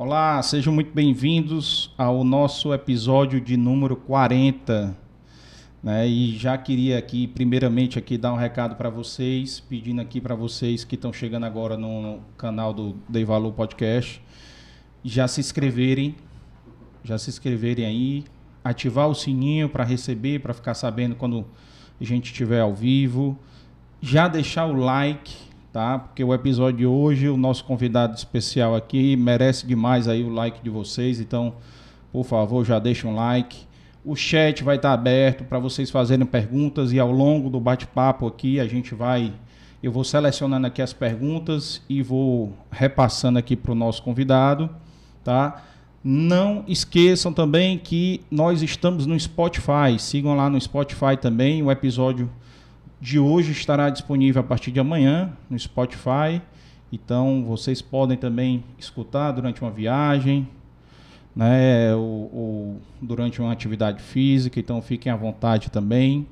Olá, sejam muito bem-vindos ao nosso episódio de número 40. Né? E já queria aqui, primeiramente, aqui dar um recado para vocês, pedindo aqui para vocês que estão chegando agora no canal do Dei Valor Podcast, já se inscreverem, já se inscreverem aí, ativar o sininho para receber, para ficar sabendo quando a gente estiver ao vivo, já deixar o like, tá? Porque o episódio de hoje, o nosso convidado especial aqui merece demais aí o like de vocês, então, por favor, já deixa um like. O chat vai estar aberto para vocês fazerem perguntas e ao longo do bate-papo aqui a gente vai eu vou selecionando aqui as perguntas e vou repassando aqui para o nosso convidado, tá? Não esqueçam também que nós estamos no Spotify. Sigam lá no Spotify também. O episódio de hoje estará disponível a partir de amanhã no Spotify. Então vocês podem também escutar durante uma viagem, né, ou, ou, durante uma atividade física. Então fiquem à vontade também,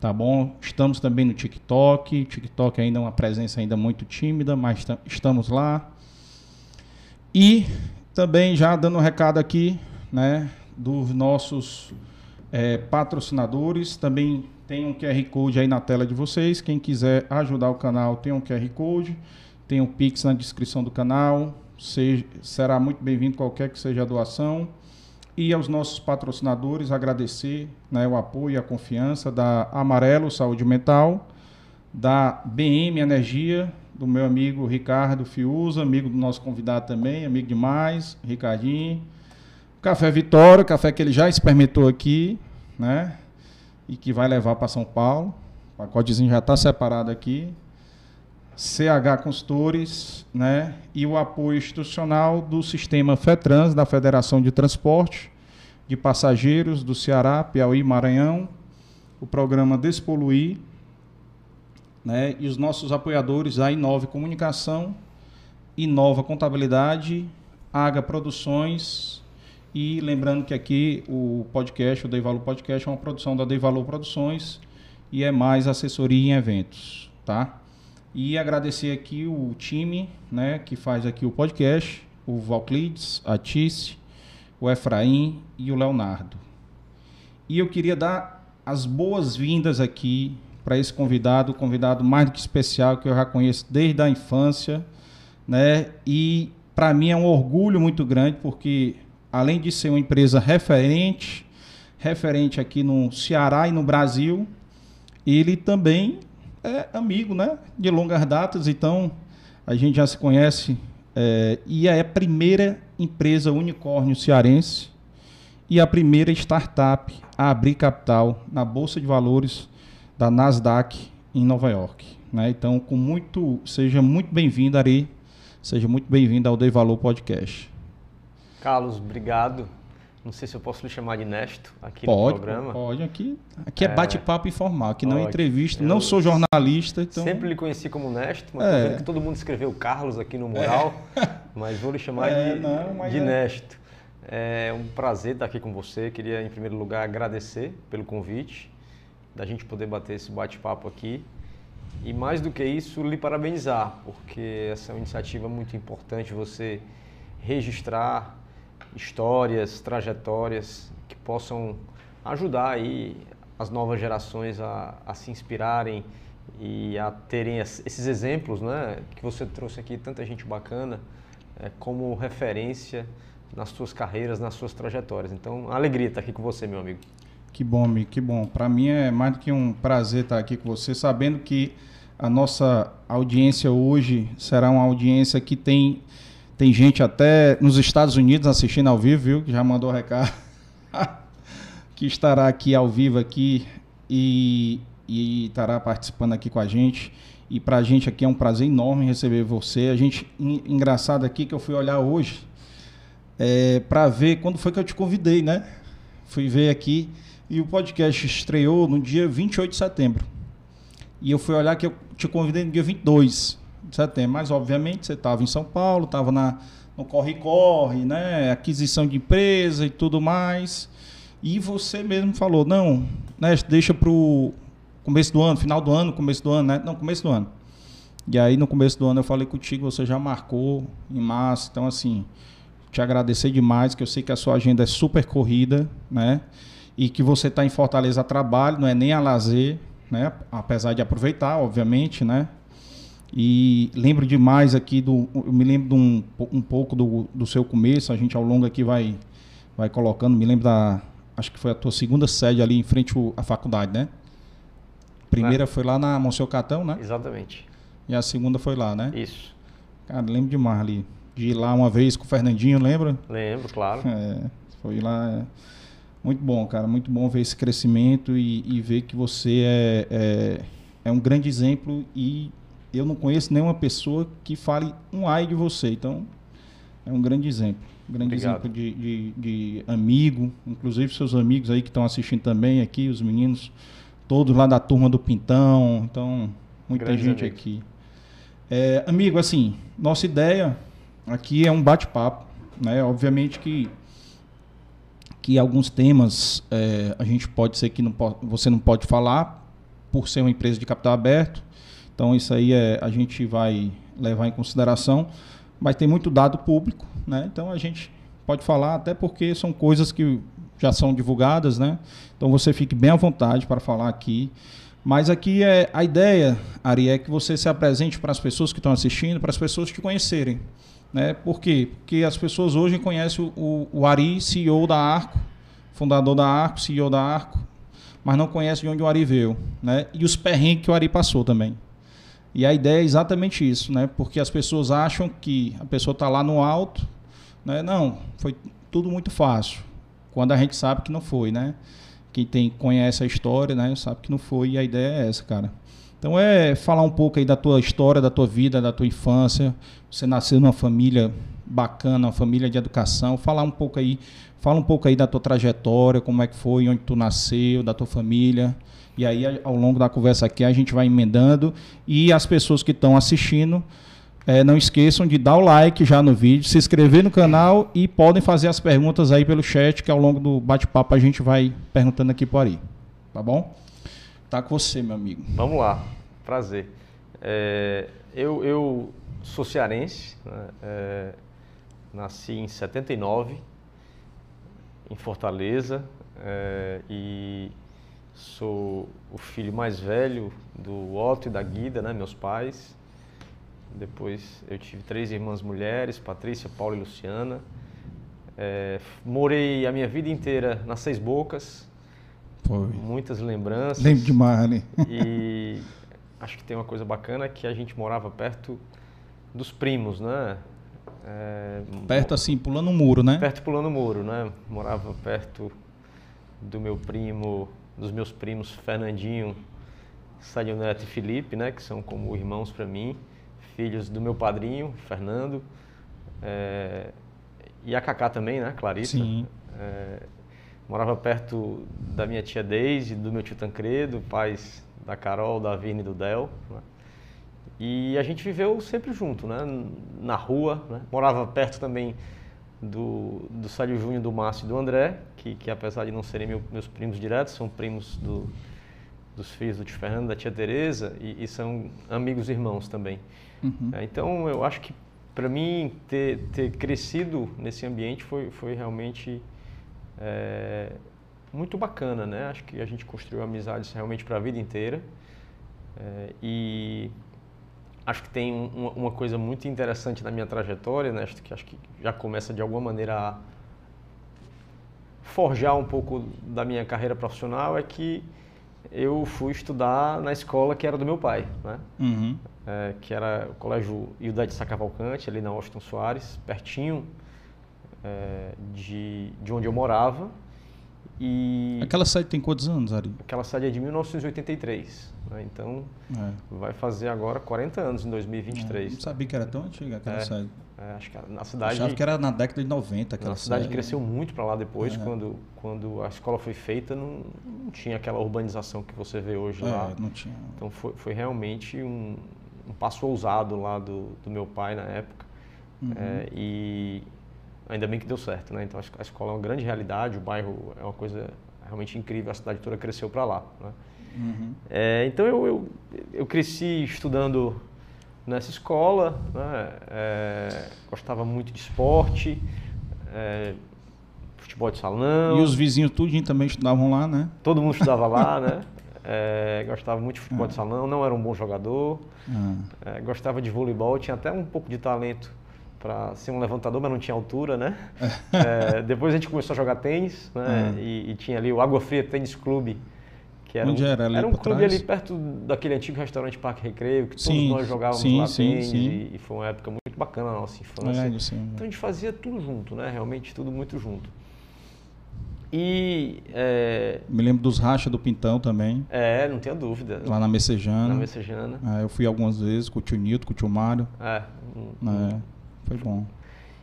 tá bom? Estamos também no TikTok. TikTok ainda é uma presença ainda muito tímida, mas estamos lá. E também já dando um recado aqui, né, dos nossos é, patrocinadores. Também tem um QR Code aí na tela de vocês. Quem quiser ajudar o canal, tem um QR Code. Tem um Pix na descrição do canal. Seja, será muito bem-vindo qualquer que seja a doação. E aos nossos patrocinadores, agradecer né, o apoio e a confiança da Amarelo Saúde Mental, da BM Energia, do meu amigo Ricardo Fiuza, amigo do nosso convidado também, amigo demais, Ricardinho. Café Vitória, café que ele já experimentou aqui, né? E que vai levar para São Paulo. O pacotezinho já está separado aqui. CH Consultores, né? E o apoio institucional do sistema FETRANS, da Federação de Transporte de Passageiros do Ceará, Piauí, Maranhão, o programa Despoluir, né? E os nossos apoiadores, a Inove Comunicação, Inova Contabilidade, Aga Produções, e lembrando que aqui o podcast, o Dei Valor Podcast, é uma produção da Dei Valor Produções e é mais assessoria em eventos, tá? E agradecer aqui o time, né, que faz aqui o podcast, o Valclides, a Tice, o Efraim e o Leonardo. E eu queria dar as boas-vindas aqui para esse convidado, convidado mais do que especial, que eu já conheço desde a infância, né? E para mim é um orgulho muito grande, porque além de ser uma empresa referente, referente aqui no Ceará e no Brasil, ele também é amigo, né? De longas datas, então a gente já se conhece é, e é a primeira empresa unicórnio cearense e a primeira startup a abrir capital na Bolsa de Valores da Nasdaq em Nova York. Né? Então, com muito, seja muito bem-vindo, Ari. Seja muito bem-vindo ao Dei Valor Podcast. Carlos, obrigado. Não sei se eu posso lhe chamar de Nesto aqui pode, no programa. Pode, aqui, aqui é, é bate-papo informal, aqui não é entrevista, eu não sou jornalista. Então... Sempre lhe conheci como Nesto, mas é. vendo que todo mundo escreveu Carlos aqui no mural, é. mas vou lhe chamar é, de, não, de é. Nesto. É um prazer estar aqui com você. Queria, em primeiro lugar, agradecer pelo convite, da gente poder bater esse bate-papo aqui. E mais do que isso, lhe parabenizar, porque essa é uma iniciativa muito importante, você registrar histórias, trajetórias que possam ajudar aí as novas gerações a, a se inspirarem e a terem esses exemplos, né, que você trouxe aqui, tanta gente bacana, é, como referência nas suas carreiras, nas suas trajetórias. Então, alegria estar aqui com você, meu amigo. Que bom, amigo, que bom. Para mim é mais do que um prazer estar aqui com você, sabendo que a nossa audiência hoje será uma audiência que tem tem gente até nos Estados Unidos assistindo ao vivo, viu? Que já mandou recado. que estará aqui ao vivo aqui e, e estará participando aqui com a gente. E para a gente aqui é um prazer enorme receber você. A gente, engraçado aqui que eu fui olhar hoje é, para ver quando foi que eu te convidei, né? Fui ver aqui e o podcast estreou no dia 28 de setembro. E eu fui olhar que eu te convidei no dia 22 de setembro. Mas, obviamente, você estava em São Paulo, estava no corre-corre, né? Aquisição de empresa e tudo mais. E você mesmo falou, não, né, deixa para o começo do ano, final do ano, começo do ano, né? Não, começo do ano. E aí, no começo do ano, eu falei contigo, você já marcou em março. Então, assim, te agradecer demais, que eu sei que a sua agenda é super corrida, né? E que você está em Fortaleza a trabalho, não é nem a lazer, né? Apesar de aproveitar, obviamente, né? E lembro demais aqui do. Eu me lembro de um, um pouco do, do seu começo, a gente ao longo aqui vai, vai colocando. Me lembro da. Acho que foi a tua segunda sede ali em frente à faculdade, né? Primeira né? foi lá na Monsenhor Catão, né? Exatamente. E a segunda foi lá, né? Isso. Cara, lembro demais ali. De ir lá uma vez com o Fernandinho, lembra? Lembro, claro. É, foi lá. É, muito bom, cara. Muito bom ver esse crescimento e, e ver que você é, é, é um grande exemplo e eu não conheço nenhuma pessoa que fale um ai de você. Então, é um grande exemplo. Um grande Obrigado. exemplo de, de, de, amigo, inclusive seus amigos aí que estão assistindo também aqui, os meninos, todos lá da turma do Pintão. Então, muita gente aqui. É, amigo, assim, nossa ideia aqui é um bate-papo. Né? Obviamente que que alguns temas é, a gente pode ser que não você não pode falar por ser uma empresa de capital aberto, então isso aí é, a gente vai levar em consideração, mas tem muito dado público, né? Então a gente pode falar até porque são coisas que já são divulgadas, né? Então você fique bem à vontade para falar aqui. Mas aqui é a ideia, Ari, é que você se apresente para as pessoas que estão assistindo, para as pessoas te conhecerem. Né? Por quê? Porque as pessoas hoje conhecem o, o Ari, CEO da Arco, fundador da Arco, CEO da Arco, mas não conhecem de onde o Ari veio. Né? E os perrengues que o Ari passou também. E a ideia é exatamente isso, né? Porque as pessoas acham que a pessoa está lá no alto, né? Não, foi tudo muito fácil. Quando a gente sabe que não foi, né? Quem tem, conhece a história, né? Sabe que não foi e a ideia é essa, cara. Então é falar um pouco aí da tua história, da tua vida, da tua infância. Você nasceu numa família bacana, uma família de educação. Falar um pouco aí, fala um pouco aí da tua trajetória, como é que foi, onde tu nasceu, da tua família. E aí, ao longo da conversa aqui, a gente vai emendando. E as pessoas que estão assistindo, é, não esqueçam de dar o like já no vídeo, se inscrever no canal e podem fazer as perguntas aí pelo chat, que ao longo do bate-papo a gente vai perguntando aqui por aí. Tá bom? Tá com você, meu amigo. Vamos lá. Prazer. É, eu, eu sou cearense, né? é, nasci em 79, em Fortaleza, é, e Sou o filho mais velho do Otto e da Guida, né, meus pais. Depois eu tive três irmãs mulheres, Patrícia, Paula e Luciana. É, morei a minha vida inteira nas Seis Bocas. Foi. Muitas lembranças. Lembro demais, né? E acho que tem uma coisa bacana que a gente morava perto dos primos, né? É, perto assim, pulando o um muro, né? Perto pulando o um muro, né? Morava perto do meu primo dos meus primos Fernandinho, Sadio Neto e Felipe, né, que são como irmãos para mim, filhos do meu padrinho, Fernando, é, e a Cacá também, né, Clarissa. Sim. É, morava perto da minha tia Deise, do meu tio Tancredo, pais da Carol, da Vini e do Del. Né? E a gente viveu sempre junto, né? Na rua, né? Morava perto também do, do Sádio Júnior, do Márcio e do André, que, que apesar de não serem meu, meus primos diretos, são primos do, dos filhos do tio Fernando, da tia Tereza, e, e são amigos irmãos também. Uhum. É, então, eu acho que para mim ter, ter crescido nesse ambiente foi, foi realmente é, muito bacana, né? Acho que a gente construiu amizades realmente para a vida inteira. É, e acho que tem uma, uma, coisa muito interessante na minha trajetória, né? Acho que, acho que já começa de alguma maneira a forjar um pouco da minha carreira profissional, é que eu fui estudar na escola que era do meu pai, né? Uhum. É, que era o Colégio Ildade Sacavalcante, ali na Washington Soares, pertinho é, de, de onde eu morava. E Aquela sede tem quantos anos, Ari? Aquela sede é de 1983. Né? Então, é. vai fazer agora 40 anos em 2023. É, não sabia que era tão antiga aquela é, sede. É, acho que na cidade. Achava que era na década de 90 aquela A cidade sede. cresceu muito para lá depois, é. quando, quando a escola foi feita, não, não tinha aquela urbanização que você vê hoje é, lá. Não tinha. Então, foi, foi realmente um, um passo ousado lá do, do meu pai na época. Uhum. e ainda bem que deu certo, né? Então a escola é uma grande realidade, o bairro é uma coisa realmente incrível, a cidade toda cresceu para lá. Né? Uhum. É, então eu, eu, eu, cresci estudando nessa escola, né? é, gostava muito de esporte, é, futebol de salão. E os vizinhos tudinho também estudavam lá, né? Todo mundo estudava lá, né? É, gostava muito de futebol de ah. salão, não era um bom jogador. Ah. É, gostava de voleibol, tinha até um pouco de talento para ser um levantador, mas não tinha altura, né? É, depois a gente começou a jogar tênis, né? Ah. E, e, tinha ali o Água Fria Tênis Clube, que era Onde um, era, ali era um clube trás? ali perto daquele antigo restaurante Parque Recreio, que sim, todos nós jogávamos sim, lá sim, tênis, e, e, foi uma época muito bacana na nossa infância. É, então a gente fazia tudo junto, né? Realmente tudo muito junto. E. É... Me lembro dos rachas do Pintão também. É, não tenha dúvida. Lá na Messejana. Na Messejana. É, eu fui algumas vezes com o tio Nilton, com o tio Mário. É. é foi bom.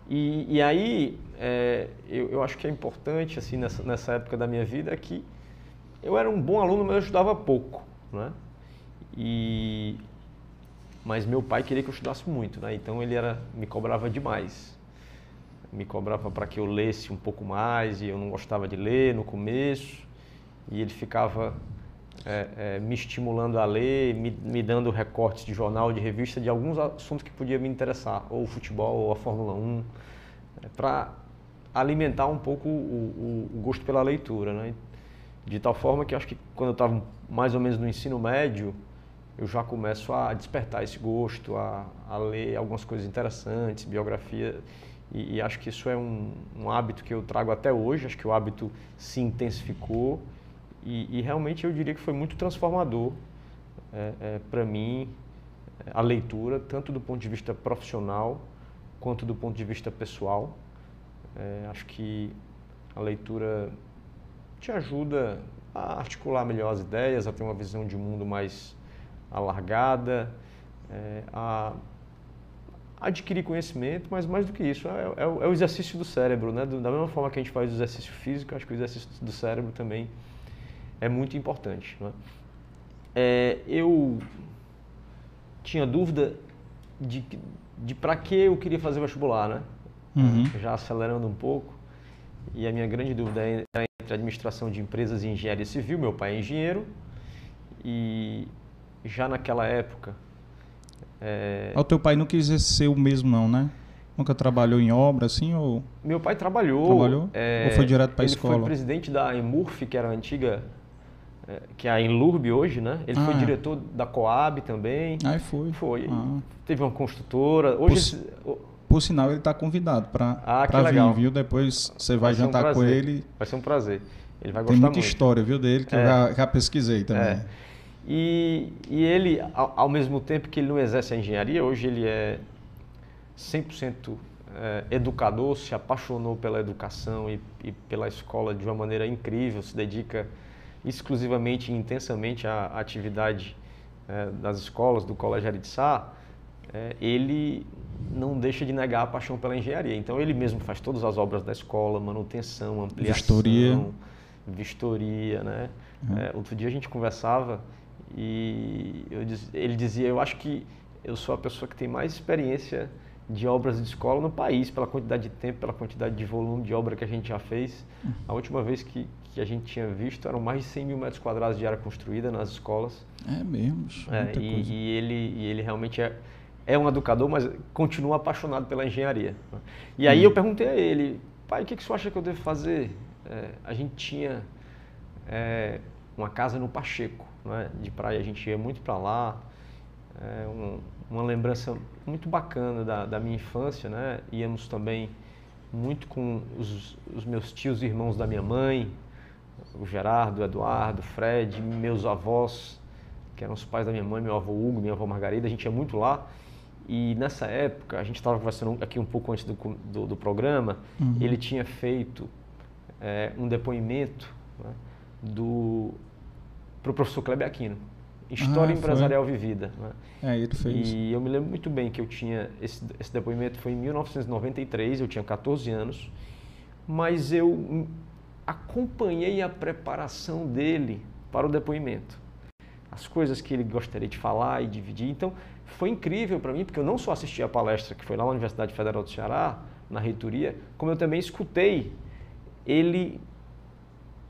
E, e aí, é, eu, eu acho que é importante, assim, nessa, nessa época da minha vida, que eu era um bom aluno, mas eu estudava pouco, né? E... Mas meu pai queria que eu estudasse muito, né? Então ele era, me cobrava demais me cobrava para que eu lesse um pouco mais e eu não gostava de ler no começo. E ele ficava é, é, me estimulando a ler, me, me, dando recortes de jornal, de revista, de alguns assuntos que podia me interessar, ou o futebol, ou a Fórmula 1, é, para alimentar um pouco o, o, o, gosto pela leitura. Né? De tal forma que acho que quando eu estava mais ou menos no ensino médio, eu já começo a despertar esse gosto, a, a ler algumas coisas interessantes, biografia e, e acho que isso é um, um, hábito que eu trago até hoje, acho que o hábito se intensificou e, e realmente eu diria que foi muito transformador é, é, para mim a leitura, tanto do ponto de vista profissional quanto do ponto de vista pessoal. É, acho que a leitura te ajuda a articular melhor as ideias, a ter uma visão de mundo mais alargada, é, a adquirir conhecimento, mas mais do que isso, é, é, é o exercício do cérebro, né? Da mesma forma que a gente faz o exercício físico, acho que o exercício do cérebro também é muito importante. Né? É, eu tinha dúvida de, de para que eu queria fazer vestibular, né? Uhum. Já acelerando um pouco. E a minha grande dúvida era entre administração de empresas e engenharia civil. Meu pai é engenheiro e já naquela época é... O teu pai não quis ser o mesmo não, né? Nunca trabalhou em obra assim ou? Meu pai trabalhou. Trabalhou? É... Ou foi direto para a escola? Ele foi presidente da Emurf, que era a antiga, é, que é a Enlurb hoje, né? Ele ah, foi é. diretor da Coab também. Ah, foi. Foi. Ah. Teve uma construtora. Hoje por, ele... por sinal ele está convidado para ah, vir, legal. viu? Depois você vai, vai jantar um com ele. Vai ser um prazer. Ele vai gostar Tem muita muito. história, viu, dele que eu é. já, já pesquisei também. É. E, e ele, ao, ao, mesmo tempo que ele não exerce a engenharia, hoje ele é 100% é, educador, se apaixonou pela educação e, e, pela escola de uma maneira incrível, se dedica exclusivamente e intensamente à, atividade é, das escolas, do Colégio Aritsá, é, ele não deixa de negar a paixão pela engenharia. Então ele mesmo faz todas as obras da escola, manutenção, ampliação, vistoria, vistoria né? Uhum. É, outro dia a gente conversava e diz, ele dizia: Eu acho que eu sou a pessoa que tem mais experiência de obras de escola no país, pela quantidade de tempo, pela quantidade de volume de obra que a gente já fez. Uhum. A última vez que, que a gente tinha visto eram mais de 100 mil metros quadrados de área construída nas escolas. É mesmo. É, e, e, ele, e ele realmente é, é um educador, mas continua apaixonado pela engenharia. E aí hum. eu perguntei a ele, pai, o que, que você acha que eu devo fazer? É, a gente tinha é, uma casa no Pacheco né, de praia, a gente ia muito para lá. É um, uma lembrança muito bacana da, da, minha infância, né? Íamos também muito com os, os, meus tios e irmãos da minha mãe, o Gerardo, o Eduardo, o Fred, meus avós, que eram os pais da minha mãe, meu avô Hugo, minha avó Margarida, a gente ia muito lá. E nessa época, a gente estava conversando aqui um pouco antes do, do, do programa, uhum. ele tinha feito é, um depoimento né, do para o professor Kleber Aquino. História ah, Empresarial Vivida. Né? É, ele fez. E eu me lembro muito bem que eu tinha. Esse, esse depoimento foi em 1993, eu tinha 14 anos, mas eu acompanhei a preparação dele para o depoimento. As coisas que ele gostaria de falar e dividir. Então, foi incrível para mim, porque eu não só assisti a palestra que foi lá na Universidade Federal do Ceará, na reitoria, como eu também escutei ele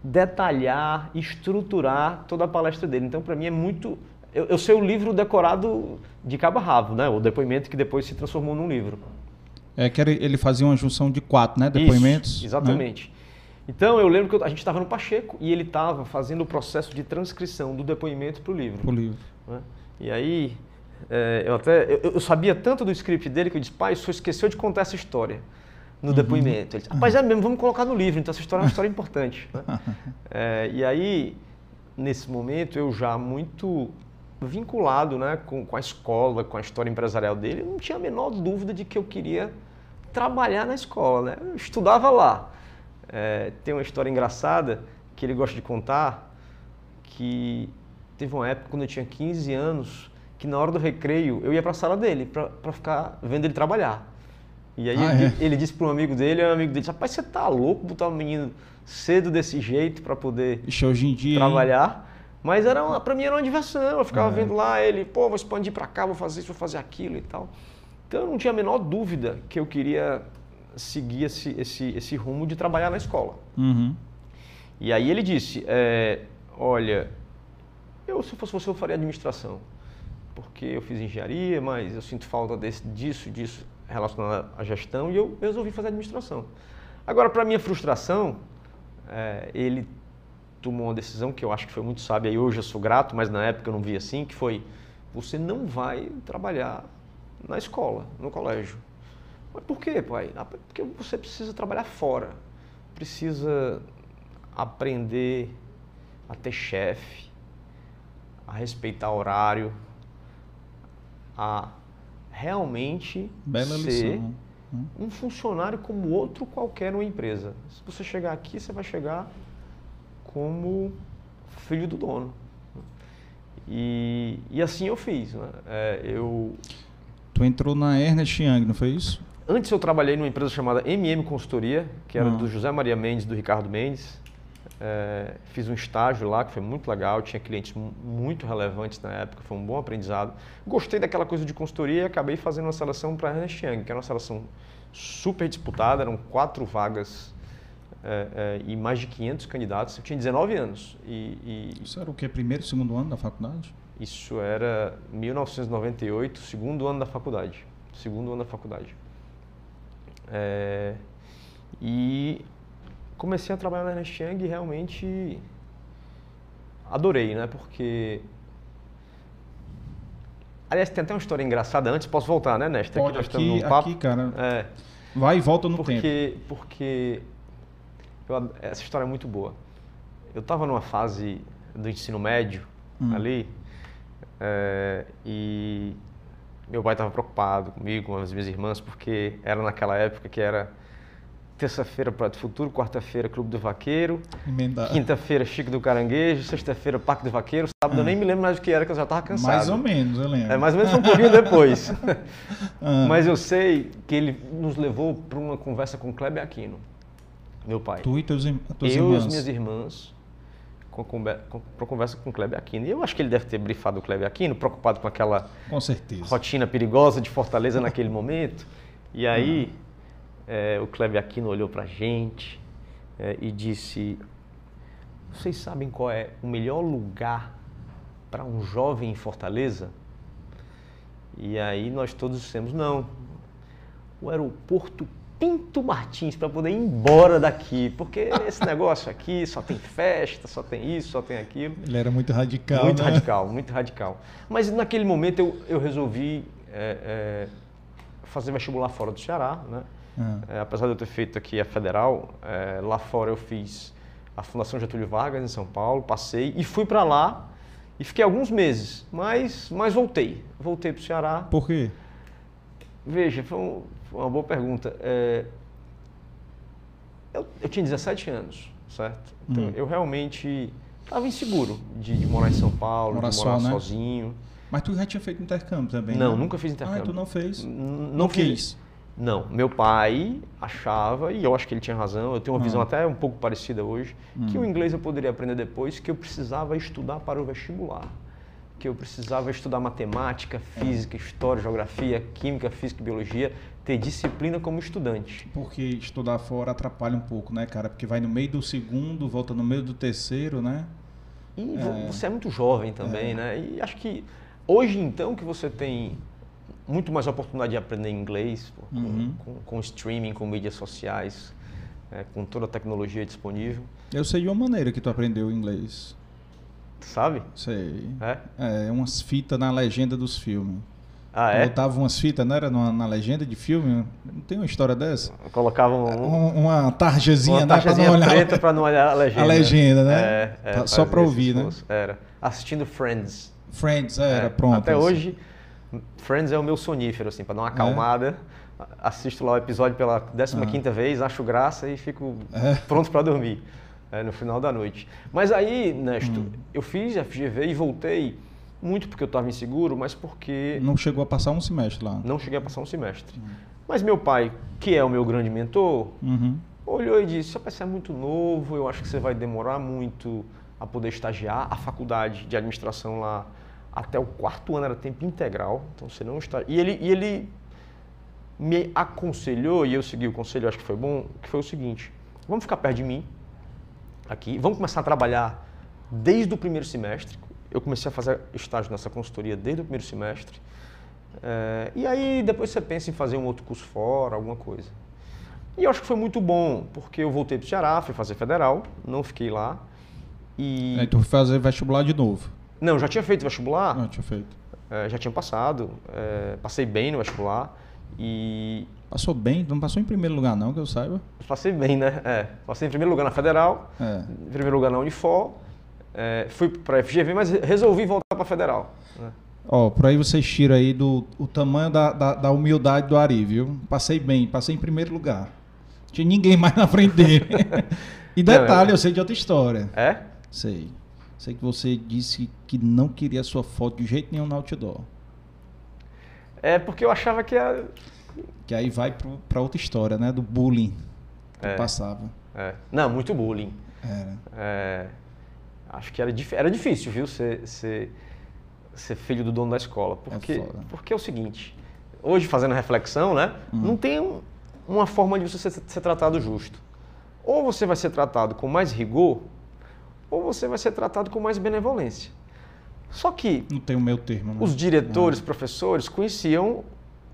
detalhar, estruturar toda a palestra dele. Então, para mim, é muito. Eu, eu sei o livro decorado de cabo a rabo, né? o depoimento que depois se transformou num livro. É que ele fazia uma junção de quatro, né? Depoimentos. Isso, né? exatamente. Né? Então eu lembro que a gente estava no Pacheco e ele estava fazendo o processo de transcrição do depoimento para o livro. O livro. Né? E aí é, eu até eu, eu, sabia tanto do script dele que eu disse, pai, o senhor esqueceu de contar essa história no uhum. depoimento. Ele disse, rapaz, é mesmo, vamos colocar no livro, então essa história é uma história importante. Né? É, e aí, nesse momento, eu já muito vinculado né, com, com a escola, com a história empresarial dele, eu não tinha a menor dúvida de que eu queria trabalhar na escola. Né? Eu estudava lá. É, tem uma história engraçada que ele gosta de contar, que teve uma época, quando eu tinha 15 anos, que na hora do recreio eu ia para a sala dele para ficar vendo ele trabalhar. E aí ah, ele, é? ele, disse para um amigo dele, um amigo dele rapaz, você tá louco botar um menino cedo desse jeito para poder Ixi, hoje em dia, trabalhar? Hein? Mas era para mim era uma diversão, eu ficava é. vendo lá ele, pô, vou expandir para cá, vou fazer isso, vou fazer aquilo e tal. Então eu não tinha a menor dúvida que eu queria seguir esse, esse, esse rumo de trabalhar na escola. Uhum. E aí ele disse, é, olha, eu se fosse você eu faria administração, porque eu fiz engenharia, mas eu sinto falta desse, disso, disso relacionado à gestão e eu resolvi fazer administração. Agora, para minha frustração, é, ele tomou uma decisão que eu acho que foi muito sábia e hoje eu sou grato, mas na época eu não vi assim, que foi, você não vai trabalhar na escola, no colégio. Mas por quê, pai? Ah, porque você precisa trabalhar fora, precisa aprender a ter chefe, a respeitar horário, a realmente Bela ser lição. Né? um funcionário como outro qualquer numa empresa. Se você chegar aqui, você vai chegar como filho do dono. E, e assim eu fiz. Né? É, eu... Tu entrou na Ernest Young, não foi isso? Antes eu trabalhei numa empresa chamada MM Consultoria, que era ah. do José Maria Mendes, do Ricardo Mendes. É, fiz um estágio lá que foi muito legal, tinha clientes muito relevantes na época, foi um bom aprendizado. Gostei daquela coisa de consultoria e acabei fazendo uma seleção para a Ernest Young, que era uma seleção super disputada, eram quatro vagas é, é, e mais de 500 candidatos. Eu tinha 19 anos. E, e Isso era o que? Primeiro, segundo ano da faculdade? Isso era 1998, segundo ano da faculdade. Segundo ano da faculdade. É, e comecei a trabalhar na Ernest Young e realmente adorei, né? Porque Aliás, tem até uma história engraçada antes, posso voltar, né, Nesta? Pode, aqui, aqui, no papo. aqui cara. É. Vai e volta no porque, tempo. Porque eu, essa história é muito boa. Eu estava numa fase do ensino médio hum. ali é, e meu pai estava preocupado comigo, com as minhas irmãs, porque era naquela época que era terça-feira Prato Futuro, quarta-feira Clube do Vaqueiro, quinta-feira Chico do Caranguejo, sexta-feira Parque do Vaqueiro, sábado ah. eu nem me lembro mais o que era, que eu já estava cansado. Mais ou menos, eu lembro. É, mais ou menos um pouquinho depois. ah. Mas eu sei que ele nos levou para uma conversa com Kleber Aquino, meu pai. Tu e teus, tuas eu irmãs? Eu e as minhas irmãs, para conversa com Kleber Aquino. E eu acho que ele deve ter brifado o Kleber Aquino, preocupado com aquela com rotina perigosa de Fortaleza naquele momento. E aí... Ah é, o Cleve Aquino olhou para a gente é, e disse: Vocês sabem qual é o melhor lugar para um jovem em Fortaleza? E aí nós todos dissemos: Não, o aeroporto Pinto Martins para poder ir embora daqui, porque esse negócio aqui só tem festa, só tem isso, só tem aquilo. Ele era muito radical. Muito né? radical, muito radical. Mas naquele momento eu, eu resolvi é, é, fazer vestibular fora do Ceará, né? É, apesar de eu ter feito aqui a federal, lá fora eu fiz a Fundação Getúlio Vargas em São Paulo, passei e fui para lá e fiquei alguns meses, mas, mas voltei. Voltei para o Ceará. Por quê? Veja, foi, um, uma boa pergunta. É, eu, eu, tinha 17 anos, certo? Então hum. eu realmente estava inseguro de, de, morar em São Paulo, morar de morar só, né? sozinho. Mas tu já tinha feito intercâmbio também? Não, né? nunca fiz intercâmbio. Ah, tu não fez? N não, quis. Não, meu pai achava, e eu acho que ele tinha razão, eu tenho uma visão ah. até um pouco parecida hoje, hum. que o inglês eu poderia aprender depois, que eu precisava estudar para o vestibular. Que eu precisava estudar matemática, física, história, geografia, química, física e biologia, ter disciplina como estudante. Porque estudar fora atrapalha um pouco, né, cara? Porque vai no meio do segundo, volta no meio do terceiro, né? E é. você é muito jovem também, é. né? E acho que hoje então que você tem muito mais oportunidade de aprender inglês pô, uhum. com, com, com, streaming, com mídias sociais, é, com toda a tecnologia disponível. Eu sei de uma maneira que tu aprendeu inglês. Sabe? Sei. É? É, umas fitas na legenda dos filmes. Ah, é? Botava umas fitas, não era na, na, legenda de filme? Não tem uma história dessa? Colocava um, uma tarjazinha, uma tarjazinha né, pra preta para não olhar a legenda. A legenda, né? É, é, Só para ouvir, né? Era. Assistindo Friends. Friends, era, é, pronto. Até assim. hoje, Friends é o meu sonífero, assim, para dar uma é. acalmada. É. Assisto lá o episódio pela 15 quinta ah. vez, acho graça e fico é. pronto para dormir no final da noite. Mas aí, Nesto, hum. eu fiz FGV e voltei muito porque eu estava inseguro, mas porque. Não chegou a passar um semestre lá? Não cheguei a passar um semestre. Uhum. Mas meu pai, que é o meu grande mentor, uhum. olhou e disse: você é muito novo, eu acho que você vai demorar muito a poder estagiar. A faculdade de administração lá, até o quarto ano era tempo integral, então você não está. E ele, e ele me aconselhou, e eu segui o conselho, acho que foi bom, que foi o seguinte: vamos ficar perto de mim aqui, vamos começar a trabalhar desde o primeiro semestre eu comecei a fazer estágio nessa consultoria desde o primeiro semestre. É, e aí depois você pensa em fazer um outro curso fora, alguma coisa. E eu acho que foi muito bom, porque eu voltei para o Ceará, fui fazer federal, não fiquei lá. E... Aí tu foi fazer vestibular de novo? Não, já tinha feito vestibular. Não, tinha feito. É, já tinha passado, é, passei bem no vestibular e... Passou bem? Não passou em primeiro lugar não, que eu saiba? Passei bem, né? É, passei em primeiro lugar na Federal, é. em primeiro lugar na Unifor é, fui para a FGV, mas resolvi voltar para a Federal. Né? Ó, por aí vocês tiram aí do o tamanho da, da, da, humildade do Ari, viu? Passei bem, passei em primeiro lugar. Não tinha ninguém mais na frente dele. e detalhe, não, eu... sei de outra história. É? Sei. Sei que você disse que não queria sua foto de jeito nenhum no outdoor. É porque eu achava que era... Que aí vai para outra história, né? Do bullying que é. passava. É. Não, muito bullying. Era. É acho que era, era difícil, viu, ser, ser, ser filho do dono da escola. Porque é, porque é o seguinte, hoje fazendo a reflexão, né, hum. não tem um, uma forma de você ser, ser tratado justo. Ou você vai ser tratado com mais rigor, ou você vai ser tratado com mais benevolência. Só que. Não tem o meu termo. Né? Os diretores, não. professores conheciam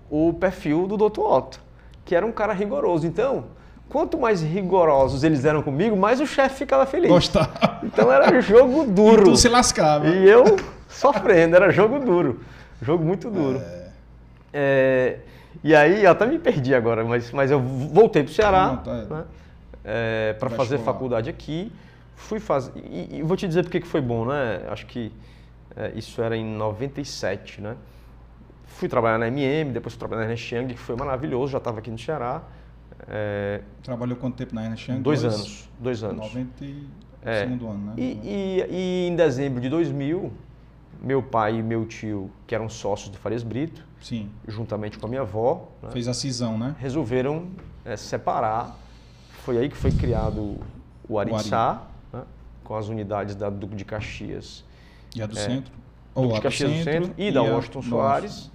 o perfil do Dr. Otto, que era um cara rigoroso. Então, Quanto mais rigorosos eles eram comigo, mais o chefe ficava feliz. Gostava. Então era jogo duro. E tu se lascava. E eu sofrendo, era jogo duro. Jogo muito duro. É... É... E aí, eu até me perdi agora, mas, mas eu voltei para o Ceará tá, né? é, para fazer faculdade aqui. Fui fazer. E, e, vou te dizer porque que foi bom, né? Acho que é, isso era em 97, né? Fui trabalhar na MM, depois fui trabalhar na Xiang, que foi maravilhoso, já estava aqui no Ceará. É, Trabalhou quanto tempo na Ernest Young? Dois, anos. Dois anos. 90 é, segundo ano, né? E, e, e, em dezembro de 2000, meu pai e meu tio, que eram sócios do Farias Brito, Sim. juntamente com a minha avó... Né, Fez a cisão, né? Resolveram é, separar. Foi aí que foi criado o Ariçá, né, com as unidades da Duque de Caxias. E a do é, Centro? Ou Duque de Caxias do Centro, centro e, da Washington Soares.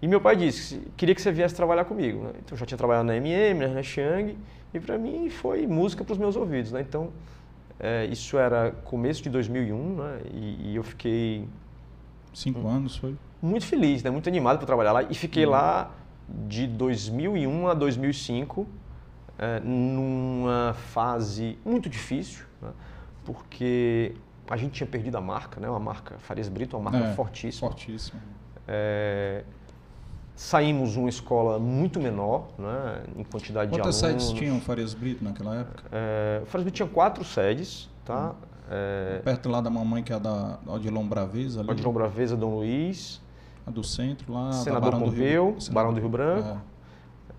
E meu pai disse queria que você viesse trabalhar comigo. Né? Então eu já tinha trabalhado na MM, na Xiang, e para mim foi música para os meus ouvidos. Né? Então é, isso era começo de 2001 né? e, e eu fiquei. Cinco um, anos foi? Muito feliz, né? muito animado para trabalhar lá. E fiquei uhum. lá de 2001 a 2005, é, numa fase muito difícil, né? porque a gente tinha perdido a marca, né? uma marca Farias Brito, uma marca é, fortíssima. Fortíssima. É, Saímos uma escola muito menor, né, em quantidade Quantas de alunos. Quantas sedes tinham Farias Brito naquela época? É, o Farias Brito tinha quatro sedes, tá? Hum. É, Perto lá da mamãe, que é a da Odilon Braveza. Ali. Odilon Braveza, Dom Luiz. A do centro lá. Senador Barão Pompeu, do Rio, Barão do Rio Branco.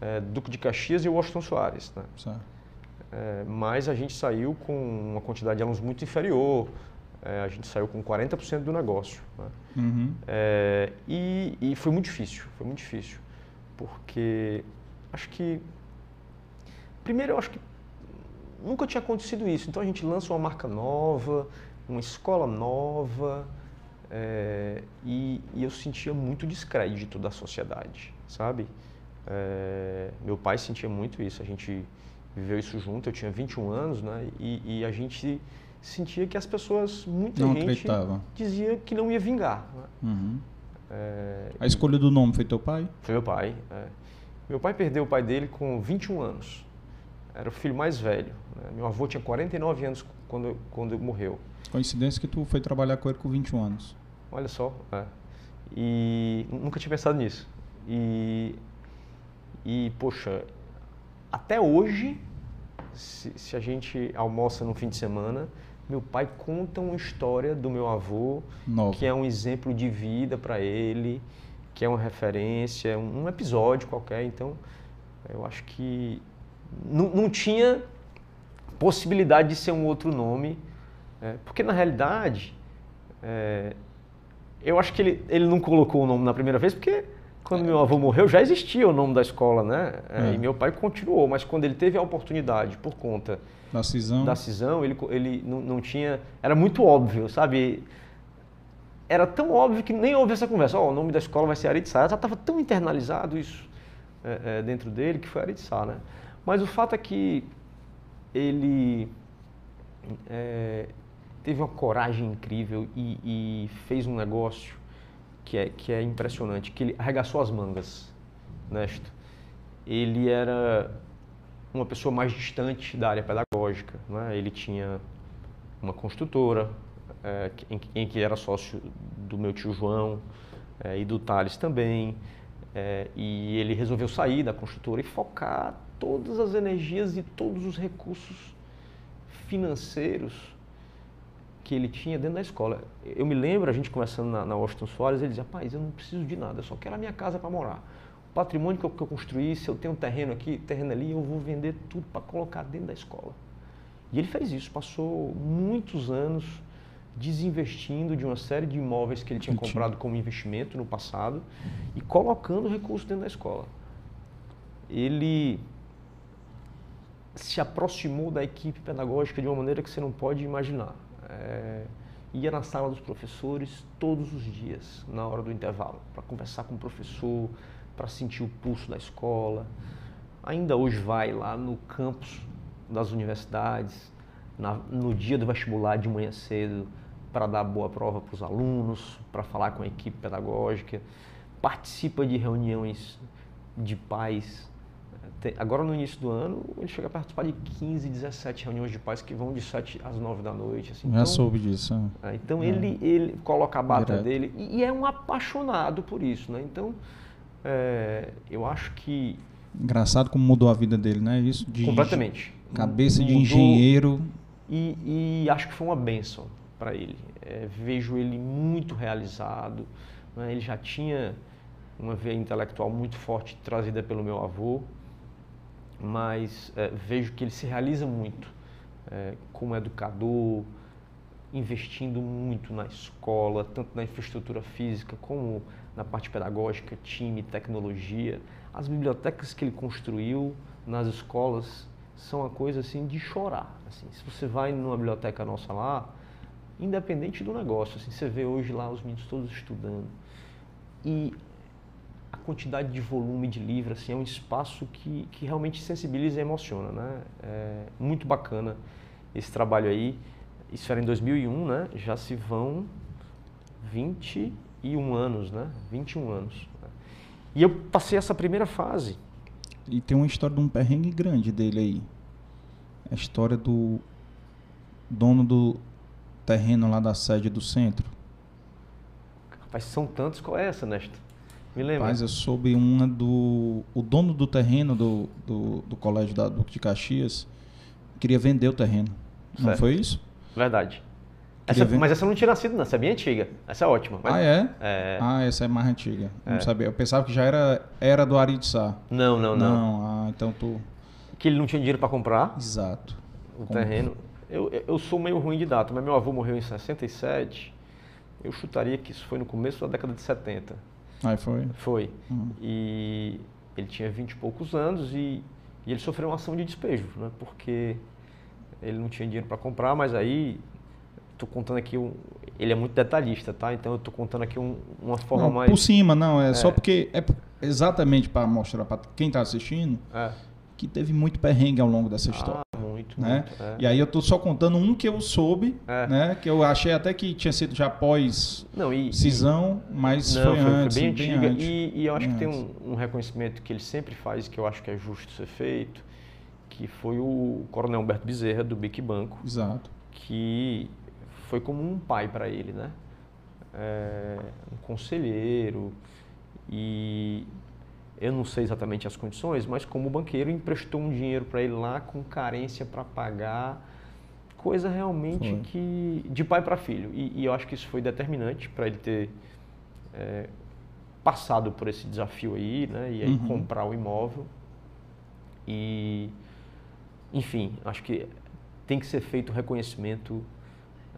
É. É, Duque de Caxias e Washington Soares. Né? É, mas a gente saiu com uma quantidade de alunos muito inferior é, a gente saiu com 40% do negócio. Né? Uhum. É, e, e, foi muito difícil, foi muito difícil. Porque acho que. Primeiro, eu acho que nunca tinha acontecido isso. Então a gente lança uma marca nova, uma escola nova, é, e, e, eu sentia muito descrédito da sociedade, sabe? É, meu pai sentia muito isso, a gente viveu isso junto, eu tinha 21 anos, né? E, e a gente sentia que as pessoas, muita não gente acreditava. dizia que não ia vingar. Né? Uhum. É, a escolha do nome foi teu pai? Foi meu pai. É. Meu pai perdeu o pai dele com 21 anos. Era o filho mais velho. Né? Meu avô tinha 49 anos quando, quando morreu. Coincidência que tu foi trabalhar com ele com 21 anos. Olha só. É. E nunca tinha pensado nisso. E, e poxa, até hoje, se, se a gente almoça no fim de semana, meu pai conta uma história do meu avô, Novo. que é um exemplo de vida para ele, que é uma referência, um, um, episódio qualquer. Então, eu acho que não, não tinha possibilidade de ser um outro nome, é, porque na realidade, é, eu acho que ele, ele não colocou o nome na primeira vez, porque quando meu avô morreu já existia o nome da escola, né? É, é. E meu pai continuou, mas quando ele teve a oportunidade por conta da cisão, da cisão ele, ele não, não tinha. Era muito óbvio, sabe? Era tão óbvio que nem houve essa conversa. Oh, o nome da escola vai ser Aritsá. Já estava tão internalizado isso é, é, dentro dele que foi Aritsá, né? Mas o fato é que ele é, teve uma coragem incrível e, e fez um negócio que é, que é impressionante, que ele arregaçou as mangas, Nesto. Ele era uma pessoa mais distante da área pedagógica, né? ele tinha uma construtora, é, em, em, que era sócio do meu tio João é, e do Thales também, é, e ele resolveu sair da construtora e focar todas as energias e todos os recursos financeiros que ele tinha dentro da escola. Eu me lembro, a gente conversando na, na Washington Soares, ele dizia, rapaz, eu não preciso de nada, eu só quero a minha casa para morar. O patrimônio que eu, que eu construí, se eu tenho um terreno aqui, terreno ali, eu vou vender tudo para colocar dentro da escola. E ele fez isso, passou muitos anos desinvestindo de uma série de imóveis que ele tinha comprado como investimento no passado e colocando recursos dentro da escola. Ele se aproximou da equipe pedagógica de uma maneira que você não pode imaginar é, ia na sala dos professores todos os dias, na hora do intervalo, para conversar com o professor, para sentir o pulso da escola. Ainda hoje vai lá no campus das universidades, na, no dia do vestibular de manhã cedo, para dar boa prova para os alunos, para falar com a equipe pedagógica, participa de reuniões de pais agora no início do ano, ele chega a participar de 15, 17 reuniões de pais que vão de 7 às 9 da noite. Assim. Já então, soube disso. É, então é. ele, ele coloca a bata Direto. dele e, e, é um apaixonado por isso. Né? Então é, eu acho que. Engraçado como mudou a vida dele, né? Isso de Completamente. Cabeça mudou, de engenheiro. E, e, acho que foi uma benção para ele. É, vejo ele muito realizado. Né? Ele já tinha uma veia intelectual muito forte trazida pelo meu avô mas é, vejo que ele se realiza muito é, como educador, investindo muito na escola, tanto na infraestrutura física como na parte pedagógica, time, tecnologia. As bibliotecas que ele construiu nas escolas são uma coisa assim de chorar. Assim, se você vai numa biblioteca nossa lá, independente do negócio, assim, você vê hoje lá os meninos todos estudando. E a quantidade de volume de livro, assim, é um espaço que, que realmente sensibiliza e emociona, né? É muito bacana esse trabalho aí. Isso era em 2001, né? Já se vão 21 anos, né? 21 anos. E eu passei essa primeira fase. E tem uma história de um perrengue grande dele aí. A história do dono do terreno lá da sede do centro. Rapaz, são tantos. Qual é essa, Néstor? Me lembra? Mas eu soube uma do. O dono do terreno do, do, do colégio da Duque de Caxias queria vender o terreno. Certo. Não foi isso? Verdade. Essa, mas essa não tinha nascido, não. Essa é bem antiga. Essa é ótima. Mas, ah, é? é? Ah, essa é mais antiga. É. Não sabia. Eu pensava que já era, era do Aritsá. Não, não, não. Não, ah, então tu. Que ele não tinha dinheiro para comprar. Exato. O Como... terreno. Eu, eu sou meio ruim de data, mas meu avô morreu em 67. Eu chutaria que isso foi no começo da década de 70. Aí foi? Foi. Uhum. E ele tinha vinte e poucos anos e, e, ele sofreu uma ação de despejo, né? Porque ele não tinha dinheiro para comprar, mas aí estou contando aqui um, ele é muito detalhista, tá? Então eu estou contando aqui um, uma forma não, mais por cima, não é, é. só porque é exatamente para mostrar para quem está assistindo é. Que teve muito perrengue ao longo dessa história. Ah, muito. Né? muito é. E aí eu tô só contando um que eu soube, é. né? Que eu achei até que tinha sido já pós não, e, cisão, mas não, foi, foi, antes, foi bem, bem antiga. Antes. E, e, eu acho que antes. tem um, um, reconhecimento que ele sempre faz, que eu acho que é justo ser feito, que foi o Coronel Humberto Bezerra, do Bic Banco. Exato. Que foi como um pai para ele, né? É, um conselheiro e eu não sei exatamente as condições, mas como banqueiro emprestou um dinheiro para ele lá com carência para pagar, coisa realmente foi. que de pai para filho. E, e, eu acho que isso foi determinante para ele ter é, passado por esse desafio aí, né? E aí uhum. comprar o imóvel. E, enfim, acho que tem que ser feito um reconhecimento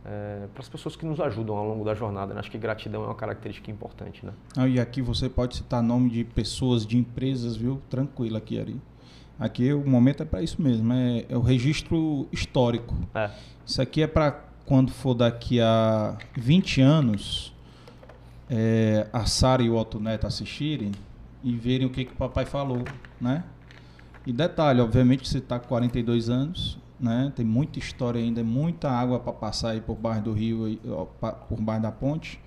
é, para as pessoas que nos ajudam ao longo da jornada. Né? Acho que gratidão é uma característica importante. Né? Ah, e aqui você pode citar nome de pessoas, de empresas, viu? Tranquilo aqui, Ari. Aqui o momento é para isso mesmo, é, é, o registro histórico. É. Isso aqui é para quando for daqui a 20 anos, é, a Sara e o Otto Neto assistirem e verem o que, que o papai falou, né? E detalhe, obviamente você está com 42 anos, né? Tem muita história ainda, muita água para passar aí por baixo do rio, por baixo da ponte.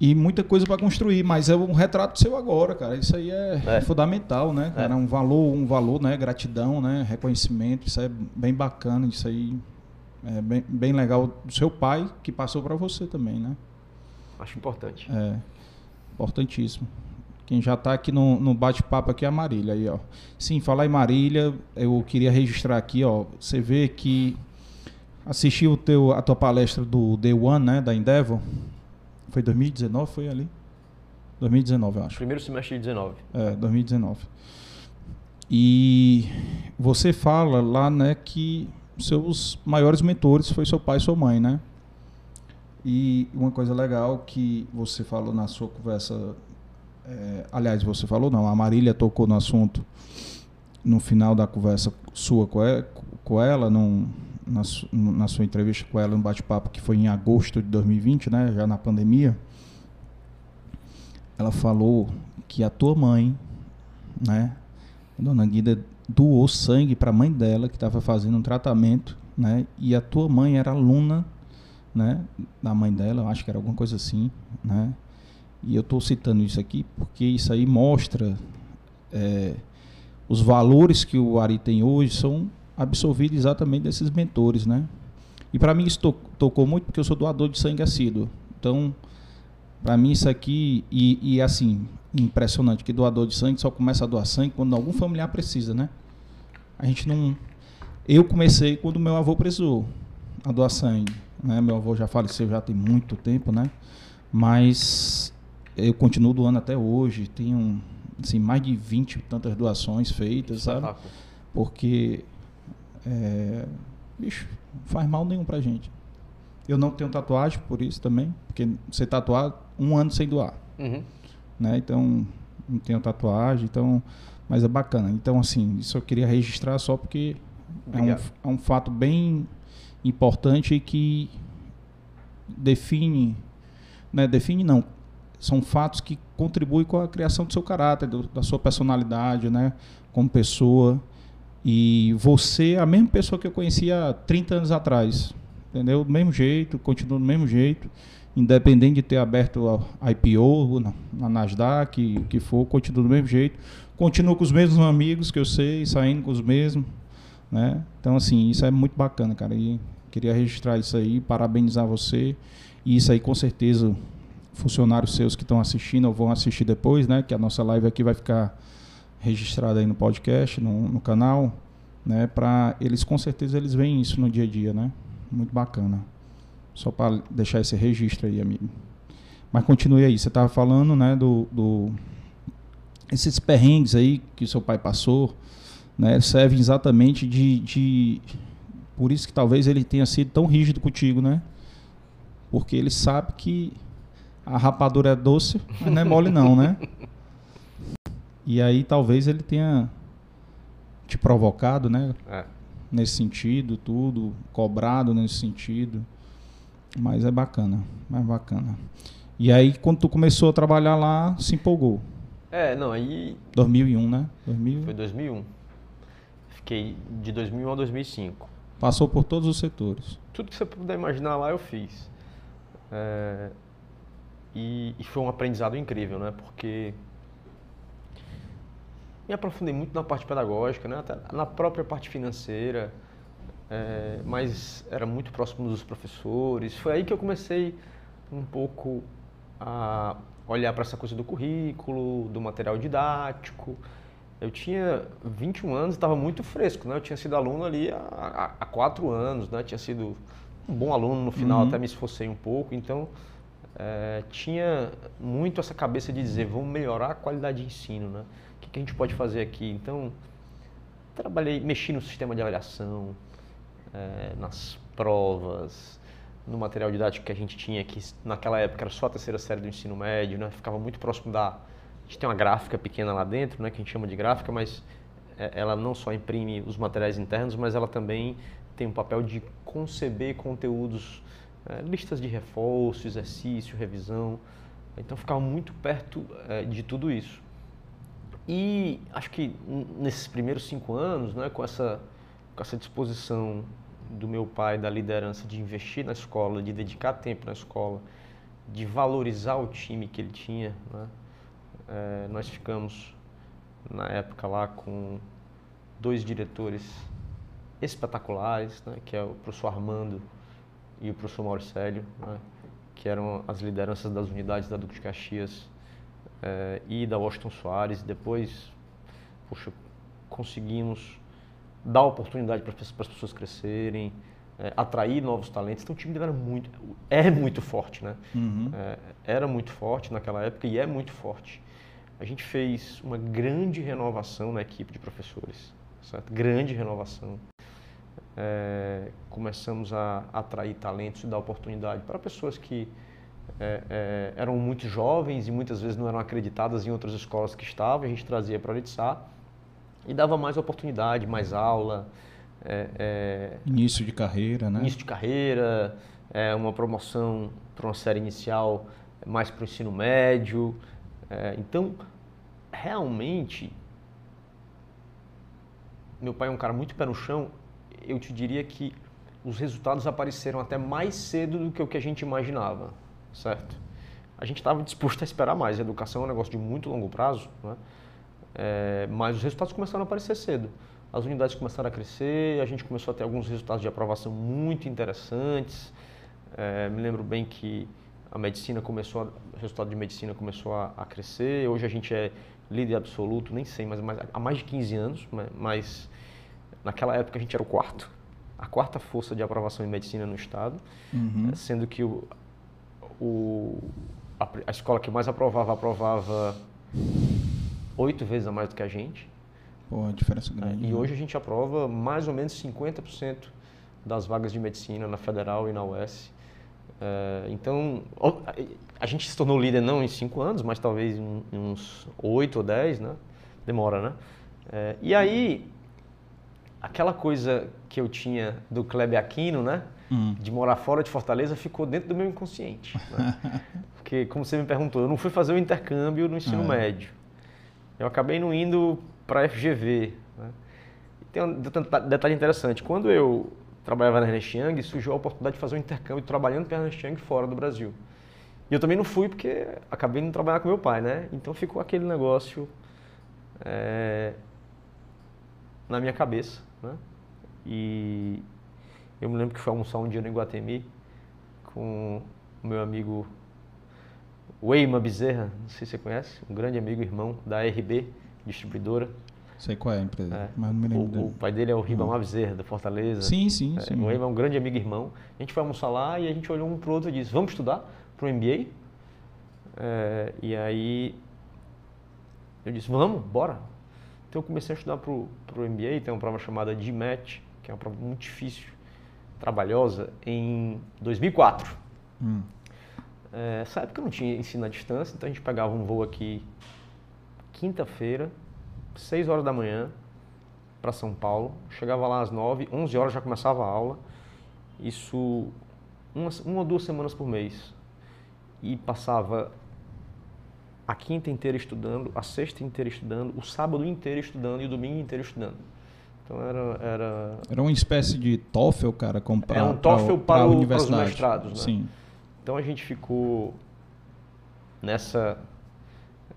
E muita coisa para construir, mas é um retrato seu agora, cara. Isso aí é, é. fundamental, né, cara? É. Um valor, um valor, né? Gratidão, né? Reconhecimento, isso é bem bacana, isso aí é bem, bem legal do seu pai que passou para você também, né? Acho importante. É, importantíssimo. Quem já está aqui no, no bate-papo aqui é a Marília aí, ó. Sim, falar em Marília, eu queria registrar aqui, ó. Você vê que assisti o teu, a tua palestra do Day One, né, da Endeavor. Foi 2019, foi ali? 2019, eu acho. Primeiro semestre de 19. É, 2019. E você fala lá, né, que seus maiores mentores foi seu pai e sua mãe, né? E uma coisa legal que você falou na sua conversa é, aliás, você falou não, a Marília tocou no assunto no final da conversa sua com ela, num, na, na, sua entrevista com ela, um bate-papo que foi em agosto de 2020, né, já na pandemia. Ela falou que a tua mãe, né, dona Guida doou sangue para a mãe dela que estava fazendo um tratamento, né, e a tua mãe era aluna, né, da mãe dela, acho que era alguma coisa assim, né, e eu estou citando isso aqui porque isso aí mostra é, os valores que o Ari tem hoje são absorvidos exatamente desses mentores, né? E para mim isso to tocou muito porque eu sou doador de sangue assíduo. Então, para mim isso aqui e, e assim impressionante que doador de sangue só começa a doar sangue quando algum familiar precisa, né? A gente não. Eu comecei quando meu avô precisou a doar sangue, né? Meu avô já faleceu já tem muito tempo, né? Mas eu continuo doando até hoje, tenho assim, mais de 20 e tantas doações feitas, sabe? Porque, é, bicho, faz mal nenhum pra gente. Eu não tenho tatuagem por isso também, porque você tatuar um ano sem doar. Uhum. Né? Então, não tenho tatuagem, então, mas é bacana. Então, assim, isso eu queria registrar só porque é um, é um fato bem importante que define, né, define não, são fatos que contribuem com a criação do seu caráter, do, da sua personalidade, né, como pessoa. E você a mesma pessoa que eu conhecia há 30 anos atrás, entendeu? Do mesmo jeito, continua do mesmo jeito, independente de ter aberto a IPO na, na Nasdaq, o que for, continua do mesmo jeito. Continuo com os mesmos amigos que eu sei, saindo com os mesmos, né? Então, assim, isso é muito bacana, cara. E queria registrar isso aí, parabenizar você. E isso aí, com certeza, funcionários seus que estão assistindo ou vão assistir depois, né? Que a nossa live aqui vai ficar registrada aí no podcast, no, no canal, né? Para eles com certeza eles veem isso no dia a dia, né? Muito bacana. Só para deixar esse registro aí, amigo. Mas continue aí. Você estava falando, né? Do, do esses perrengues aí que seu pai passou, né? Servem exatamente de, de por isso que talvez ele tenha sido tão rígido contigo, né? Porque ele sabe que a rapadura é doce, mas não é mole não, né? E aí talvez ele tenha te provocado, né? É. Nesse sentido, tudo, cobrado nesse sentido. Mas é bacana, é bacana. E aí quando tu começou a trabalhar lá, se empolgou. É, não, aí... 2001, né? 2000... Foi 2001. Fiquei de 2001 a 2005. Passou por todos os setores. Tudo que você puder imaginar lá eu fiz. É, e, e, foi um aprendizado incrível, né? Porque me aprofundei muito na parte pedagógica, né? Até na própria parte financeira, é, mas era muito próximo dos professores. Foi aí que eu comecei um pouco a olhar para essa coisa do currículo, do material didático. Eu tinha 21 anos, estava muito fresco, né? Eu tinha sido aluno ali há, há, quatro anos, né? Tinha sido um bom aluno no final, uhum. até me esforcei um pouco. Então, é, tinha muito essa cabeça de dizer, vamos melhorar a qualidade de ensino, né? O que, que a gente pode fazer aqui? Então, trabalhei, mexi no sistema de avaliação, é, nas provas, no material didático que a gente tinha, que naquela época era só a terceira série do ensino médio, né? ficava muito próximo da. A gente tem uma gráfica pequena lá dentro, né? que a gente chama de gráfica, mas é, ela não só imprime os materiais internos, mas ela também tem um papel de conceber conteúdos, é, listas de reforço, exercício, revisão. Então ficava muito perto é, de tudo isso. E acho que nesses primeiros cinco anos, né, com, essa, com essa disposição do meu pai, da liderança de investir na escola, de dedicar tempo na escola, de valorizar o time que ele tinha. Né? É, nós ficamos, na época lá, com dois diretores espetaculares, né? que é o professor Armando e o professor Mauricélio, né? que eram as lideranças das unidades da Duque de Caxias é, e da Washington Soares. Depois, poxa, conseguimos dar oportunidade para as pessoas crescerem, é, atrair novos talentos. Então o time era muito, é muito forte, né? Uhum. É, era muito forte naquela época e é muito forte. A gente fez uma grande renovação na equipe de professores, certo? Grande renovação. É, começamos a atrair talentos e dar oportunidade para pessoas que é, é, eram muito jovens e muitas vezes não eram acreditadas em outras escolas que estavam. A gente trazia para a Oritsá e dava mais oportunidade, mais aula. É, é, início de carreira, né? Início de carreira, é, uma promoção para uma série inicial mais para o ensino médio. Então, realmente, meu pai é um cara muito pé no chão. Eu te diria que os resultados apareceram até mais cedo do que o que a gente imaginava, certo? A gente estava disposto a esperar mais. A educação é um negócio de muito longo prazo, né? É, mas os resultados começaram a aparecer cedo. As unidades começaram a crescer, a gente começou a ter alguns resultados de aprovação muito interessantes. É, me lembro bem que a medicina começou, a, o resultado de medicina começou a, a, crescer. Hoje a gente é líder absoluto, nem sei, mas, mas há mais de 15 anos, mas naquela época a gente era o quarto, a quarta força de aprovação em medicina no estado, uhum. sendo que o, o a, a escola que mais aprovava aprovava oito vezes a mais do que a gente. Pô, a diferença grande. É, e né? hoje a gente aprova mais ou menos 50% das vagas de medicina na Federal e na UES. É, então, a gente se tornou líder não em cinco anos, mas talvez em, uns oito ou dez, né? Demora, né? É, e aí, aquela coisa que eu tinha do Kleber Aquino, né? Hum. De morar fora de Fortaleza, ficou dentro do meu inconsciente. Né? Porque, como você me perguntou, eu não fui fazer o intercâmbio no ensino é. médio eu acabei não indo para a FGV. Né? Tem um detalhe interessante. Quando eu trabalhava na Ernest Young, surgiu a oportunidade de fazer um intercâmbio trabalhando para a Ernest Young fora do Brasil. E eu também não fui porque acabei não trabalhar com meu pai, né? Então ficou aquele negócio é, na minha cabeça, né? E eu me lembro que fui almoçar um dia no Iguatemi com o meu amigo Weima Bezerra, não sei se você conhece, um grande amigo irmão da RB, distribuidora. Sei qual é a empresa, é. mas não me lembro. O, dele. o pai dele é o Ribamar Bezerra, da Fortaleza. Sim, sim, é, sim. O Weima é um grande amigo irmão. A gente foi almoçar lá e a gente olhou um pro outro e disse, vamos estudar para o MBA? É, e aí eu disse, vamos, bora. Então eu comecei a estudar para o MBA, tem uma prova chamada GMAT, que é uma prova muito difícil, trabalhosa, em 2004. Hum. É, essa época não tinha ensino à distância, então a gente pegava um voo aqui quinta-feira, 6 horas da manhã, para São Paulo. Chegava lá às 9, 11 horas já começava a aula. Isso uma, uma ou duas semanas por mês. E passava a quinta inteira estudando, a sexta inteira estudando, o sábado inteiro estudando e o domingo inteiro estudando. Então era, era... era uma espécie de TOEFL, cara, como para, é um TOEFL para, para, o, para os mestrados, né? Sim. Então a gente ficou nessa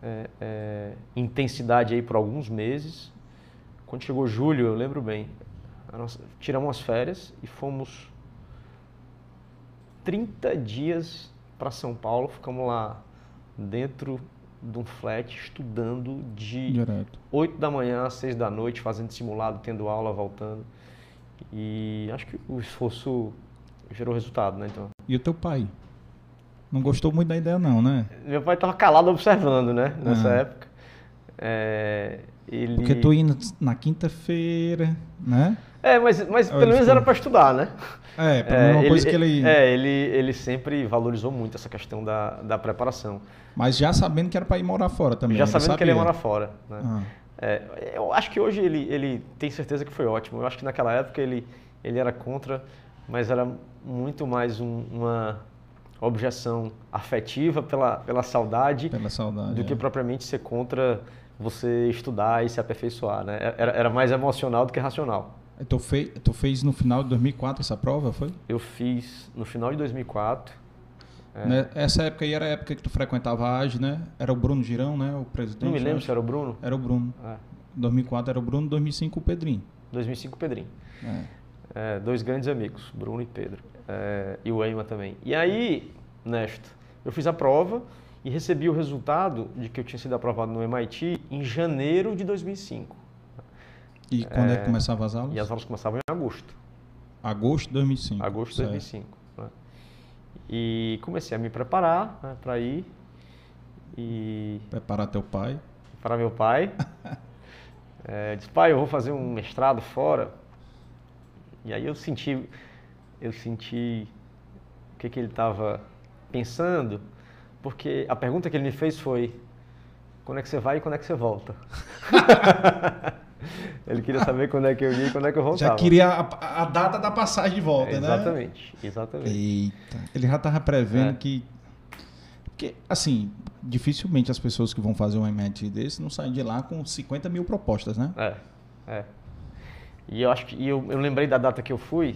é, é, intensidade aí por alguns meses. Quando chegou julho, eu lembro bem, nós tiramos as férias e fomos 30 dias para São Paulo, ficamos lá dentro de um flat estudando de Direto. 8 da manhã às 6 da noite, fazendo simulado, tendo aula, voltando. E acho que o esforço gerou resultado, né? Então. E o teu pai? Não gostou muito da ideia não, né? Meu pai estava calado observando, né? Nessa ah. época. É, ele... Porque tu ia na quinta-feira, né? É, mas, mas pelo menos era para estudar, né? É, pelo menos é, uma ele, coisa que ele... É, ele, ele sempre valorizou muito essa questão da, da preparação. Mas já sabendo que era para ir morar fora também. Já sabendo sabia. que ele ia morar fora, né? Ah. É, eu acho que hoje ele, ele tem certeza que foi ótimo. Eu acho que naquela época ele, ele era contra, mas era muito mais um, uma objeção afetiva pela, pela saudade, pela saudade do é. que propriamente ser contra você estudar e se aperfeiçoar, né? Era, era mais emocional do que racional. Tu fez, tu fez no final de 2004 essa prova, foi? Eu fiz no final de 2004. É. Né? Essa época aí era a época que tu frequentava a AGE, né? Era o Bruno Girão, né? O presidente. Não me lembro se era o Bruno. Era o Bruno. É. 2004 era o Bruno, 2005 o Pedrinho. 2005 o Pedrinho. É. É, dois grandes amigos, Bruno e Pedro. É, e o Eima também. E aí, Nesto, eu fiz a prova e recebi o resultado de que eu tinha sido aprovado no MIT em janeiro de 2005. E quando é, é que começavam as aulas? E as aulas começaçavam em agosto. Agosto de 2005. Agosto de 2005. Né? E comecei a me preparar né, para ir. E... Preparar teu pai? Para meu pai. é, disse, pai, eu vou fazer um mestrado fora. E aí eu senti, eu senti o que, que ele estava pensando, porque a pergunta que ele me fez foi: quando é que você vai e quando é que você volta? ele queria saber quando é que eu ia e quando é que eu voltava. Já queria a, a data da passagem de volta, é, exatamente, né? Exatamente, exatamente. Eita, ele já estava prevendo é. que. Porque, assim, dificilmente as pessoas que vão fazer um MIT desse não saem de lá com 50 mil propostas, né? É, é. E eu acho que e eu, eu lembrei da data que eu fui,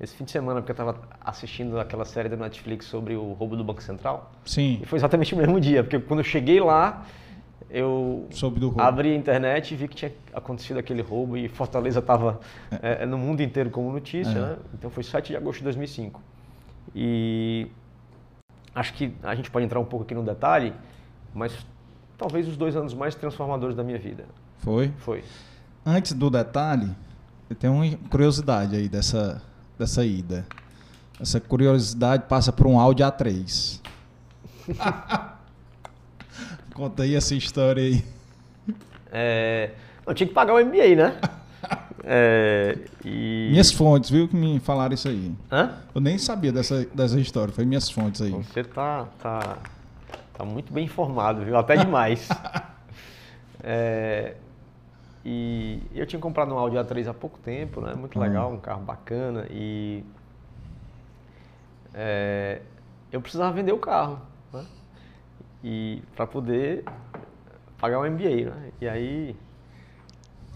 esse fim de semana, porque eu estava assistindo aquela série da Netflix sobre o roubo do Banco Central. Sim. E foi exatamente o mesmo dia, porque quando eu cheguei lá, eu abri a internet e vi que tinha acontecido aquele roubo e Fortaleza estava é. é, no mundo inteiro como notícia, é. né? Então foi 7 de agosto de 2005. E acho que a gente pode entrar um pouco aqui no detalhe, mas talvez os dois anos mais transformadores da minha vida. Foi? Foi. Antes do detalhe, eu tenho uma curiosidade aí dessa, dessa ida. Essa curiosidade passa por um Audi A3. Conta aí essa história aí. É, eu tinha que pagar o MBA, né? É, e... Minhas fontes, viu, que me falaram isso aí. Hã? Eu nem sabia dessa, dessa história, foi minhas fontes aí. Você tá, tá, tá muito bem informado, viu? Até demais. é, e eu tinha comprado um Audi A3 há pouco tempo, né? Muito legal, um carro bacana. E é, eu precisava vender o carro? E para poder pagar o MBA, né? E aí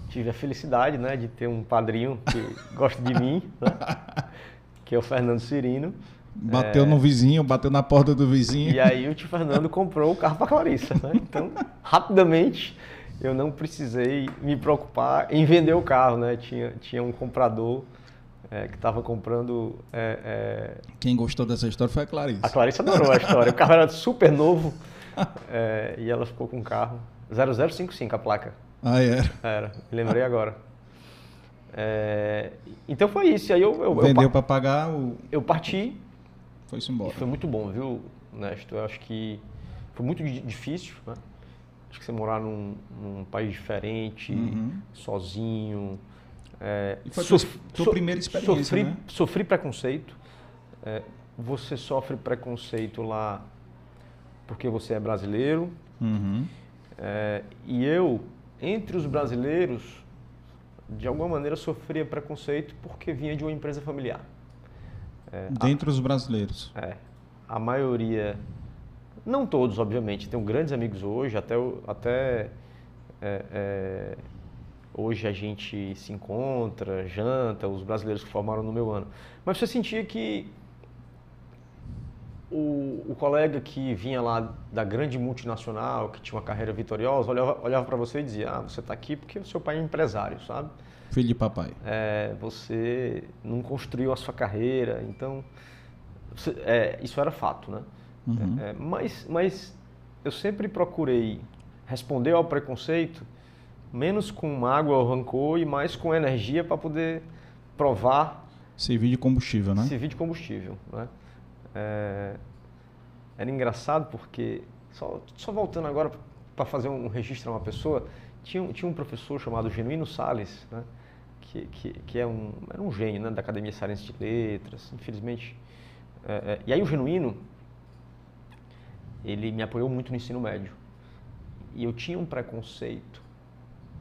tive a felicidade, né, de ter um padrinho que gosta de mim, né? Que é o Fernando Cirino. Bateu é... no vizinho, bateu na porta do vizinho. E aí o tio Fernando comprou o carro para Clarissa, né? Então, rapidamente eu não precisei me preocupar em vender o carro, né? Tinha, tinha um comprador é, que estava comprando. É, é... Quem gostou dessa história foi a Clarice. A Clarice adorou a história. O carro era super novo é, e ela ficou com o carro 0055 a placa. Ah, era? Era, me lembrei agora. É, então foi isso. Aí eu, eu vendeu para pagar o. Eu parti. Foi-se embora. Foi muito bom, viu, Nesto? Eu acho que foi muito difícil, né? Acho que você morar num, num país diferente, uhum. sozinho. É, e foi a tua, tua so, primeira experiência, sofri, né? Sofri preconceito. É, você sofre preconceito lá porque você é brasileiro. Uhum. É, e eu, entre os brasileiros, de alguma maneira sofria preconceito porque vinha de uma empresa familiar. É, Dentre a, os brasileiros. É. A maioria não todos, obviamente. Tenho grandes amigos hoje, até, até é, é, Hoje a gente se encontra, janta, os brasileiros que formaram no meu ano. Mas você sentia que o, o colega que vinha lá da grande multinacional, que tinha uma carreira vitoriosa, olhava, olhava para você e dizia: Ah, você está aqui porque o seu pai é empresário, sabe? Filho de papai. É, você não construiu a sua carreira, então. Você, é, isso era fato, né? Uhum. É, mas, mas eu sempre procurei responder ao preconceito menos com mágoa ou rancor e mais com energia para poder provar. Servir de combustível, né? Servir de combustível, né? É, era engraçado porque, só, só voltando agora para fazer um registro a uma pessoa, tinha, tinha um professor chamado Genuíno Sales, né? que, que, que é um, era um gênio né? da Academia Sarense de Letras, infelizmente. É, é, e aí o Genuíno, ele me apoiou muito no ensino médio. E eu tinha um preconceito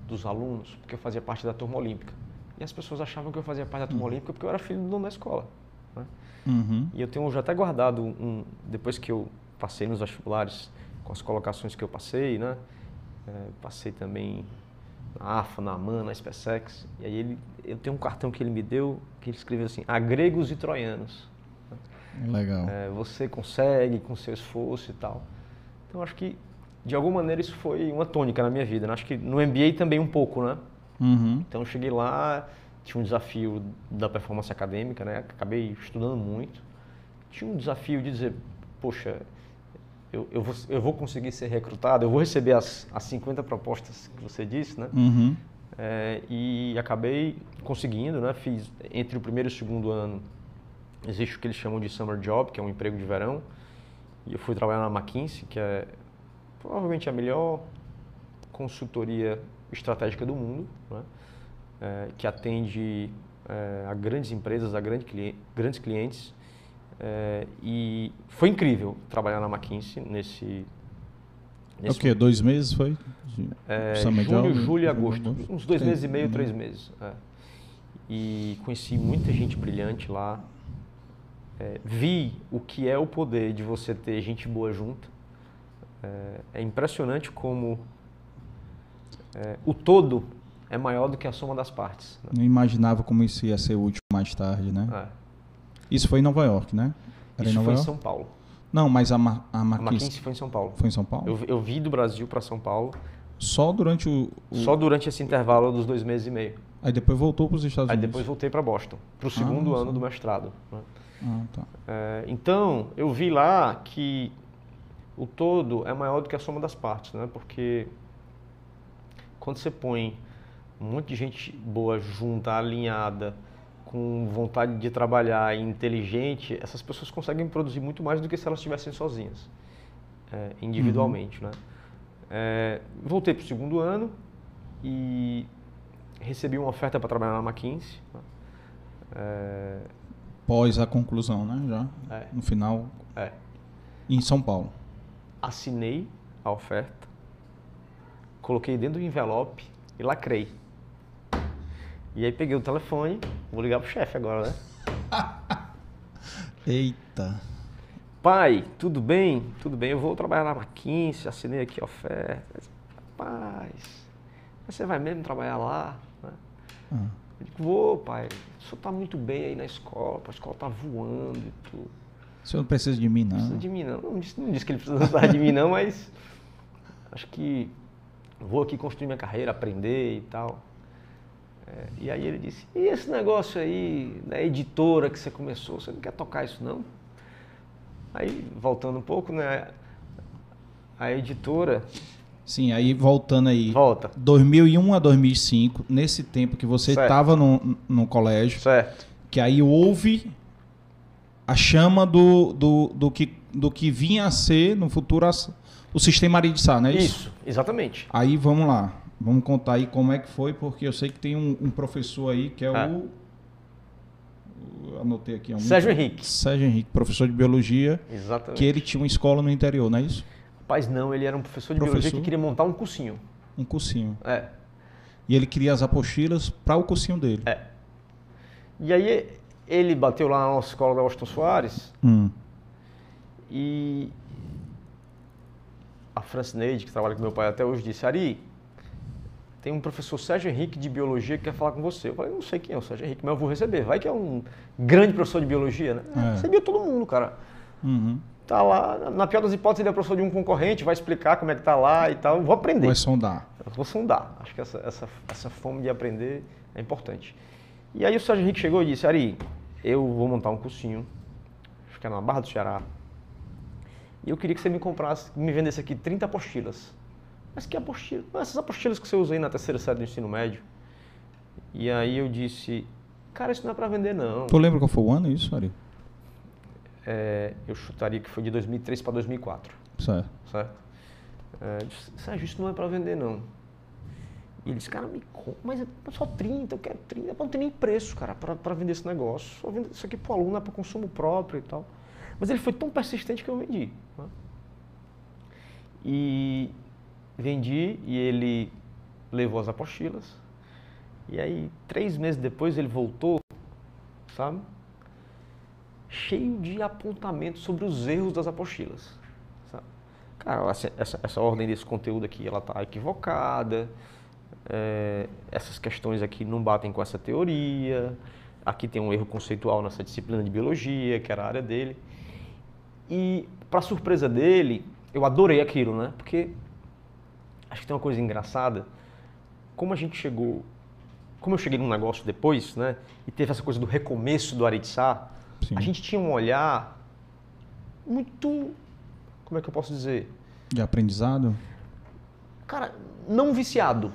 dos alunos, porque eu fazia parte da turma olímpica. E as pessoas achavam que eu fazia parte da turma uhum. olímpica porque eu era filho do dono da escola. Né? Uhum. E eu tenho já até guardado um, depois que eu passei nos vestibulares, com as colocações que eu passei, né? É, passei também na AFA, na AMAN, na SpaceX. E aí ele, eu tenho um cartão que ele me deu, que ele escreveu assim, a gregos e troianos. Legal. É, você consegue com seu esforço e tal. Então acho que de alguma maneira isso foi uma tônica na minha vida. Né? Acho que no MBA também um pouco, né? Uhum. Então eu cheguei lá, tinha um desafio da performance acadêmica, né? Acabei estudando muito. Tinha um desafio de dizer, poxa, eu, eu, vou, eu vou conseguir ser recrutado, eu vou receber as, as 50 propostas que você disse, né? Uhum. É, e acabei conseguindo, né? Fiz entre o primeiro e o segundo ano, existe o que eles chamam de summer job, que é um emprego de verão. E eu fui trabalhar na McKinsey, que é provavelmente a melhor consultoria estratégica do mundo, né? É, que atende é, a grandes empresas, a grande cliente, grandes clientes. É, e foi incrível trabalhar na McKinsey nesse. nesse o quê? Dois meses foi? É, junho, julho e agosto. Uns dois meses e meio, três meses. É. E conheci muita gente brilhante lá. É, vi o que é o poder de você ter gente boa junto. É, é impressionante como é, o todo é maior do que a soma das partes. Né? Não imaginava como isso ia ser útil mais tarde, né? É. Isso foi em Nova York, né? Era isso em foi York? em São Paulo. Não, mas a, Ma a. A foi em São Paulo. Foi em São Paulo? Eu, eu vi do Brasil para São Paulo. Só durante o, o, Só durante esse intervalo dos dois meses e meio. Aí depois voltou para os Estados Aí Unidos? Aí depois voltei para Boston, para o ah, segundo ah, ano do mestrado. Né? Ah, tá. É, então, eu vi lá que o todo é maior do que a soma das partes, né? Porque quando você põe um monte de gente boa junta, alinhada, com vontade de trabalhar inteligente, essas pessoas conseguem produzir muito mais do que se elas estivessem sozinhas, é, individualmente, uhum. né? É, voltei para o segundo ano e recebi uma oferta para trabalhar na McKinsey. Né? É, Pós a conclusão, né? Já é. no final. É. Em São Paulo assinei a oferta, coloquei dentro do envelope e lacrei. E aí peguei o telefone, vou ligar pro chefe agora, né? Eita. Pai, tudo bem? Tudo bem, eu vou trabalhar na McKinsey, assinei aqui a oferta. Rapaz, você vai mesmo trabalhar lá? Né? Eu digo, vou, pai. O senhor tá muito bem aí na escola, a escola tá voando e tudo. O senhor não precisa de mim, não? Não precisa de mim, não. Não disse, não disse que ele precisa de mim, não, mas acho que vou aqui construir minha carreira, aprender e tal. É, e aí ele disse, e esse negócio aí da editora que você começou, você não quer tocar isso não? Aí, voltando um pouco, né? A editora... Sim, aí voltando aí. Volta. 2001 a 2005, nesse tempo que você estava no, no colégio. Certo. Que aí houve a chama do, do, do, que, do que vinha a ser no futuro o sistema Aridissá, não é isso? Isso, exatamente. Aí vamos lá, vamos contar aí como é que foi, porque eu sei que tem um, um professor aí que é ah. o. Anotei aqui. Um, Sérgio Henrique. Sérgio Henrique, professor de biologia. Exatamente. Que ele tinha uma escola no interior, não é isso? Rapaz, não, ele era um professor de professor. biologia que queria montar um cursinho. Um cursinho. É. E ele queria as apostilas para o cursinho dele. É. E aí ele bateu lá na nossa escola da Washington Soares hum. e a Francineide, que trabalha com meu pai até hoje, disse, Ari, tem um professor Sérgio Henrique de biologia que quer falar com você. Eu falei, não sei quem é o Sérgio Henrique, mas eu vou receber. Vai que é um grande professor de biologia, né? É. Recebia todo mundo, cara. Uhum. Tá lá, na pior das hipóteses, ele é professor de um concorrente, vai explicar como é que tá lá e tal. Eu vou aprender. Vai sondar. Eu vou sondar. Acho que essa, essa, essa fome de aprender é importante. E aí o Sérgio Henrique chegou e disse, Ari, eu vou montar um cursinho, acho que é na Barra do Ceará, e eu queria que você me comprasse, me vendesse aqui 30 apostilas. Mas que apostila? Essas apostilas que você usa aí na terceira série do ensino médio. E aí eu disse, cara, isso não é para vender não. Tu lembra qual foi o ano isso, Ari? É, eu chutaria que foi de 2003 para 2004. Certo. Certo? É, disse, Sérgio, isso não é para vender não. E ele disse, cara, me compra, mas é só 30, eu quero 30. Não tem nem preço, cara, para vender esse negócio. Só vendo isso aqui pro aluno, é para consumo próprio e tal. Mas ele foi tão persistente que eu vendi. Né? E vendi e ele levou as apostilas. E aí, três meses depois, ele voltou, sabe? Cheio de apontamentos sobre os erros das apostilas. Sabe? Cara, essa, essa, essa ordem desse conteúdo aqui, ela tá equivocada. É, essas questões aqui não batem com essa teoria. Aqui tem um erro conceitual nessa disciplina de biologia, que era a área dele. E, para surpresa dele, eu adorei aquilo, né? Porque acho que tem uma coisa engraçada. Como a gente chegou, como eu cheguei num negócio depois, né? E teve essa coisa do recomeço do Aritsá, a gente tinha um olhar muito, como é que eu posso dizer? De aprendizado? Cara, não viciado.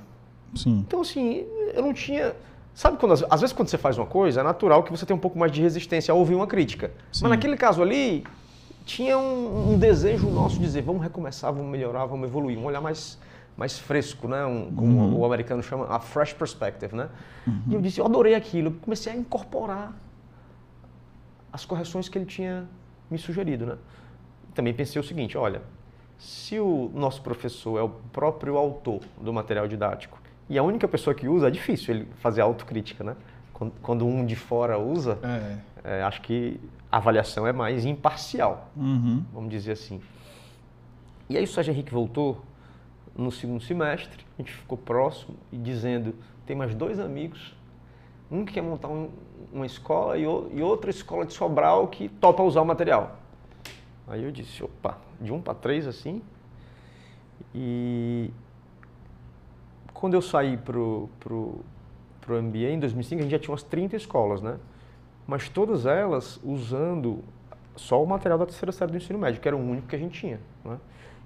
Sim. Então, assim, eu não tinha. Sabe quando, às vezes, quando você faz uma coisa, é natural que você tenha um pouco mais de resistência a ouvir uma crítica. Sim. Mas naquele caso ali, tinha um, um, desejo nosso de dizer, vamos recomeçar, vamos melhorar, vamos evoluir, um olhar mais, mais fresco, né? Um, como uhum. o americano chama, a fresh perspective, né? Uhum. E eu disse, eu adorei aquilo, comecei a incorporar as correções que ele tinha me sugerido, né? Também pensei o seguinte, olha, se o nosso professor é o próprio autor do material didático e a única pessoa que usa, é difícil ele fazer autocrítica, né? Quando, quando um de fora usa, é. É, acho que a avaliação é mais imparcial, uhum. vamos dizer assim. E aí o Sérgio Henrique voltou no segundo semestre, a gente ficou próximo e dizendo, tem mais dois amigos, um que quer montar um, uma escola e, o, e, outra escola de Sobral que topa usar o material. Aí eu disse, opa, de um para três assim. E quando eu saí pro, pro, pro MBA em 2005, a gente já tinha umas 30 escolas, né? mas todas elas usando só o material da terceira série do ensino médio, que era o único que a gente tinha. Né?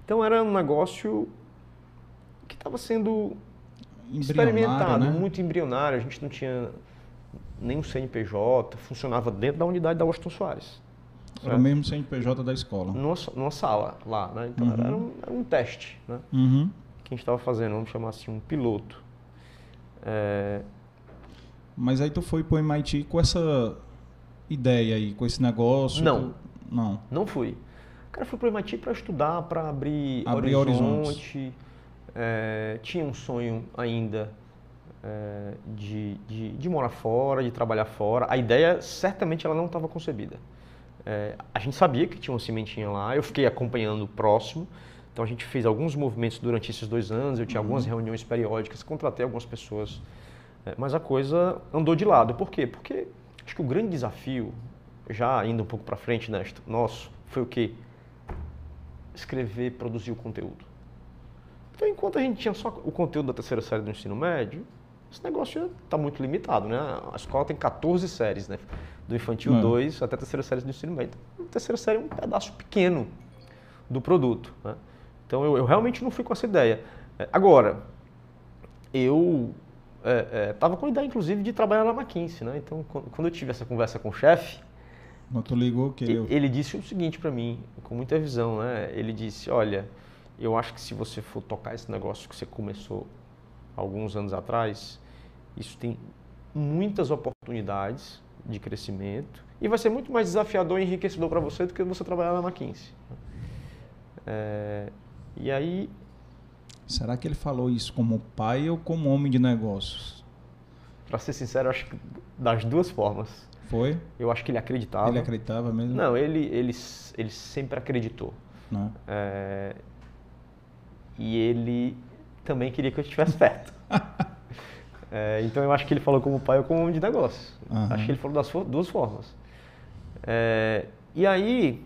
Então era um negócio que estava sendo experimentado, né? muito embrionário. A gente não tinha nem um CNPJ, funcionava dentro da unidade da Washington Soares. Era o mesmo CNPJ da escola. Numa, numa sala lá, né? Então uhum. era, um, era, um, teste, né? Uhum. Que a gente estava fazendo, vamos chamar assim, um piloto. É... Mas aí tu foi para o MIT com essa ideia aí com esse negócio? Não. Tu... Não. Não fui. Cara, fui para o MIT para estudar, para abrir, abrir horizonte. É, tinha um sonho ainda é, de, de, de, morar fora, de trabalhar fora. A ideia, certamente, ela não estava concebida. É, a gente sabia que tinha uma cimentinha lá, eu fiquei acompanhando próximo. Então a gente fez alguns movimentos durante esses dois anos, eu tinha uhum. algumas reuniões periódicas, contratei algumas pessoas, é, mas a coisa andou de lado. Por quê? Porque Acho que o grande desafio, já indo um pouco para frente, né, nosso, foi o quê? Escrever, produzir o conteúdo. Então, enquanto a gente tinha só o conteúdo da terceira série do ensino médio, esse negócio está muito limitado, né? A escola tem 14 séries, né? Do infantil 2 até a terceira série do ensino médio. Então, a terceira série é um pedaço pequeno do produto, né? Então, eu, eu realmente não fui com essa ideia. É, agora, eu estava é, é, com a ideia, inclusive, de trabalhar na McKinsey, né? Então, quando eu tive essa conversa com o chefe, tu ligou que eu... ele disse o seguinte para mim, com muita visão, né? Ele disse, olha, eu acho que se você for tocar esse negócio que você começou alguns anos atrás, isso tem muitas oportunidades de crescimento e vai ser muito mais desafiador e enriquecedor para você do que você trabalhar na McKinsey. É, e aí Será que ele falou isso como pai ou como homem de negócios? Para ser sincero, acho que das duas formas. Foi? Eu acho que ele acreditava. Ele acreditava mesmo? Não, ele, ele, ele sempre acreditou. É, e ele também queria que eu estivesse perto. É, então eu acho que ele falou como pai ou como homem de negócio. Uhum. Acho que ele falou das duas formas. É, e aí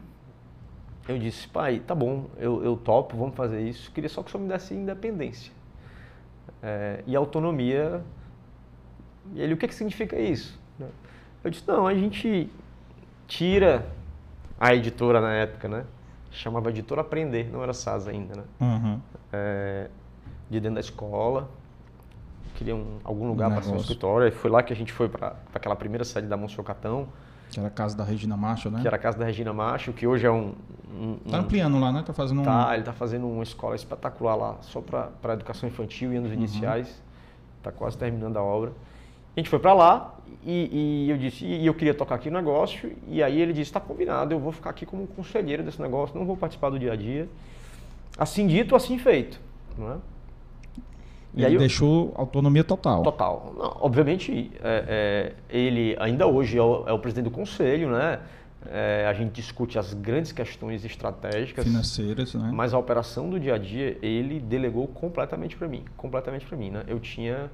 eu disse, pai, tá bom, eu, eu topo, vamos fazer isso. Queria só que o senhor me desse independência. É, e autonomia. E ele, o que, que significa isso? Eu disse, não, a gente tira a editora na época, né? Chamava Editora Aprender, não era SAS ainda, né? Uhum. É, de dentro da escola. Queria um, algum lugar para ser um escritório. E foi lá que a gente foi para aquela primeira sede da Monsenhor Catão. Que era a casa da Regina Macho, né? Que era a casa da Regina Macho, que hoje é um... um tá ampliando lá, né? Tá fazendo um... Tá, ele tá fazendo uma escola espetacular lá, só para educação infantil e anos uhum. iniciais. Tá quase terminando a obra. A gente foi para lá e, e, eu disse, e eu queria tocar aqui no negócio, e aí ele disse, está combinado, eu vou ficar aqui como conselheiro desse negócio, não vou participar do dia a dia. Assim dito, assim feito. Não é? E ele aí deixou autonomia total. Total. Não, obviamente, é, é, ele ainda hoje é o, é o, presidente do conselho, né? É, a gente discute as grandes questões estratégicas. Financeiras, né? Mas a operação do dia a dia, ele delegou completamente para mim. Completamente para mim, né? Eu tinha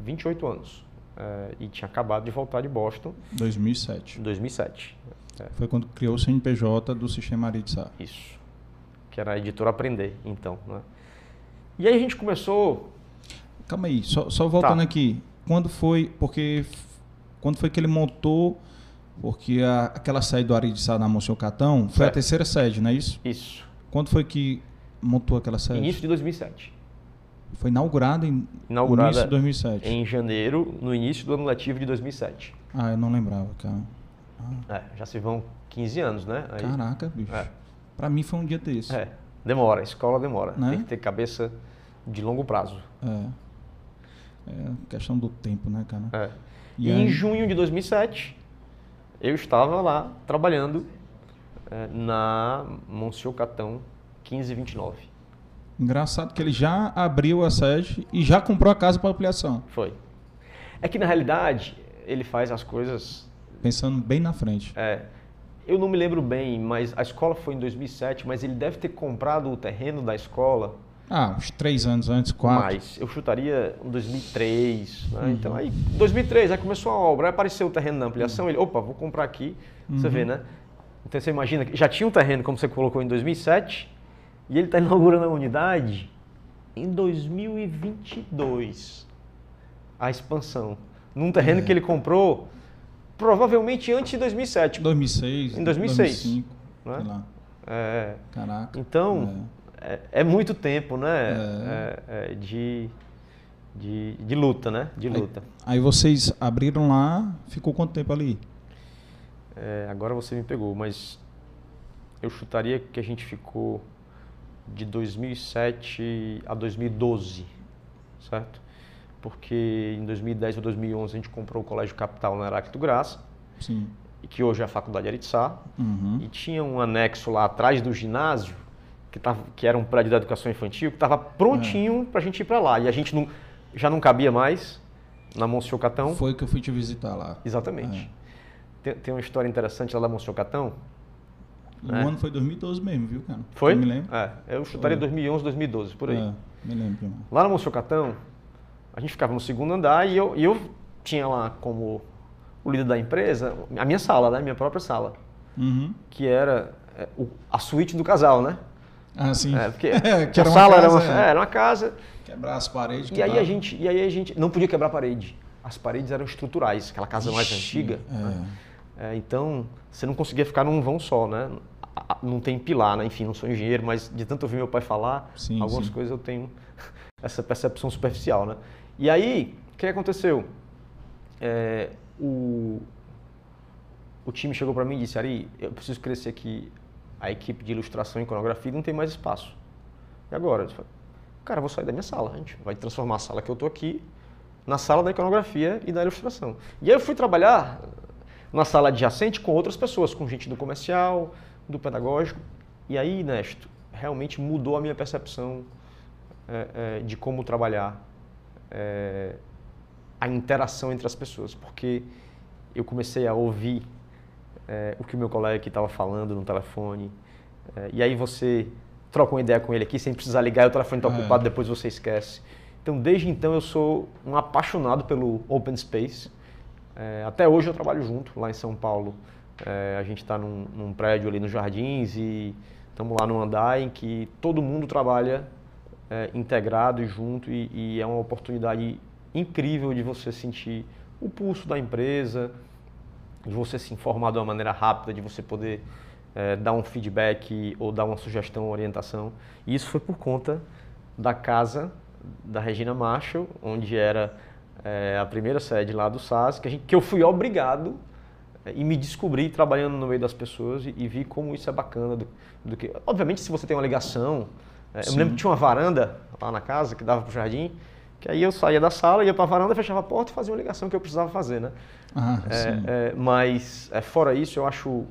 28 anos é, e tinha acabado de voltar de Boston. 2007. 2007. É. Foi quando criou o CNPJ do Sistema Aritsa. Isso. Que era a editora Aprender, então, né? E aí a gente começou. Calma aí, só, só voltando tá. aqui. Quando foi. Porque. Quando foi que ele montou. Porque a, aquela sede do Aridissá na Monsenhor Catão foi certo. a terceira sede, não é isso? Isso. Quando foi que montou aquela sede? Início de 2007. Foi inaugurada em inaugurada início de 2007. Em janeiro, no início do ano letivo de 2007. Ah, eu não lembrava, cara. Ah. É, já se vão 15 anos, né? Aí, Caraca, bicho. É. Pra mim foi um dia desse. É. Demora, a escola demora. Né? Tem que ter cabeça de longo prazo. É. É questão do tempo, né, cara? É. E, e aí... em junho de 2007, eu estava lá trabalhando é, na Monsenhor Catão 1529. Engraçado que ele já abriu a sede e já comprou a casa para ampliação. Foi. É que na realidade ele faz as coisas pensando bem na frente. É. Eu não me lembro bem, mas a escola foi em 2007, mas ele deve ter comprado o terreno da escola. Ah, uns três anos antes, quatro. Mais. Eu chutaria em 2003. Né? Uhum. Então, aí, 2003, aí começou a obra, aí apareceu o terreno da ampliação, uhum. ele, opa, vou comprar aqui. Uhum. Você vê, né? Então, você imagina, já tinha um terreno, como você colocou, em 2007, e ele está inaugurando a unidade em 2022. A expansão. Num terreno é. que ele comprou provavelmente antes de 2007. 2006. Em 2006. 2005. Né? Sei lá. É, Caraca. Então, é. É, é muito tempo, né? É. É, de, de, de luta, né? De luta. Aí, aí, vocês abriram lá, ficou quanto tempo ali? agora você me pegou, mas eu chutaria que a gente ficou de 2007 a 2012, certo? Porque em 2010 ou 2011 a gente comprou o Colégio Capital na Heráclito Graça, Sim. que hoje é a Faculdade Aritsá, uhum. e tinha um anexo lá atrás do ginásio, que, tava, que era um prédio da educação infantil, que estava prontinho é. para a gente ir para lá. E a gente não, já não cabia mais na Monsenhor Catão. Foi que eu fui te visitar lá. Exatamente. É. Tem, tem, uma história interessante lá da Monsenhor Catão, é. o ano foi 2012 mesmo, viu, cara? Foi? Eu me lembro. É, eu chutaria foi. 2011, 2012, por aí. É, me lembro. Lá no Monsenhor Catão, a gente ficava no segundo andar e eu, e eu tinha lá como o líder da empresa, a minha sala, né? Minha própria sala. Uhum. Que era é, a suíte do casal, né? Ah, sim. É, porque que a sala casa, era, uma, é. era uma casa. Quebrar as paredes. E aí, a gente, e aí a gente não podia quebrar a parede. As paredes eram estruturais, aquela casa Ixi, mais antiga. É. Né? É, então, você não conseguia ficar num vão só, né? Não tem pilar, né? enfim, não sou engenheiro, mas de tanto ouvir meu pai falar, sim, algumas sim. coisas eu tenho essa percepção superficial, né? E aí, o que aconteceu? É, o, o time chegou para mim e disse, Ari, eu preciso crescer aqui a equipe de ilustração e iconografia não tem mais espaço. E agora? Eu disse, cara, eu vou sair da minha sala, a gente vai transformar a sala que eu tô aqui na sala da iconografia e da ilustração. E aí eu fui trabalhar na sala adjacente com outras pessoas, com gente do comercial, do pedagógico. E aí, Nesto, realmente mudou a minha percepção é, é, de como trabalhar é, a interação entre as pessoas, porque eu comecei a ouvir é, o que o meu colega aqui estava falando no telefone, é, e aí você troca uma ideia com ele aqui sem precisar ligar, e o telefone está é. ocupado, depois você esquece. Então, desde então, eu sou um apaixonado pelo Open Space. Até hoje eu trabalho junto, lá em São Paulo. É, a gente está num, num, prédio ali nos Jardins e estamos lá no andar em que todo mundo trabalha é, integrado e junto e, e, é uma oportunidade incrível de você sentir o pulso da empresa, de você se informar de uma maneira rápida, de você poder é, dar um feedback ou dar uma sugestão, orientação. E isso foi por conta da casa da Regina Marshall, onde era é, a primeira sede lá do SAS, que, gente, que eu fui obrigado e me descobri trabalhando no meio das pessoas e, e vi como isso é bacana. Do, do, que, obviamente, se você tem uma ligação, é, eu me lembro que tinha uma varanda lá na casa que dava para o jardim, que aí eu saía da sala, ia para a varanda, fechava a porta e fazia uma ligação que eu precisava fazer, né? Ah, é, é, mas é, fora isso, eu acho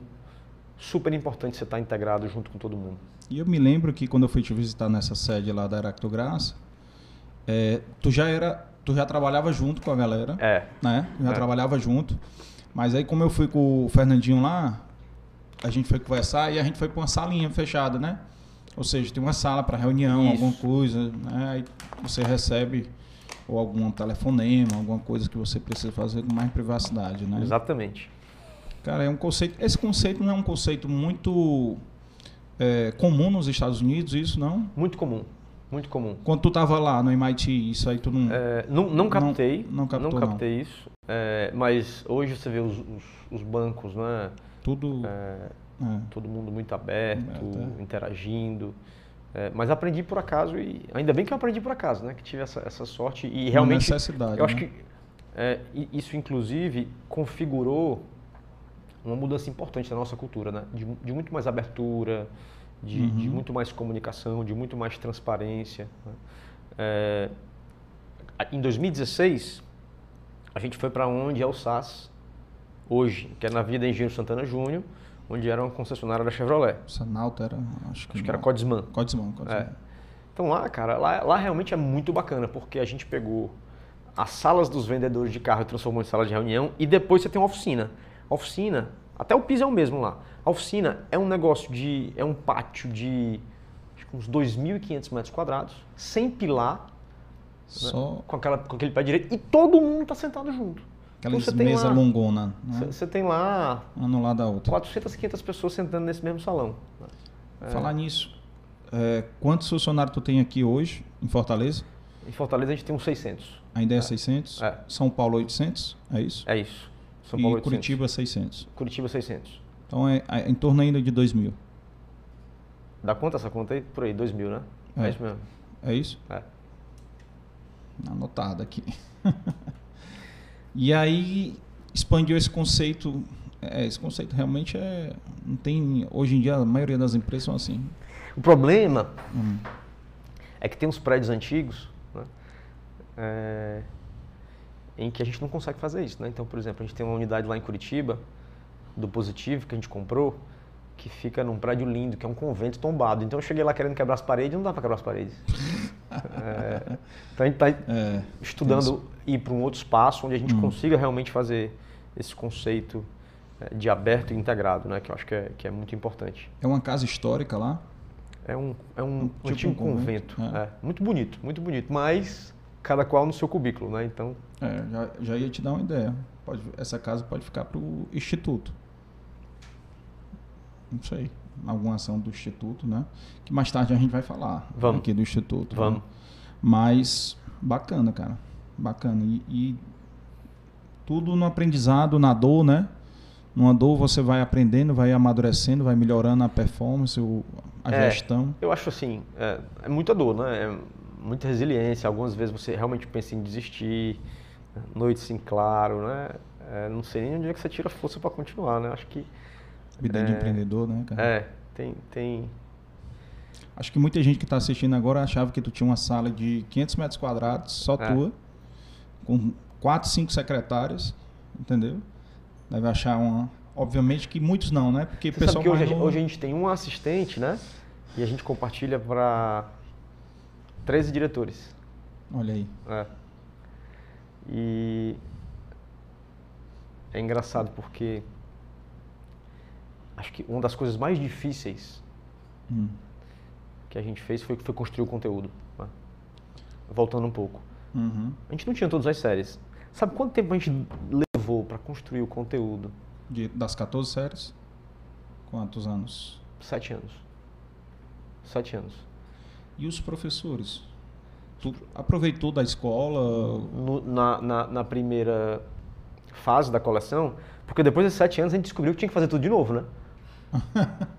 super importante você estar integrado junto com todo mundo. E eu me lembro que quando eu fui te visitar nessa sede lá da Aractograça, é, tu já era, tu já trabalhava junto com a galera, é. né? Já é. trabalhava junto. Mas aí como eu fui com o Fernandinho lá, a gente foi conversar e a gente foi para uma salinha fechada, né? Ou seja, tem uma sala para reunião, Isso. alguma coisa, né? Aí você recebe ou algum telefonema, alguma coisa que você precisa fazer com mais privacidade, né? Exatamente. Cara, é um conceito. Esse conceito não é um conceito muito é, comum nos Estados Unidos, isso não? Muito comum. Muito comum. Quando tu estava lá no MIT, isso aí tu não. É, não, não captei. Não, não, captou, não captei não. isso. É, mas hoje você vê os, os, os bancos, né? Tudo. É, é. todo mundo muito aberto, é. interagindo. É, mas aprendi por acaso e ainda bem que eu aprendi por acaso, né? Que tive essa, essa sorte e realmente. Uma necessidade. Eu acho né? que isso inclusive configurou uma mudança importante na nossa cultura, né? De, de muito mais abertura, de, uhum. de muito mais comunicação, de muito mais transparência. Né? É, em 2016, a gente foi para onde é o SAS hoje, que é na Vida Engenheiro Santana Júnior, onde era uma concessionária da Chevrolet. Sanalto era, acho que, acho que era Codesman. Codesman, Codesman. É. Então lá, cara, lá, lá realmente é muito bacana, porque a gente pegou as salas dos vendedores de carro e transformou em sala de reunião e depois você tem uma oficina. A oficina, até o piso é o mesmo lá. A oficina é um negócio de. é um pátio de uns 2.500 metros quadrados, sem pilar, né, Só... Né, com, aquela, com aquele pé direito, e todo mundo está sentado junto. Aquela então, mesa lá, longona. Você né? tem lá. Uma lado da outra. 400, 500 pessoas sentando nesse mesmo salão. É. Falar nisso, é, quantos funcionários tu tem aqui hoje, em Fortaleza? Em Fortaleza a gente tem uns 600. Ainda é, é 600? É. São Paulo 800? É isso? É isso. São Paulo e 800. Curitiba 600. Curitiba 600. Então é, é em torno ainda de 2 mil. Dá conta essa conta aí? Por aí, 2 mil, né? É. é isso mesmo. É isso? É. Anotado aqui. e aí expandiu esse conceito. É, esse conceito realmente é. Não tem. Hoje em dia a maioria das empresas são assim. O problema hum. é que tem uns prédios antigos. Né? É, em que a gente não consegue fazer isso. Né? Então, por exemplo, a gente tem uma unidade lá em Curitiba, do Positivo, que a gente comprou, que fica num prédio lindo, que é um convento tombado. Então eu cheguei lá querendo quebrar as paredes e não dá para quebrar as paredes. é, então a gente está é, estudando ir para um outro espaço onde a gente hum. consiga realmente fazer esse conceito é, de aberto e integrado, né? que eu acho que é, que é muito importante. É uma casa histórica lá? É um, é um, um tipo um convento. convento. É. muito bonito, muito bonito. Mas cada qual no seu cubículo, né? Então. É, já, já ia te dar uma ideia. Pode, essa casa pode ficar para o instituto. Não sei. Alguma ação do instituto, né? Que mais tarde a gente vai falar Vamos. aqui do instituto. Né? Vamos. Né? Mas bacana, cara. Bacana. E, e, tudo no aprendizado, na dor, né? Numa dor você vai aprendendo, vai amadurecendo, vai melhorando a performance, a é, gestão. Eu acho assim, é, é muita dor, né? É muita resiliência. Algumas vezes você realmente pensa em desistir, noites em claro, né? É, não sei nem onde é que você tira força para continuar, né? Acho que vida é, de empreendedor, né, cara? É, tem, tem. Acho que muita gente que está assistindo agora achava que tu tinha uma sala de 500 metros quadrados, só é. tua, com quatro, cinco secretárias, entendeu? Deve achar uma. Obviamente que muitos não, né? Porque Você pessoal sabe que hoje, hoje a gente tem um assistente, né? E a gente compartilha para 13 diretores. Olha aí. É. E é engraçado porque acho que uma das coisas mais difíceis hum. que a gente fez foi, foi construir o conteúdo. Né? voltando um pouco. Uhum. A gente não tinha todas as séries. Sabe quanto tempo a gente levou para construir o conteúdo? De, das 14 séries? Quantos anos? Sete anos. Sete anos. E os professores? Tu aproveitou da escola? No, na, na, na, primeira fase da coleção, porque depois de sete anos a gente descobriu que tinha que fazer tudo de novo, né?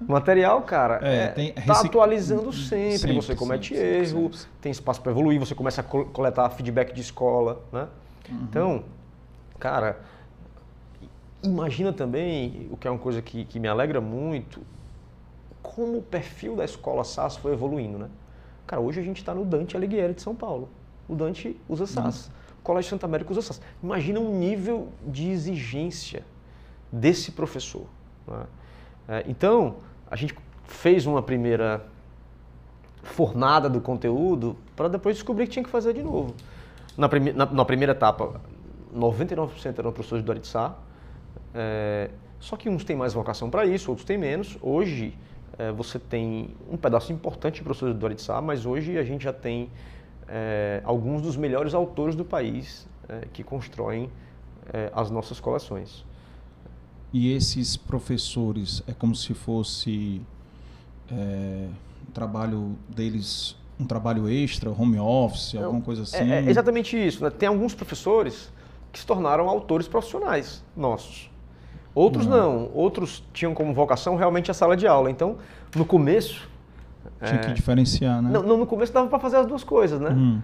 O material, cara, é, é, tem, tá atualizando sempre, sempre você comete sempre, erro, sempre, tem espaço para evoluir, você começa a coletar feedback de escola, né? Uhum. Então, cara, imagina também, o que é uma coisa que, que me alegra muito, como o perfil da escola SAS foi evoluindo, né? Cara, hoje a gente está no Dante Alighieri de São Paulo. O Dante usa SAS. Uhum. O Colégio Santa América usa SAS. Imagina um nível de exigência desse professor. Né? É, então, a gente fez uma primeira fornada do conteúdo para depois descobrir que tinha que fazer de novo. Na, prime na, na primeira etapa, 99% eram professores do Aritsá, é, só que uns têm mais vocação para isso, outros têm menos. Hoje, é, você tem um pedaço importante de professores do Aritsá, mas hoje a gente já tem é, alguns dos melhores autores do país é, que constroem é, as nossas coleções. E esses professores, é como se fosse é, um trabalho deles, um trabalho extra, home office, alguma coisa é, assim? É, exatamente isso. Né? Tem alguns professores que se tornaram autores profissionais nossos. Outros não. não. Outros tinham como vocação realmente a sala de aula. Então, no começo. Tinha é... que diferenciar, né? Não, no começo dava para fazer as duas coisas, né? Hum.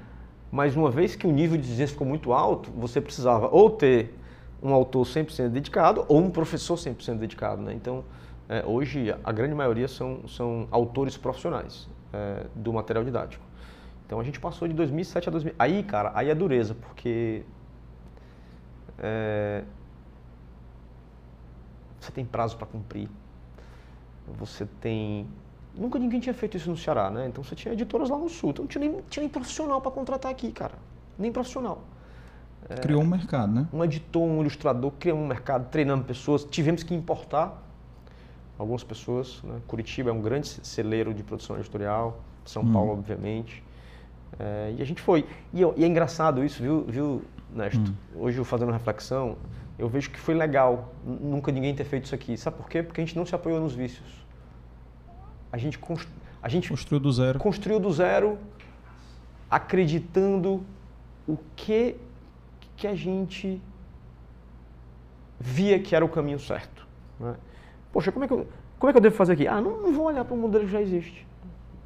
Mas uma vez que o nível de exigência ficou muito alto, você precisava ou ter um autor 100% dedicado ou um professor 100% dedicado, né? Então, é, hoje, a grande maioria são, são autores profissionais é, do material didático. Então, a gente passou de 2007 a 2000. Aí, cara, aí é dureza, porque é, você tem prazo para cumprir, você tem. Nunca ninguém tinha feito isso no Ceará, né? Então você tinha editoras lá no Sul, então não tinha nem, tinha nem profissional para contratar aqui, cara. Nem profissional. É, Criou um mercado, né? Um editor, um ilustrador, criou um mercado, treinando pessoas. Tivemos que importar algumas pessoas. Né? Curitiba é um grande celeiro de produção editorial, São hum. Paulo, obviamente. É, e a gente foi. E, e, é engraçado isso, viu, viu Nesto? Hum. Hoje, eu fazendo reflexão, eu vejo que foi legal nunca ninguém ter feito isso aqui. Sabe por quê? Porque a gente não se apoiou nos vícios. A gente, const... a gente construiu do zero. Construiu do zero, acreditando o que que a gente via que era o caminho certo. Né? Poxa, como é, que eu, como é que eu devo fazer aqui? Ah, não, não vou olhar para o modelo que já existe.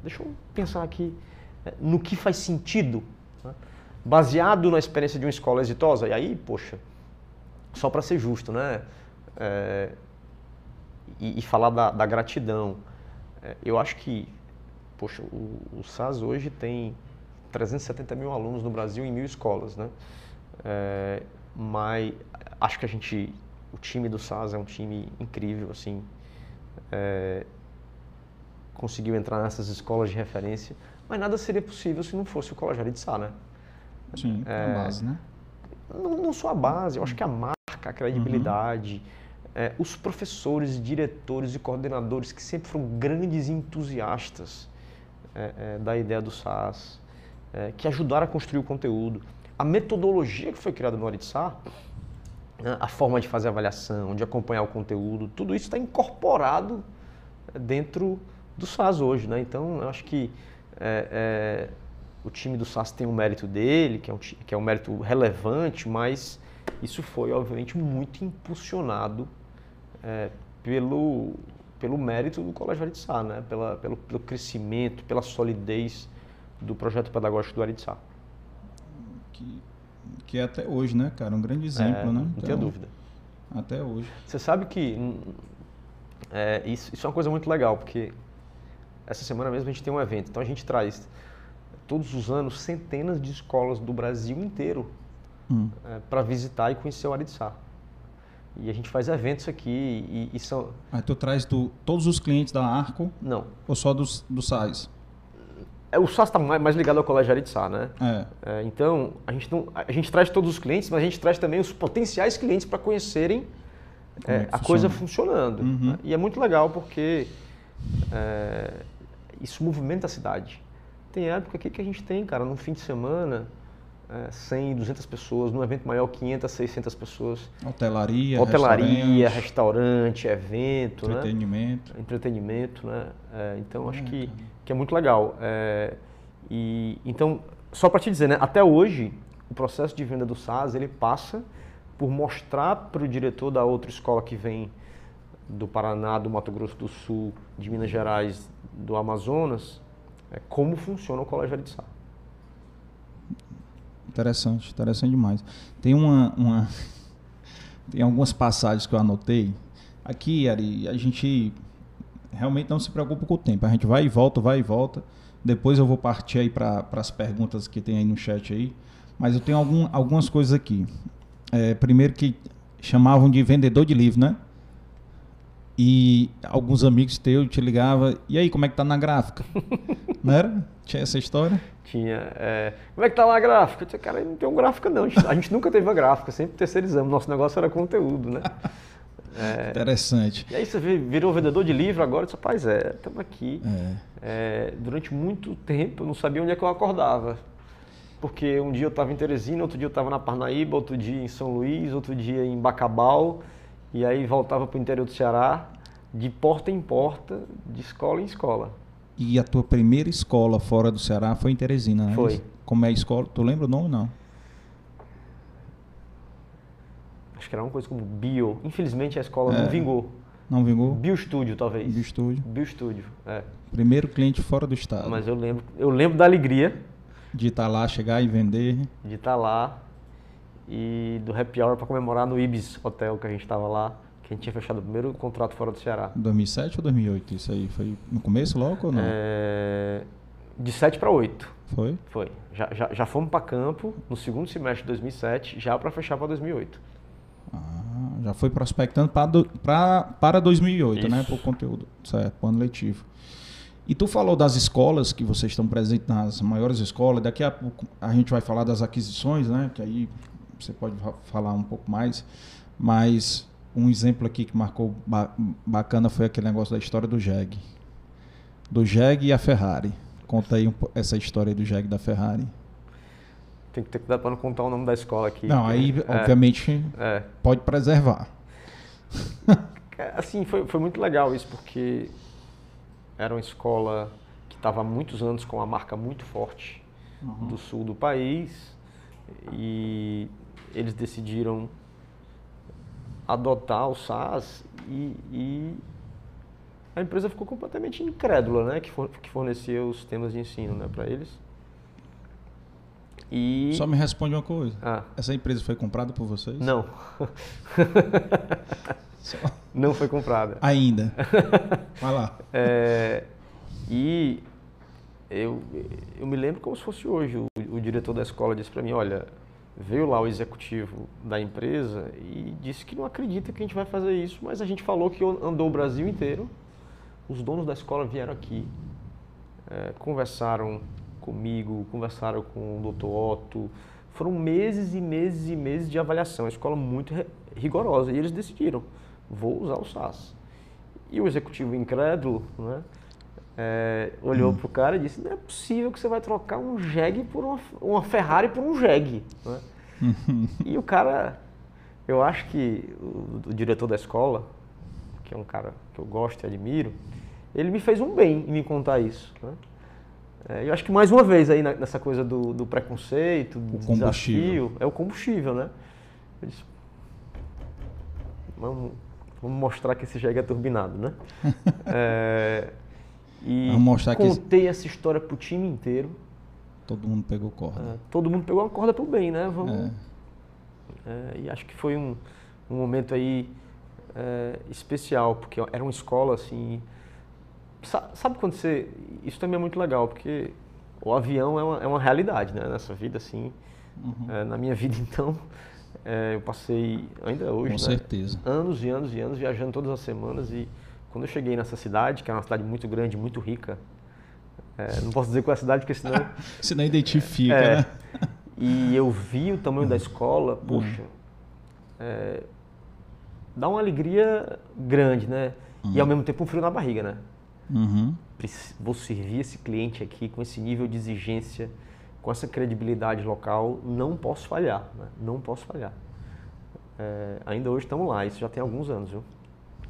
Deixa eu pensar aqui é, no que faz sentido, né? baseado na experiência de uma escola exitosa. E aí, poxa, só para ser justo, né? É, e, e, falar da, da gratidão. É, eu acho que, poxa, o, o, SAS hoje tem 370 mil alunos no Brasil em mil escolas, né? É, mas acho que a gente, o time do SAS é um time incrível, assim. É, conseguiu entrar nessas escolas de referência, mas nada seria possível se não fosse o Colégio de Sá, né? Sim, é, a base, né? Não, não só a base, eu acho que a marca, a credibilidade, uhum. é, os professores, diretores e coordenadores que sempre foram grandes entusiastas é, é, da ideia do SAS, é, que ajudaram a construir o conteúdo. A metodologia que foi criada no Oritsá, né, a forma de fazer avaliação, de acompanhar o conteúdo, tudo isso está incorporado dentro do SAS hoje. Né? Então, eu acho que é, é, o time do SAS tem um mérito dele, que é um, que é um mérito relevante, mas isso foi, obviamente, muito impulsionado é, pelo, pelo mérito do Colégio Aritsá, né? Pela, pelo, pelo crescimento, pela solidez do projeto pedagógico do Aritsá. Que, que é até hoje, né, cara? Um grande exemplo, é, né? Não então, tenha dúvida. Até hoje. Você sabe que hum, é, isso, isso é uma coisa muito legal, porque essa semana mesmo a gente tem um evento. Então a gente traz todos os anos centenas de escolas do Brasil inteiro hum. é, para visitar e conhecer o Aritsá. E a gente faz eventos aqui e, e são... Aí tu traz do, todos os clientes da Arco? Não. Ou só dos, do SAIS? É, o SAS está mais ligado ao Colégio Aritsá, né? É. É, então, a gente, não, a gente traz todos os clientes, mas a gente traz também os potenciais clientes para conhecerem é, é a funciona? coisa funcionando. Uhum. Né? E é muito legal porque é, isso movimenta a cidade tem época aqui que a gente tem, cara, num fim de semana, é, 100, 200 pessoas, num evento maior, 500, 600 pessoas. Hotelaria, Hotelaria, restaurante, restaurante evento, né? entretenimento. Né? Entretenimento, né? É, então, acho é, que, que é muito legal. É, e, então, só para te dizer, né? Até hoje, o processo de venda do SAS, ele passa por mostrar para o diretor da outra escola que vem do Paraná, do Mato Grosso do Sul, de Minas Gerais, do Amazonas, é, como funciona o colégio de sala. Interessante, interessante demais. Tem uma, uma, tem algumas passagens que eu anotei. Aqui, Ari, a gente realmente não se preocupa com o tempo. A gente vai e volta, vai e volta. Depois eu vou partir aí para as perguntas que tem aí no chat aí. Mas eu tenho algum, algumas coisas aqui. É, primeiro que chamavam de vendedor de livro, né? E alguns amigos teus te ligavam, e aí, como é que tá na gráfica? não era? Tinha essa história? Tinha. É, como é que tá lá a gráfica? Eu disse, cara, não tem um gráfica não. A gente nunca teve a gráfica, sempre terceirizamos. Nosso negócio era conteúdo, né? É, Interessante. E aí você virou vendedor de livro agora, disse, rapaz, é, estamos aqui. É. É, durante muito tempo eu não sabia onde é que eu acordava. Porque um dia eu estava em Teresina, outro dia eu estava na Parnaíba, outro dia em São Luís, outro dia em Bacabal. E aí voltava para o interior do Ceará, de porta em porta, de escola em escola. E a tua primeira escola fora do Ceará foi em Teresina, né? Foi. Como é a escola? Tu lembra o nome ou não? Acho que era uma coisa como Bio. Infelizmente a escola é. não vingou. Não vingou? Biostúdio, talvez. Biostúdio. Biostúdio, é. Primeiro cliente fora do estado. Mas eu lembro, eu lembro da alegria. De estar tá lá, chegar e vender. De estar tá lá, e do happy hour para comemorar no Ibis Hotel que a gente estava lá, que a gente tinha fechado o primeiro contrato fora do Ceará. 2007 ou 2008 isso aí? Foi no começo logo ou não? É... De 7 para 8. Foi? Foi. Já, já, já fomos para campo no segundo semestre de 2007, já para fechar para 2008. Ah, já foi prospectando pra do, pra, para 2008, né, isso. né? Por conteúdo, certo, para ano letivo. E tu falou das escolas, que vocês estão presentes nas maiores escolas. Daqui a pouco a gente vai falar das aquisições, né? Que aí você pode falar um pouco mais, mas um exemplo aqui que marcou ba bacana foi aquele negócio da história do Jeg. Do Jeg e a Ferrari. Conta aí um, essa história do Jeg da Ferrari. Tem que ter cuidado para não contar o nome da escola aqui. Não, aí é, obviamente é. pode preservar. É, assim, foi, foi muito legal isso, porque era uma escola que estava há muitos anos com uma marca muito forte uhum. do sul do país e eles decidiram adotar o SaaS e, e a empresa ficou completamente incrédula, né, que, for, que fornecia os sistemas de ensino, né, para eles. E... Só me responde uma coisa. Ah. Essa empresa foi comprada por vocês? Não. Não foi comprada. Ainda. Vai lá. É, e eu, eu me lembro como se fosse hoje. O, o diretor da escola disse para mim, olha, veio lá o executivo da empresa e disse que não acredita que a gente vai fazer isso, mas a gente falou que andou o Brasil inteiro. Os donos da escola vieram aqui, é, conversaram comigo, conversaram com o Dr. Otto. Foram meses e meses e meses de avaliação, a escola muito rigorosa. E eles decidiram, vou usar o SAS. E o executivo incrédulo, né, é, olhou hum. para o cara e disse: Não é possível que você vai trocar um Jeg por uma, uma Ferrari por um Jeg. Né? e o cara, eu acho que o, o, diretor da escola, que é um cara que eu gosto e admiro, ele me fez um bem em me contar isso. Né? É, eu acho que mais uma vez aí nessa coisa do, do preconceito, do o desafio, é o combustível, né? Eu disse, vamos, vamos mostrar que esse Jeg é turbinado, né? é, e contei que... essa história pro time inteiro. Todo mundo pegou corda. É, todo mundo pegou uma corda pro bem, né? Vamos... É. É, e acho que foi um, um momento aí é, especial, porque era uma escola assim. Sabe quando você. Isso também é muito legal, porque o avião é uma, é uma realidade, né? Nessa vida, assim. Uhum. É, na minha vida, então, é, eu passei, ainda hoje, Com né? certeza. anos e anos e anos viajando todas as semanas e quando eu cheguei nessa cidade, que é uma cidade muito grande, muito rica, é, não posso dizer qual é a cidade, porque senão. senão identifica, é, né? E eu vi o tamanho da escola, poxa, é, dá uma alegria grande, né? Uhum. E ao mesmo tempo um frio na barriga, né? Uhum. vou servir esse cliente aqui com esse nível de exigência, com essa credibilidade local, não posso falhar, né? não posso falhar. É, ainda hoje estamos lá, isso já tem alguns anos, viu?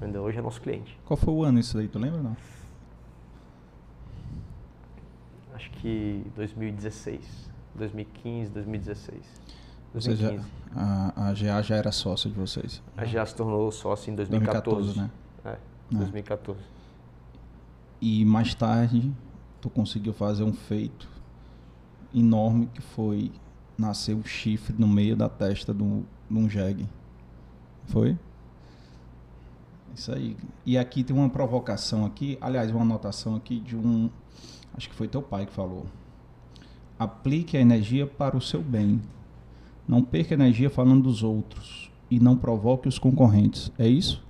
Ainda hoje é nosso cliente. Qual foi o ano isso aí, tu lembra não? Acho que 2016, 2015, 2016. 2015. Ou seja, a, a GA já era sócia de vocês? A GA se tornou sócia em 2014. 2014, né? É, 2014. É. E mais tarde, tu conseguiu fazer um feito enorme que foi nascer um chifre no meio da testa de um jegue. Foi? Isso aí. E aqui tem uma provocação aqui, aliás, uma anotação aqui de um, acho que foi teu pai que falou. Aplique a energia para o seu bem. Não perca energia falando dos outros e não provoque os concorrentes. É isso?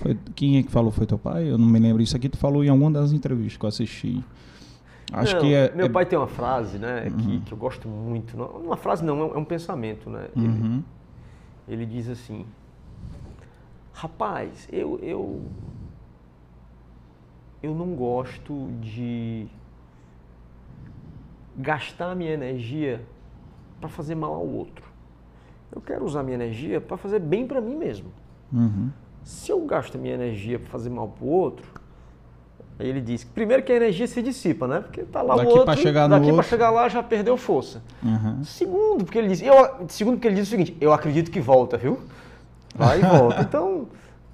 Foi, quem é que falou? Foi teu pai? Eu não me lembro. Isso aqui tu falou em alguma das entrevistas que eu assisti. Acho não, que é, meu é... pai tem uma frase, né, uhum. que, que eu gosto muito. Uma frase não, é um é pensamento, né? Uhum. Ele, ele diz assim: Rapaz, eu, eu, eu não gosto de gastar minha energia para fazer mal ao outro. Eu quero usar minha energia para fazer bem para mim mesmo. Uhum. Se eu gasto minha energia para fazer mal para o outro, aí ele diz, primeiro que a energia se dissipa, né? Porque tá lá daqui o outro, chegar daqui para chegar lá já perdeu força. Uhum. Segundo, porque ele diz, eu, segundo porque ele diz o seguinte, eu acredito que volta, viu? Vai e volta. Então,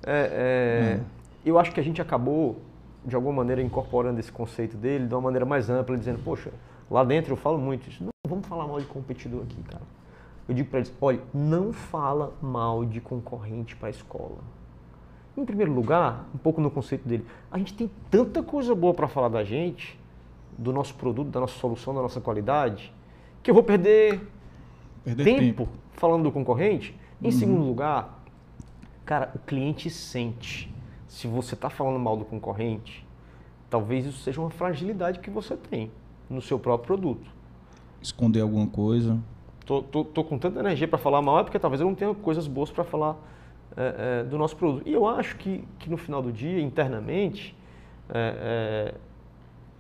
é, é, uhum. eu acho que a gente acabou de alguma maneira incorporando esse conceito dele de uma maneira mais ampla, dizendo, poxa, lá dentro eu falo muito isso. Não vamos falar mal de competidor aqui, cara. Eu digo para eles, olha, não fala mal de concorrente para a escola. Em primeiro lugar, um pouco no conceito dele, a gente tem tanta coisa boa para falar da gente, do nosso produto, da nossa solução, da nossa qualidade, que eu vou perder, perder tempo, tempo, falando do concorrente. Em uhum. segundo lugar, cara, o cliente sente. Se você está falando mal do concorrente, talvez isso seja uma fragilidade que você tem no seu próprio produto. Esconder alguma coisa. Tô, tô, tô com tanta energia para falar mal é porque talvez eu não tenha coisas boas para falar é, é, do nosso produto. E eu acho que, que no final do dia, internamente, é, é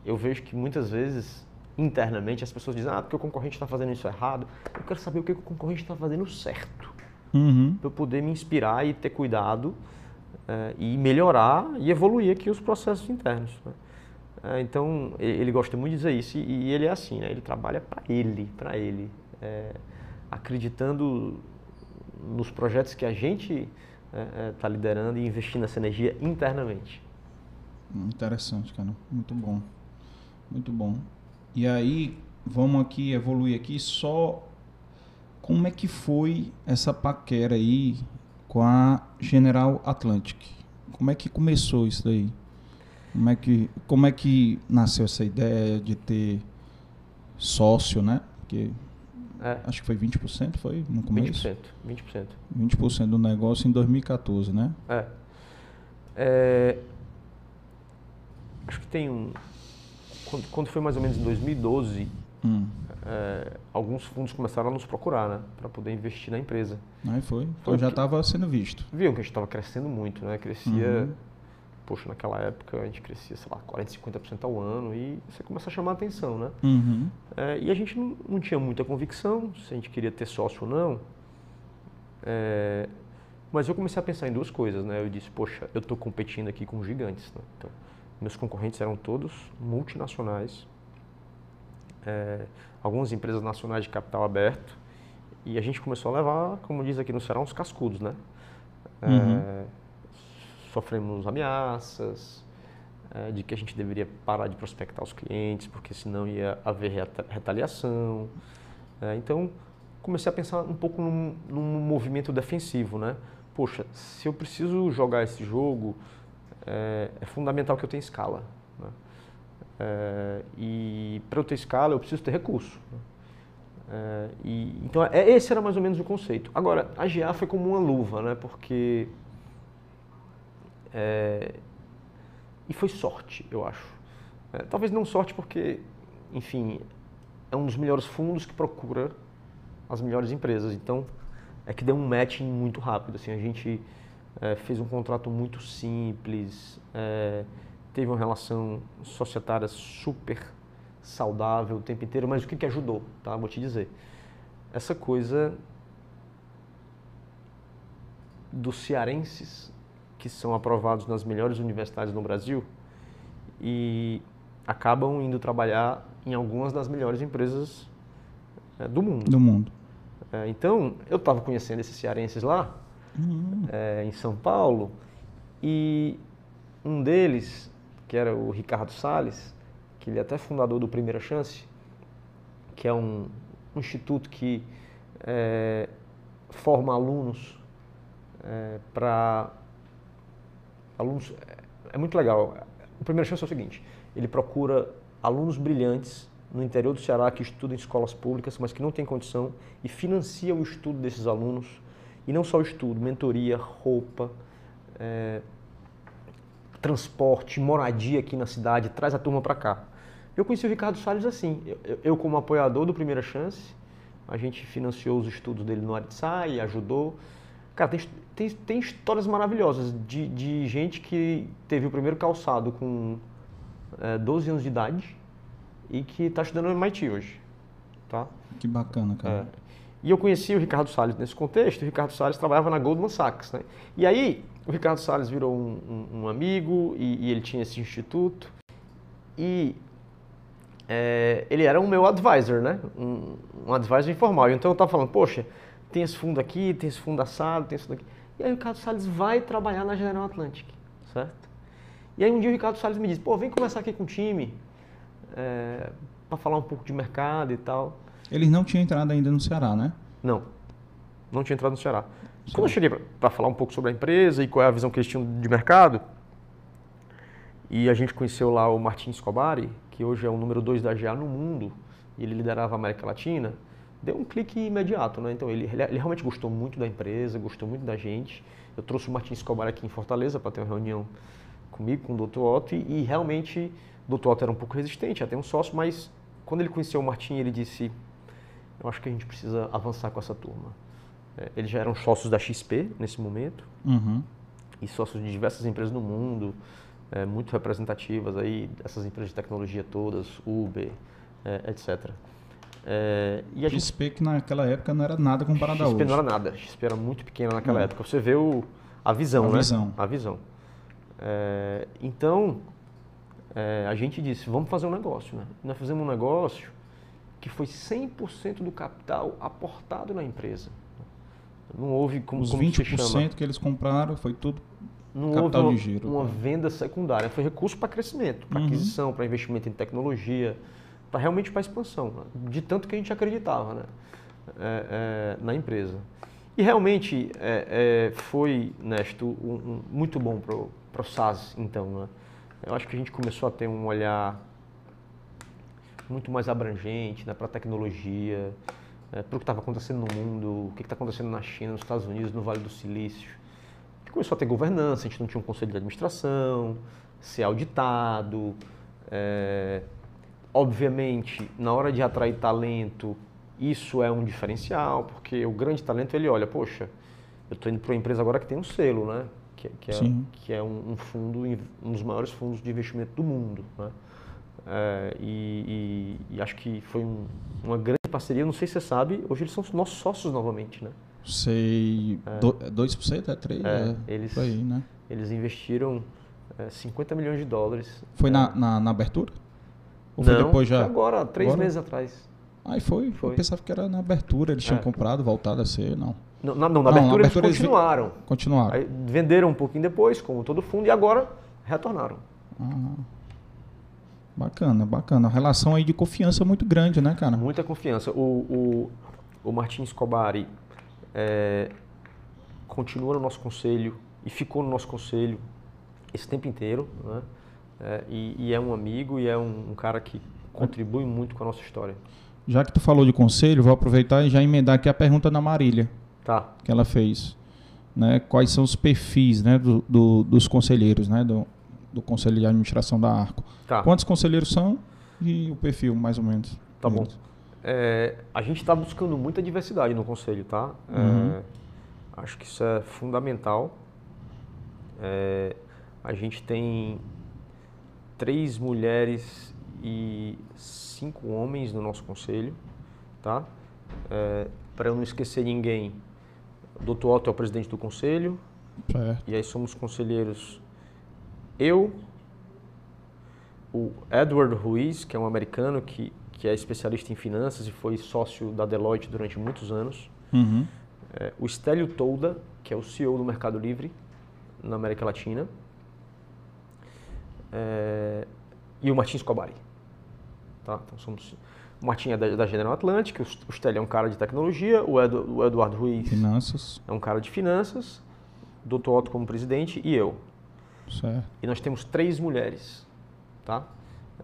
eu vejo que muitas vezes, internamente, as pessoas dizem, ah, porque o concorrente está fazendo isso errado. Eu quero saber o que o concorrente está fazendo certo. Uhum. Para eu poder me inspirar e ter cuidado é, e melhorar e evoluir aqui os processos internos. Né? É, então, ele gosta muito de dizer isso e, e ele é assim, né? ele trabalha para ele, para ele, acreditando nos projetos que a gente está é, é, tá liderando e investindo essa energia internamente. Interessante, cara. Muito bom. Muito bom. E aí, vamos aqui evoluir aqui só como é que foi essa paquera aí com a General Atlantic? Como é que começou isso daí? Como é que, como é que nasceu essa ideia de ter sócio, né? Porque é. Acho que foi 20%, foi no começo? 20%. 20%. 20% do negócio em 2014, né? É. é acho que tem um... Quando, foi mais ou menos em 2012, hum. É, alguns fundos começaram a nos procurar, né? Para poder investir na empresa. Aí foi. Então já estava sendo visto. Viu que a gente estava crescendo muito, né? Crescia... Uhum poxa, naquela época a gente crescia, sei lá, 40, 50% ao ano e você começa a chamar a atenção, né? Uhum. É, e a gente não, não, tinha muita convicção se a gente queria ter sócio ou não. É, mas eu comecei a pensar em duas coisas, né? Eu disse, poxa, eu estou competindo aqui com gigantes, né? Então, meus concorrentes eram todos multinacionais, é, algumas empresas nacionais de capital aberto, e a gente começou a levar, como diz aqui no Ceará, uns cascudos, né? Uhum. É, sofremos ameaças é, de que a gente deveria parar de prospectar os clientes, porque senão ia haver retaliação. É, então, comecei a pensar um pouco num, num, movimento defensivo, né? Poxa, se eu preciso jogar esse jogo, é, é fundamental que eu tenha escala. Né? É, e para eu ter escala, eu preciso ter recurso. É, e, então, é, esse era mais ou menos o conceito. Agora, a GA foi como uma luva, né? Porque é, e foi sorte, eu acho. Talvez não sorte porque, enfim, é um dos melhores fundos que procura as melhores empresas. Então, é que deu um matching muito rápido. Assim, a gente fez um contrato muito simples, teve uma relação societária super saudável o tempo inteiro, mas o que, que ajudou, tá? Vou te dizer. Essa coisa dos cearenses que são aprovados nas melhores universidades no Brasil e acabam indo trabalhar em algumas das melhores empresas é, do mundo. Do mundo. É, então, eu estava conhecendo esses cearenses lá, uhum. é, em São Paulo, e um deles, que era o Ricardo Sales, que ele é até fundador do Primeira Chance, que é um, um instituto que é, forma alunos é, para alunos é, é muito legal. O Primeira Chance é o seguinte: ele procura alunos brilhantes no interior do Ceará que estudam em escolas públicas, mas que não têm condição e financia o estudo desses alunos. E não só o estudo, mentoria, roupa, é, transporte, moradia aqui na cidade, traz a turma para cá. Eu conheci o Ricardo Salles assim, eu, eu, como apoiador do Primeira Chance, a gente financiou os estudos dele no Aritsai, ajudou. Cara, tem, tem, tem histórias maravilhosas de, de gente que teve o primeiro calçado com é, 12 anos de idade e que está estudando no MIT hoje. Tá? Que bacana, cara. É. E eu conheci o Ricardo Salles nesse contexto. O Ricardo Salles trabalhava na Goldman Sachs. Né? E aí, o Ricardo Salles virou um, um, um amigo e, e, ele tinha esse instituto. E é, ele era o meu advisor, né? Um, um advisor informal. Então eu estava falando, poxa, tem esse fundo aqui, tem esse fundo assado, tem esse fundo aqui. E aí o Ricardo Salles vai trabalhar na General Atlantic, certo? E aí um dia o Ricardo Salles me disse, pô, vem conversar aqui com o time é, para falar um pouco de mercado e tal. Eles não tinham entrado ainda no Ceará, né? Não, não tinha entrado no Ceará. Sim. Quando eu cheguei para falar um pouco sobre a empresa e qual é a visão que eles tinham de mercado, e a gente conheceu lá o Martin Escobari, que hoje é o número 2 da GA no mundo, e ele liderava a América Latina, deu um clique imediato, né? Então ele, ele, realmente gostou muito da empresa, gostou muito da gente. Eu trouxe o Martin Escobar aqui em Fortaleza para ter uma reunião comigo, com o Dr. Otto, e, e realmente o Dr. Otto era um pouco resistente, até um sócio, mas quando ele conheceu o Martin, ele disse: Eu acho que a gente precisa avançar com essa turma. É, eles já eram sócios da XP nesse momento, uhum. e sócios de diversas empresas no mundo, é, muito representativas aí, essas empresas de tecnologia todas, Uber, é, etc. É, e a XP gente... que naquela época não era nada comparado XP a hoje. XP não era nada, XP era muito pequena naquela hum. época. Você vê o, a visão, a né? Visão. A visão. É, então, é, a gente disse, vamos fazer um negócio. Né? Nós fizemos um negócio que foi 100% do capital aportado na empresa. Não houve como, Os como 20% que eles compraram foi tudo não capital houve de giro. uma, uma venda secundária, foi recurso para crescimento, para uhum. aquisição, para investimento em tecnologia, para realmente para expansão, né? de tanto que a gente acreditava né? É, é, na empresa. E realmente é, é foi, Nesto, um, um, muito bom para o SaaS, então. Né? Eu acho que a gente começou a ter um olhar muito mais abrangente né, para a tecnologia, é, para o que estava acontecendo no mundo, o que está acontecendo na China, nos Estados Unidos, no Vale do Silício. Gente começou a ter governança, a gente não tinha um conselho de administração, ser auditado. É, obviamente, na hora de atrair talento, isso é um diferencial, porque o grande talento ele olha, poxa, eu estou indo para uma empresa agora que tem um selo, né? que, que é, que é um, um, fundo, um dos maiores fundos de investimento do mundo. Né? É, e, e, e, acho que foi um, uma grande parceria, não sei se você sabe, hoje eles são nossos sócios novamente, né? Sei, é. Do, 2% é 3%? É, é, eles, aí, né? eles investiram é, 50 milhões de dólares. Foi na, é. na, na, abertura? Ou não, foi depois já? Foi agora, três agora? meses atrás. Aí foi. foi. Eu pensava que era na abertura, eles tinham é. comprado, voltado a ser, não. Não, na, não, na, não, abertura, na abertura, eles continuaram. Eles continuaram. Aí venderam um pouquinho depois, como todo fundo, e agora retornaram. Ah, bacana, bacana. A relação aí de confiança é muito grande, né, cara? Muita confiança. O, o, o Martins Escobari é, continua no nosso conselho e ficou no nosso conselho esse tempo inteiro, né? É, e, e, é um amigo e é um, um cara que contribui muito com a nossa história. Já que tu falou de conselho, vou aproveitar e já emendar aqui a pergunta da Marília. Tá. Que ela fez. Né? Quais são os perfis né, do, do, dos conselheiros, né? Do, do Conselho de Administração da Arco. Tá. Quantos conselheiros são e o perfil, mais ou menos? Tá bom. É, a gente está buscando muita diversidade no Conselho, tá? É, uhum. É, acho que isso é fundamental. É, a gente tem três mulheres e cinco homens no nosso conselho, tá? É, Para eu não esquecer ninguém, o Dr. Otto é o presidente do conselho. E aí somos conselheiros eu, o Edward Ruiz, que é um americano que, que é especialista em finanças e foi sócio da Deloitte durante muitos anos. Uhum. É, o Stélio Tolda, que é o CEO do Mercado Livre na América Latina. É, e o Martins Escobari. Tá? Então somos, o Martin é da, da General Atlantic, o, o Stélio é um cara de tecnologia, o, Edu, o Eduardo Ruiz finanças. é um cara de finanças, o Dr. Otto como presidente e eu. Certo. E nós temos três mulheres. Tá?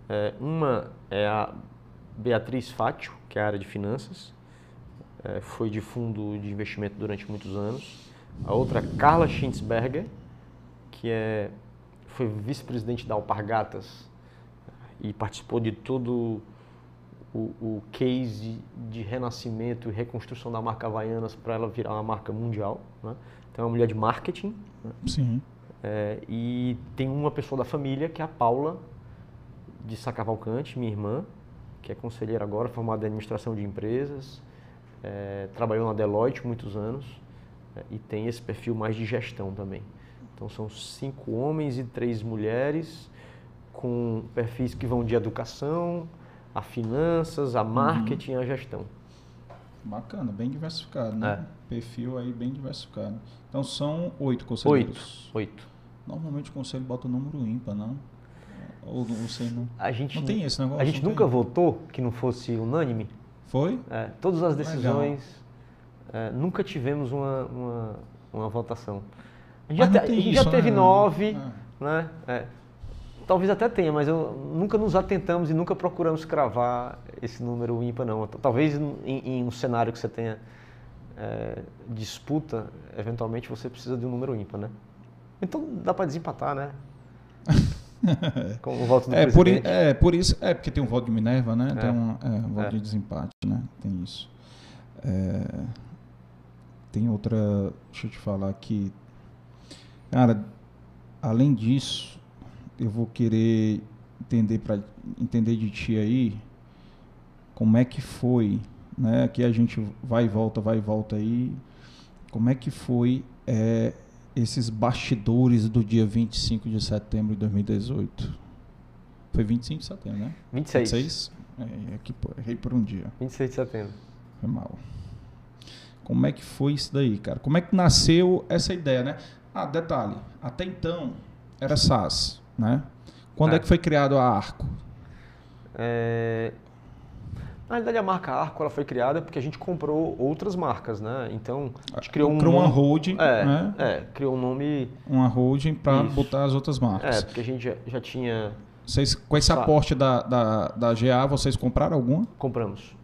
É, uma é a Beatriz Fátio, que é a área de finanças, é, foi de fundo de investimento durante muitos anos. A outra, Carla Schintzberger, que é, foi vice-presidente da Alpargatas e participou de todo o, o case de renascimento e reconstrução da marca Havaianas para ela virar uma marca mundial. Né? Então é uma mulher de marketing. Né? Sim. É, e tem uma pessoa da família, que é a Paula de Sacavalcante, minha irmã, que é conselheira agora, formada em administração de empresas, é, trabalhou na Deloitte muitos anos é, e tem esse perfil mais de gestão também. Então são cinco homens e três mulheres com perfis que vão de educação, a finanças, a marketing, uhum. a gestão. Bacana, bem diversificado, né? É. Perfil aí bem diversificado. Então são oito conselheiros. Oito. Oito. Normalmente o conselho bota o número ímpar, não? Ou você não? A gente não tem esse negócio. A gente nunca tem. votou que não fosse unânime. Foi? É, todas as decisões. É, nunca tivemos uma, uma, uma votação. A gente, já, te, a gente isso, já, teve né? nove, é. né? Talvez até tenha, mas eu, nunca nos atentamos e nunca procuramos cravar esse número ímpar, não. Talvez em, em um cenário que você tenha é, disputa, eventualmente você precisa de um número ímpar, né? Então dá para desempatar, né? Com o voto do é, presidente. Por, é, por isso, é porque tem um voto de Minerva, né? É. Tem um, é, um voto é. de desempate, né? Tem isso. É, tem outra, deixa eu te falar aqui. Cara, além disso, eu vou querer entender para entender de ti aí como é que foi, né? Aqui a gente vai e volta, vai e volta aí. Como é que foi é, esses bastidores do dia 25 de setembro de 2018. Foi 25 de setembro, né? 26. 26? É, aqui, errei por um dia. 26 de setembro. Foi mal. Como é que foi isso daí, cara? Como é que nasceu essa ideia, né? Ah, detalhe, até então era SaaS, né? Quando é, é que foi criado a Arco? É, na realidade, a marca Arco ela foi criada porque a gente comprou outras marcas, né? Então, a gente criou um criou nome, uma holding, é, né? É, criou um nome... Uma holding para botar as outras marcas. É, porque a gente já, já tinha... Vocês, com esse aporte da, da, da GA, vocês compraram alguma? Compramos.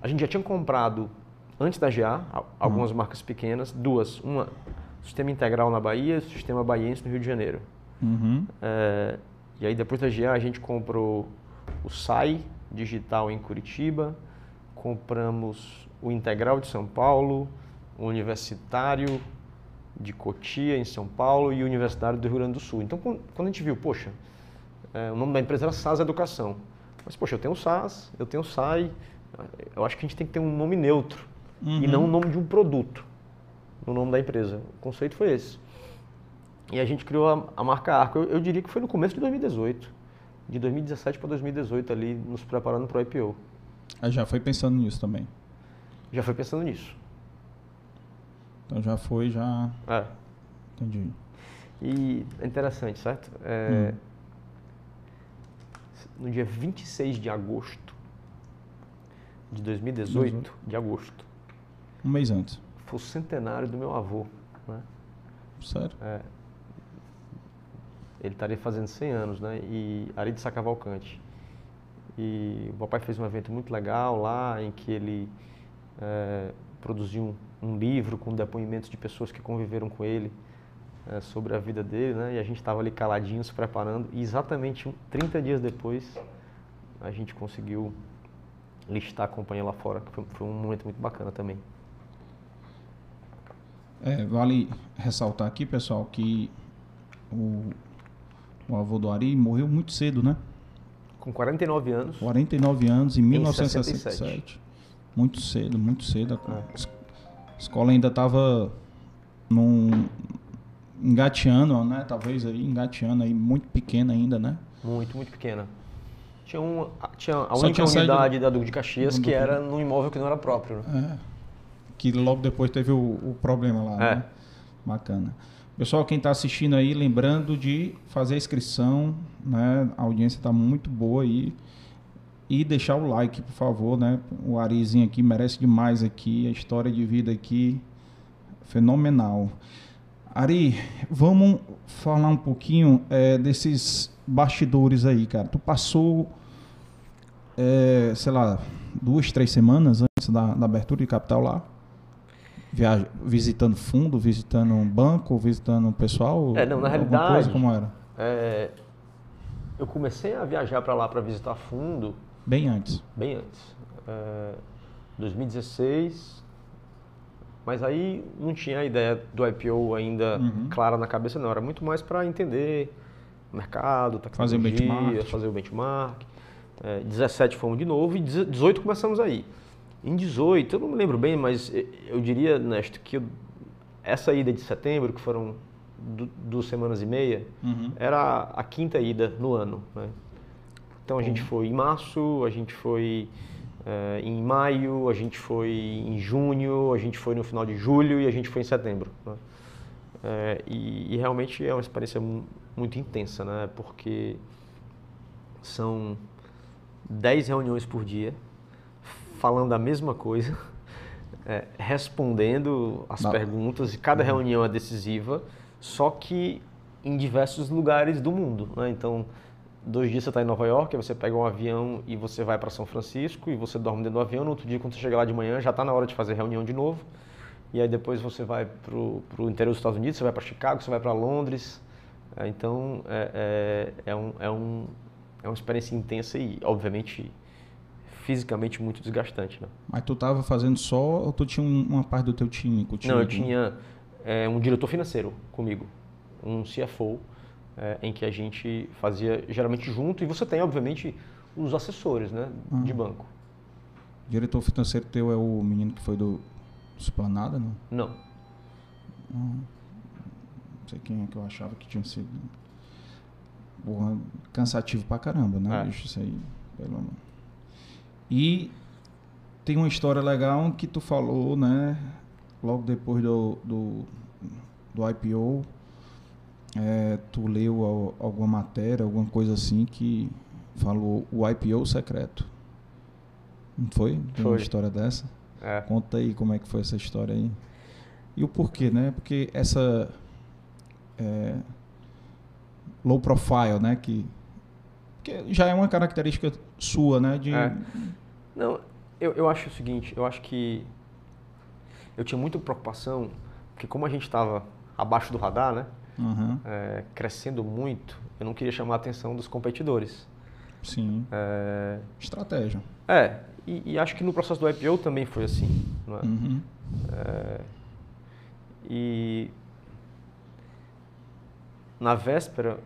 A gente já tinha comprado, antes da GA, algumas uhum. marcas pequenas, duas. Uma, Sistema Integral na Bahia, Sistema Baiense no Rio de Janeiro. Uhum. É, e aí, depois da GA, a gente comprou o SAI, digital em Curitiba, compramos o Integral de São Paulo, o Universitário de Cotia, em São Paulo, e o Universitário do Rio Grande do Sul. Então, quando a gente viu, poxa, é, o nome da empresa era SAS Educação. Mas, poxa, eu tenho o SAS, eu tenho o SAI, eu acho que a gente tem que ter um nome neutro uhum. e não o nome de um produto no nome da empresa. O conceito foi esse. E a gente criou a, a marca Arco. Eu, eu, diria que foi no começo de 2018 de 2017 para 2018 ali, nos preparando para o IPO. Aí já foi pensando nisso também? Já foi pensando nisso. Então já foi, já... É. Entendi. E é interessante, certo? É, hum. No dia 26 de agosto de 2018, de agosto. Um mês antes. Foi o centenário do meu avô. Né? Sério? É, ele estaria fazendo 100 anos, né? E Ari de Sacavalcante. E o papai fez um evento muito legal lá, em que ele é, produziu um, um, livro com depoimentos de pessoas que conviveram com ele é, sobre a vida dele, né? E a gente estava ali caladinho, se preparando. E exatamente 30 dias depois, a gente conseguiu listar a companhia lá fora, que foi, foi um momento muito bacana também. É, vale ressaltar aqui, pessoal, que o, o avô do Ari, morreu muito cedo, né? Com 49 anos. 49 anos, em 1967. Muito cedo, muito cedo. A escola ainda estava num engateando, né? Talvez aí, engateando aí, muito pequena ainda, né? Muito, muito pequena. Tinha, um, tinha a Só única tinha unidade da Duque de Caxias que era num imóvel que não era próprio, né? É. Que logo depois teve o, o problema lá, é. né? Bacana. Pessoal, quem está assistindo aí, lembrando de fazer a inscrição, né? A audiência está muito boa aí. E deixar o like, por favor, né? O Arizinho aqui merece demais aqui, a história de vida aqui fenomenal. Ari, vamos falar um pouquinho é, desses bastidores aí, cara. Tu passou, é, sei lá, duas, três semanas antes da, da abertura de capital lá? Viaja, visitando fundo, visitando um banco, visitando o pessoal? É, não, na realidade. Coisa, como era? É, eu comecei a viajar para lá para visitar fundo. Bem antes. Bem antes. É, 2016. Mas aí não tinha a ideia do IPO ainda uhum. clara na cabeça, não. Era muito mais para entender o mercado, tecnologia, fazer o benchmark. Fazer o benchmark. É, 17 fomos de novo e 18 começamos aí. Em 18, eu não me lembro bem, mas eu diria, Nesto, que essa ida de setembro, que foram duas semanas e meia, uhum. era a quinta ida no ano. Né? Então a gente foi em março, a gente foi é, em maio, a gente foi em junho, a gente foi no final de julho e a gente foi em setembro. Né? É, e, e, realmente é uma experiência muito intensa, né? porque são 10 reuniões por dia falando a mesma coisa, é, respondendo as Não. perguntas, e cada uhum. reunião é decisiva, só que em diversos lugares do mundo. Né? Então, dois dias você está em Nova York, você pega um avião e você vai para São Francisco, e você dorme dentro do avião, no outro dia, quando você chega lá de manhã, já está na hora de fazer reunião de novo, e aí depois você vai para o interior dos Estados Unidos, você vai para Chicago, você vai para Londres, é, então é, é, é, um, é, um, é uma experiência intensa e, obviamente, fisicamente muito desgastante. Né? Mas tu estava fazendo só ou tu tinha uma parte do teu time contigo? Não, eu tinha é, um diretor financeiro comigo, um CFO, é, em que a gente fazia geralmente junto e você tem, obviamente, os assessores né, ah. de banco. O diretor financeiro teu é o menino que foi do Esplanada, não? Não. Não sei quem é que eu achava que tinha sido. Porra, cansativo pra caramba, né? É. Bicho, isso aí, pelo amor. E tem uma história legal que tu falou, né? Logo depois do, do, do IPO, é, tu leu alguma matéria, alguma coisa assim que falou o IPO secreto. Não foi? Tem foi. uma história dessa? É. Conta aí como é que foi essa história aí. E o porquê, né? Porque essa é, low profile, né? Que que já é uma característica sua, né? De... É. Não, eu, eu acho o seguinte, eu acho que eu tinha muita preocupação, porque como a gente estava abaixo do radar, né? Uhum. É, crescendo muito, eu não queria chamar a atenção dos competidores. Sim. É... Estratégia. É, e, e, acho que no processo do IPO também foi assim. Não é? Uhum. É... E na véspera,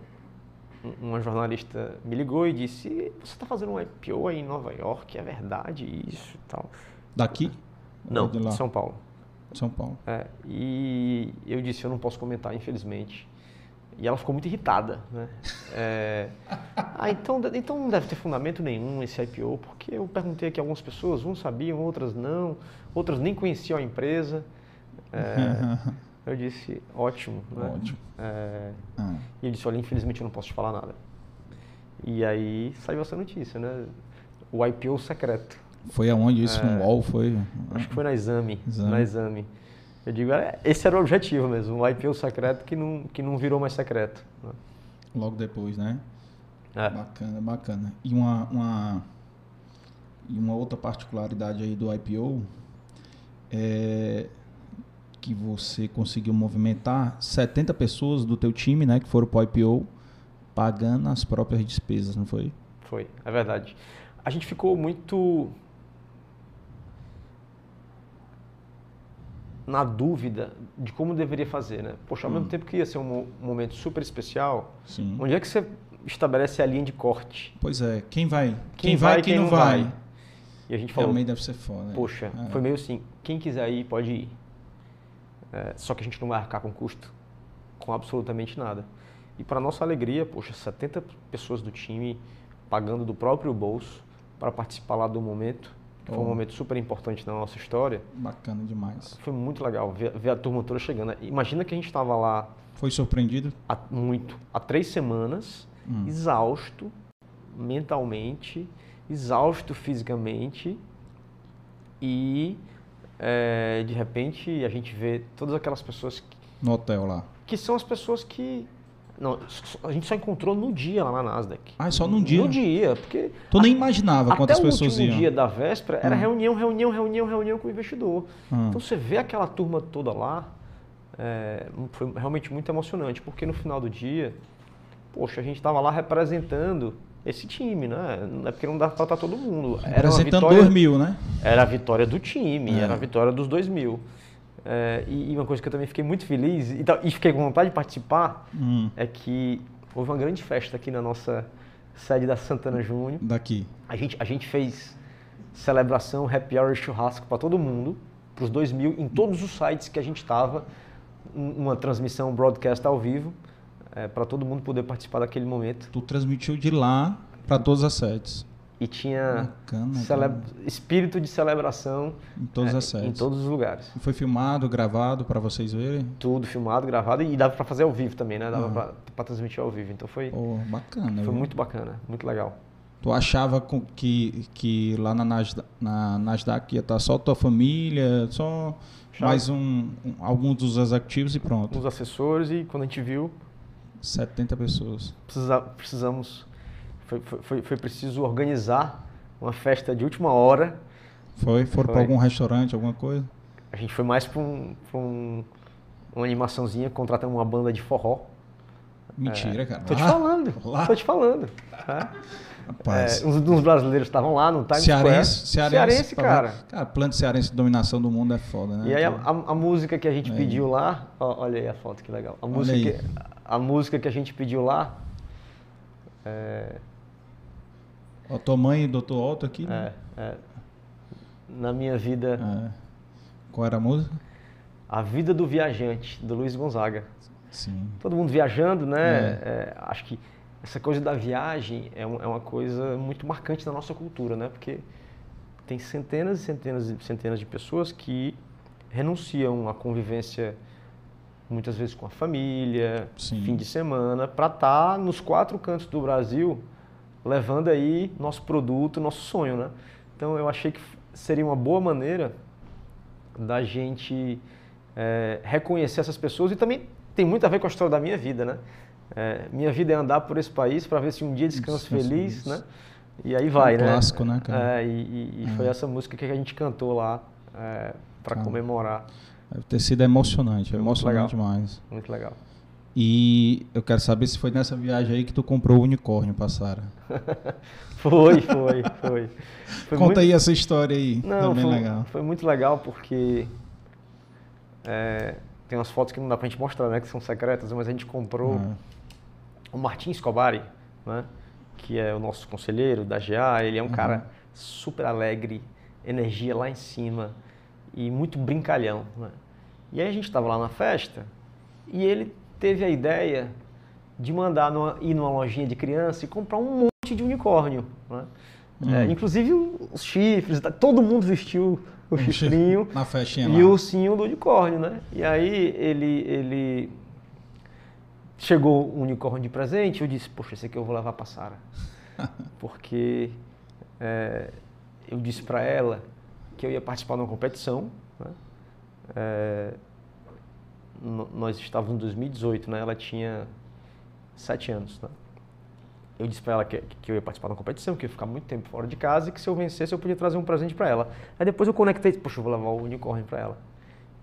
uma jornalista me ligou e disse: Você está fazendo um IPO aí em Nova York? É verdade isso e tal? Daqui? Não, de, de São Paulo. São Paulo. É, e eu disse: Eu não posso comentar, infelizmente. E ela ficou muito irritada. Né? É, ah, então, então não deve ter fundamento nenhum esse IPO, porque eu perguntei aqui a algumas pessoas, uns sabiam, outras não, outras nem conheciam a empresa. É, Eu disse, ótimo. Né? Ótimo. É, ah. E ele disse, olha, infelizmente eu não posso te falar nada. E aí saiu essa notícia, né? O IPO secreto. Foi aonde isso? É, no UOL? Foi? Acho que foi na Exame. Exame. Na Exame. Eu digo, é, esse era o objetivo mesmo, o IPO secreto que não, que não virou mais secreto. Né? Logo depois, né? É. Bacana, bacana. E uma, uma, e uma outra particularidade aí do IPO é que você conseguiu movimentar 70 pessoas do teu time, né, que foram para o IPO, pagando as próprias despesas, não foi? Foi, é verdade. A gente ficou muito na dúvida de como deveria fazer, né? Poxa, ao hum. mesmo tempo que ia ser um momento super especial, Sim. onde é que você estabelece a linha de corte? Pois é, quem vai? Quem, quem vai, quem, quem não vai? vai? E a gente falou, Realmente deve ser foda. Né? Poxa, é. foi meio assim, quem quiser ir, pode ir. É, só que a gente não vai arcar com custo, com absolutamente nada. E para nossa alegria, poxa, 70 pessoas do time pagando do próprio bolso para participar lá do momento. Foi um momento super importante na nossa história. Bacana demais. Foi muito legal ver, ver a turma toda chegando. Imagina que a gente estava lá. Foi surpreendido? Há, muito. Há três semanas, hum. exausto mentalmente, exausto fisicamente e é, de repente a gente vê todas aquelas pessoas que, no hotel lá que são as pessoas que não, a gente só encontrou no dia lá na Nasdaq. Ah, só no dia? No dia, porque... Tu nem imaginava quantas pessoas iam. Até o dia da véspera era hum. reunião, reunião, reunião, reunião com o investidor. Hum. Então você vê aquela turma toda lá, é, foi realmente muito emocionante, porque no final do dia, poxa, a gente estava lá representando esse time, né? É porque não dá para estar todo mundo. Era representando vitória, 2 mil, né? Era a vitória do time, é. era a vitória dos 2 mil. É, e, uma coisa que eu também fiquei muito feliz e, e fiquei com vontade de participar hum. é que houve uma grande festa aqui na nossa sede da Santana Júnior. Daqui. A gente, a gente fez celebração, happy hour e churrasco para todo mundo, para os 2 mil, em todos os sites que a gente estava, uma transmissão broadcast ao vivo, é, para todo mundo poder participar daquele momento. Tu transmitiu de lá para todas as sedes e tinha Bacana, espírito de celebração em todas é, as Em todos os lugares. E foi filmado, gravado para vocês verem? Tudo filmado, gravado e dava para fazer ao vivo também, né? Dava para transmitir ao vivo. Então foi oh, bacana. Foi viu? muito bacana, muito legal. Tu achava que, que lá na Nasdaq, na Nasdaq ia estar só tua família, só mais um, um, alguns dos executivos e pronto? Os assessores e quando a gente viu... 70 pessoas. Precisa, precisamos foi, foi, foi preciso organizar uma festa de última hora. Foi? Foram para algum restaurante, alguma coisa? A gente foi mais para um, um, uma animaçãozinha, contratamos uma banda de forró. Mentira, é, cara. Tô te falando. Lá? Tô te falando. Tá? Rapaz. É, uns, uns, brasileiros estavam lá no Times cearense, Square. Cearense, cearense cara. Cara, plano cearense de dominação do mundo é foda, né? E aí a, a, a música que a gente pediu lá, ó, olha aí a foto que legal. A música, que, a, música que a gente pediu lá, é, a tua mãe e o Dr. Otto aqui? Né? É, é. Na minha vida. É. Qual era a música? A Vida do Viajante, do Luiz Gonzaga. Sim. Todo mundo viajando, né? É. é acho que essa coisa da viagem é, é uma coisa muito marcante na nossa cultura, né? Porque tem centenas e centenas e centenas de pessoas que renunciam à convivência muitas vezes com a família, Sim. fim de semana, para estar tá nos quatro cantos do Brasil levando aí nosso produto, nosso sonho, né? Então eu achei que seria uma boa maneira da gente é, reconhecer essas pessoas e também tem muito a ver com a história da minha vida, né? É, minha vida é andar por esse país para ver se um dia descanso Descanso feliz, feliz, né? E aí vai, um né? Clássico, né, cara? É, e, e é. foi essa música que a gente cantou lá é, para comemorar. Ter sido emocionante, emocionante demais. Muito legal. E eu quero saber se foi nessa viagem aí que tu comprou o unicórnio pra Sara. foi, foi, foi, foi. Conta muito... aí essa história aí, não, também foi, legal. Foi muito legal porque é, tem umas fotos que não dá pra gente mostrar, né, que são secretas, mas a gente comprou uhum. o Martin Escobari, né, que é o nosso conselheiro da GA, ele é um uhum. cara super alegre, energia lá em cima e muito brincalhão, né? E aí a gente estava lá na festa e ele teve a ideia de mandar numa, ir numa lojinha de criança e comprar um monte de unicórnio. Né? Hum. É, inclusive os chifres, todo mundo vestiu o um chifrinho na festinha e lá. o ursinho do unicórnio, né? E aí ele, ele chegou um unicórnio de presente, eu disse, poxa, esse aqui eu vou levar para Sara, porque é, eu disse para ela que eu ia participar de uma competição, né? É, nós estávamos em 2018, né? Ela tinha sete anos, né? Eu disse para ela que, que eu ia participar da competição, que eu ia ficar muito tempo fora de casa e que se eu vencesse eu podia trazer um presente para ela. Aí depois eu conectei, poxa, eu vou levar o unicórnio para ela.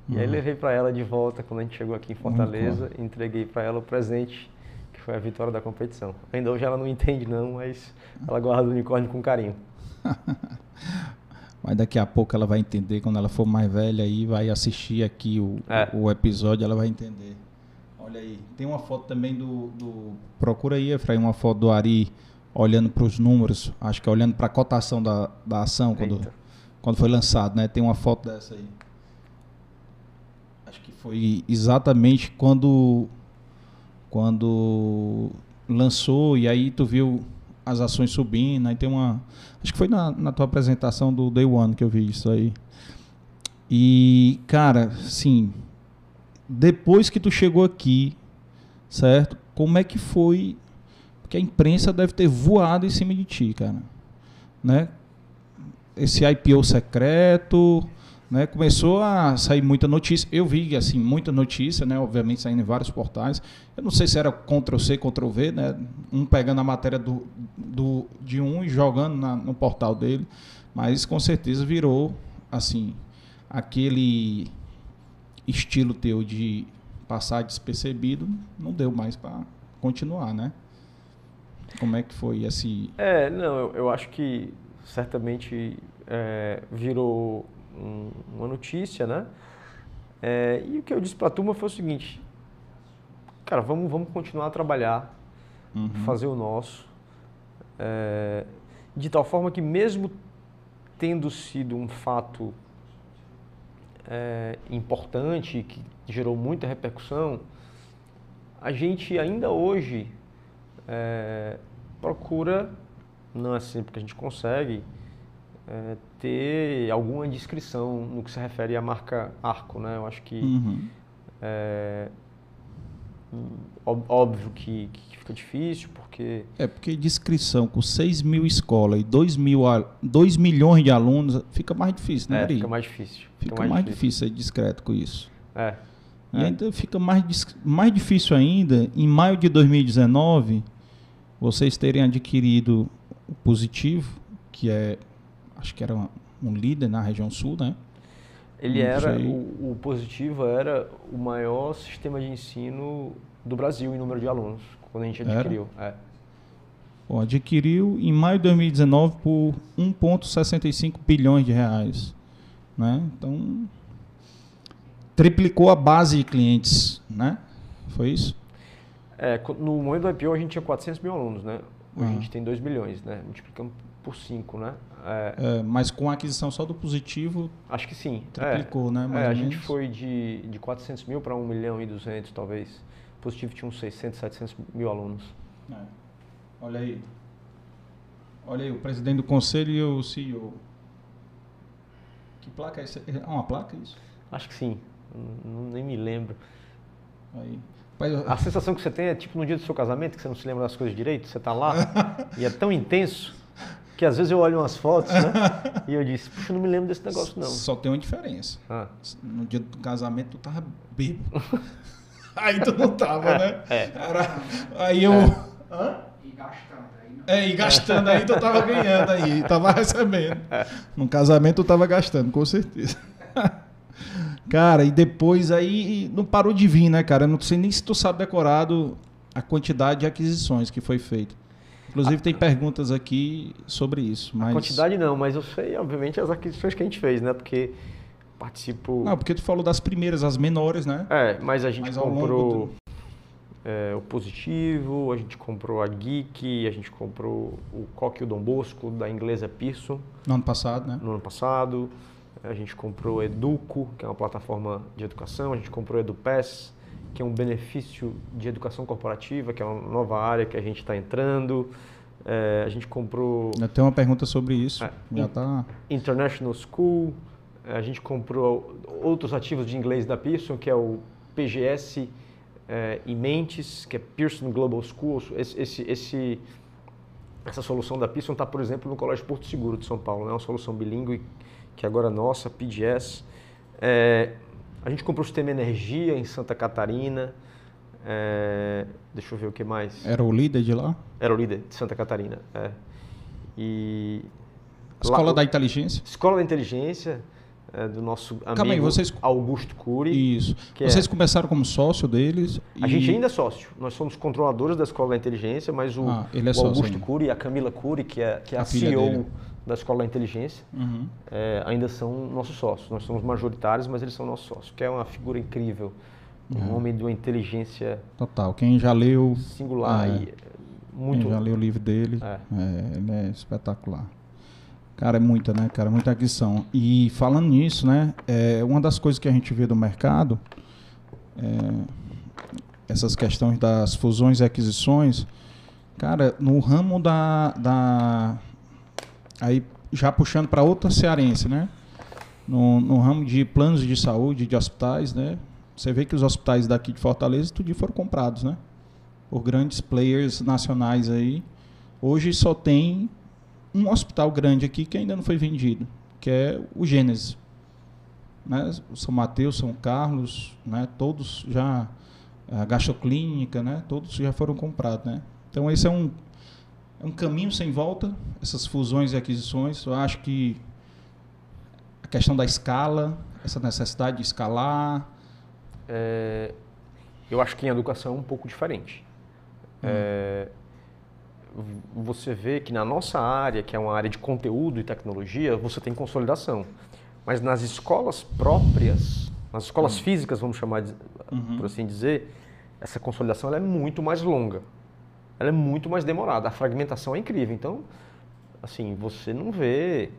E uhum. aí levei para ela de volta quando a gente chegou aqui em Fortaleza, entreguei para ela o presente que foi a vitória da competição. Ainda hoje ela não entende não, mas ela guarda o unicórnio com carinho. Mas daqui a pouco ela vai entender, quando ela for mais velha aí, vai assistir aqui o, é. o episódio, ela vai entender. Olha aí, tem uma foto também do. do procura aí, Efraim, uma foto do Ari olhando para os números, acho que é olhando para a cotação da, da ação quando, quando foi lançado, né? Tem uma foto dessa aí. Acho que foi exatamente quando quando lançou e aí tu viu as ações subindo, aí tem uma acho que foi na, na tua apresentação do Day One que eu vi isso aí. E cara, sim, depois que tu chegou aqui, certo? Como é que foi? Porque a imprensa deve ter voado em cima de ti, cara, né? Esse IPO secreto, né? Começou a sair muita notícia. Eu vi assim muita notícia, né? Obviamente saindo em vários portais. Eu não sei se era Ctrl C, Ctrl V, né? Um pegando a matéria do, do de um e jogando na, no portal dele, mas com certeza virou assim aquele estilo teu de passar despercebido, não deu mais para continuar, né? Como é que foi esse... É, não, eu, eu acho que certamente é, virou um, uma notícia, né? É, e o que eu disse para a turma foi o seguinte, cara, vamos, vamos continuar a trabalhar, uhum. fazer o nosso, é, de tal forma que mesmo tendo sido um fato é, importante, que gerou muita repercussão, a gente ainda hoje é, procura, não é sempre que a gente consegue, é, ter alguma descrição no que se refere à marca Arco. Né? Eu acho que uhum. é, óbvio que, que, fica difícil, porque... É, porque descrição com 6 mil escolas e 2, mil, 2 milhões de alunos fica mais difícil, né, É, fica mais difícil. Fica, fica mais, mais difícil. ser discreto com isso. É. E é. ainda fica mais, mais difícil ainda, em maio de 2019, vocês terem adquirido o positivo, que é, acho que era um líder na região sul, né? Ele era, o, o, Positivo era o maior sistema de ensino do Brasil em número de alunos, quando a gente adquiriu. É. Adquiriu em maio de 2019 por 1,65 bilhões de reais. Né? Então, triplicou a base de clientes, né? Foi isso? É, no momento do IPO a gente tinha 400 mil alunos, né? Hoje ah. a gente tem 2 milhões, né? Multiplicamos por 5, né? É, é, mas com a aquisição só do positivo. Acho que sim. Triplicou, é, né? Mais é, a gente foi de, de 400 mil para 1 milhão e 200, talvez. Positivo tinha uns 600, 700 mil alunos. É. Olha aí. Olha aí, o presidente do conselho e o CEO. Que placa é essa? É uma placa isso? Acho que sim. Não, nem me lembro. Aí. A sensação que você tem é tipo no dia do seu casamento, que você não se lembra das coisas direito, você está lá e é tão intenso que às vezes eu olho umas fotos, né? e eu disse, puxa, eu não me lembro desse negócio não. Só tem uma diferença. Ah. No dia do casamento tu tava bêbado. aí tu não tava, né? É. Era, aí eu... É. Hã? E gastando. Aí É, e gastando aí tu tava ganhando aí, tava recebendo. É. No casamento tu tava gastando, com certeza. Cara, e depois aí não parou de vir, né, cara? Eu não sei nem se tu sabe decorado a quantidade de aquisições que foi feita. Inclusive a, tem perguntas aqui sobre isso. Mas... A quantidade não, mas eu sei, obviamente, as aquisições que a gente fez, né? Porque participo. Não, porque tu falou das primeiras, as menores, né? É, mas a gente mas comprou do... é, o Positivo, a gente comprou a Geek, a gente comprou o Coque e o Dom Bosco, da inglesa Pearson. No ano passado, né? No ano passado. A gente comprou Educo, que é uma plataforma de educação. A gente comprou EduPass, que é um benefício de educação corporativa, que é uma nova área que a gente está entrando. É, a gente comprou. Eu tenho uma pergunta sobre isso. É, Já tá... International School. É, a gente comprou outros ativos de inglês da Pearson, que é o PGS é, e Mentes, que é Pearson Global Schools. Esse, esse, esse, essa solução da Pearson está, por exemplo, no Colégio Porto Seguro de São Paulo. É né? uma solução bilíngue que agora é nossa, PGS. É, a gente comprou o sistema energia em Santa Catarina. É, deixa eu ver o que mais. Era o líder de lá? Era o líder de Santa Catarina. É. E Escola lá, da Inteligência? Escola da Inteligência é, do nosso amigo Calma aí, vocês... Augusto Cury. Isso. vocês é... começaram como sócio deles? A gente ainda é sócio. Nós somos controladores da Escola da Inteligência, mas o, ah, é o Augusto Cury e a Camila Cury, que é, que é a, a CEO da Escola da Inteligência, uhum. é, ainda são nossos sócios. Nós somos majoritários, mas eles são nossos sócios, que é uma figura incrível. Um uhum. homem de uma inteligência... Total. Quem já leu... Singular. É, e muito... Quem já leu o livro dele, é. é. ele é espetacular. Cara, é muita, né, cara? Muita aquisição. E falando nisso, né, é, uma das coisas que a gente vê do mercado, é, essas questões das fusões e aquisições, cara, no ramo da, da aí já puxando para outra cearense, né? No, no ramo de planos de saúde, de hospitais, né? Você vê que os hospitais daqui de Fortaleza tudo foram comprados, né? Por grandes players nacionais aí. Hoje só tem um hospital grande aqui que ainda não foi vendido, que é o Gênesis. Né? São Mateus, São Carlos, né? todos já, a Gastoclínica, né? todos já foram comprados. Né? Então esse é um, é um caminho sem volta, essas fusões e aquisições. Eu acho que a questão da escala, essa necessidade de escalar. É, eu acho que em educação é um pouco diferente. Hum. É, você vê que na nossa área, que é uma área de conteúdo e tecnologia, você tem consolidação. Mas nas escolas próprias, nas escolas uhum. físicas, vamos chamar de, uhum. por assim dizer, essa consolidação é muito mais longa. Ela é muito mais demorada. A fragmentação é incrível. Então, assim, você não vê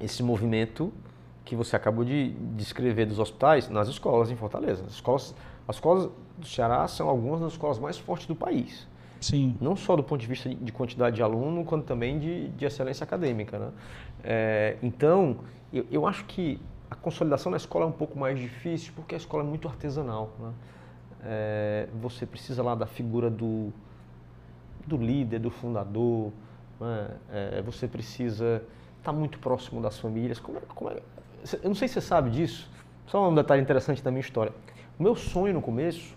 esse movimento que você acabou de descrever dos hospitais nas escolas em Fortaleza. As escolas, as escolas do Ceará são algumas das escolas mais fortes do país. Sim. Não só do ponto de vista de quantidade de aluno, quanto também de, de excelência acadêmica. Né? É, então, eu, eu acho que a consolidação na escola é um pouco mais difícil porque a escola é muito artesanal. Né? É, você precisa lá da figura do, do líder, do fundador, né? é, você precisa estar tá muito próximo das famílias. Como é, como é, eu não sei se você sabe disso, só um detalhe interessante da minha história. O meu sonho no começo,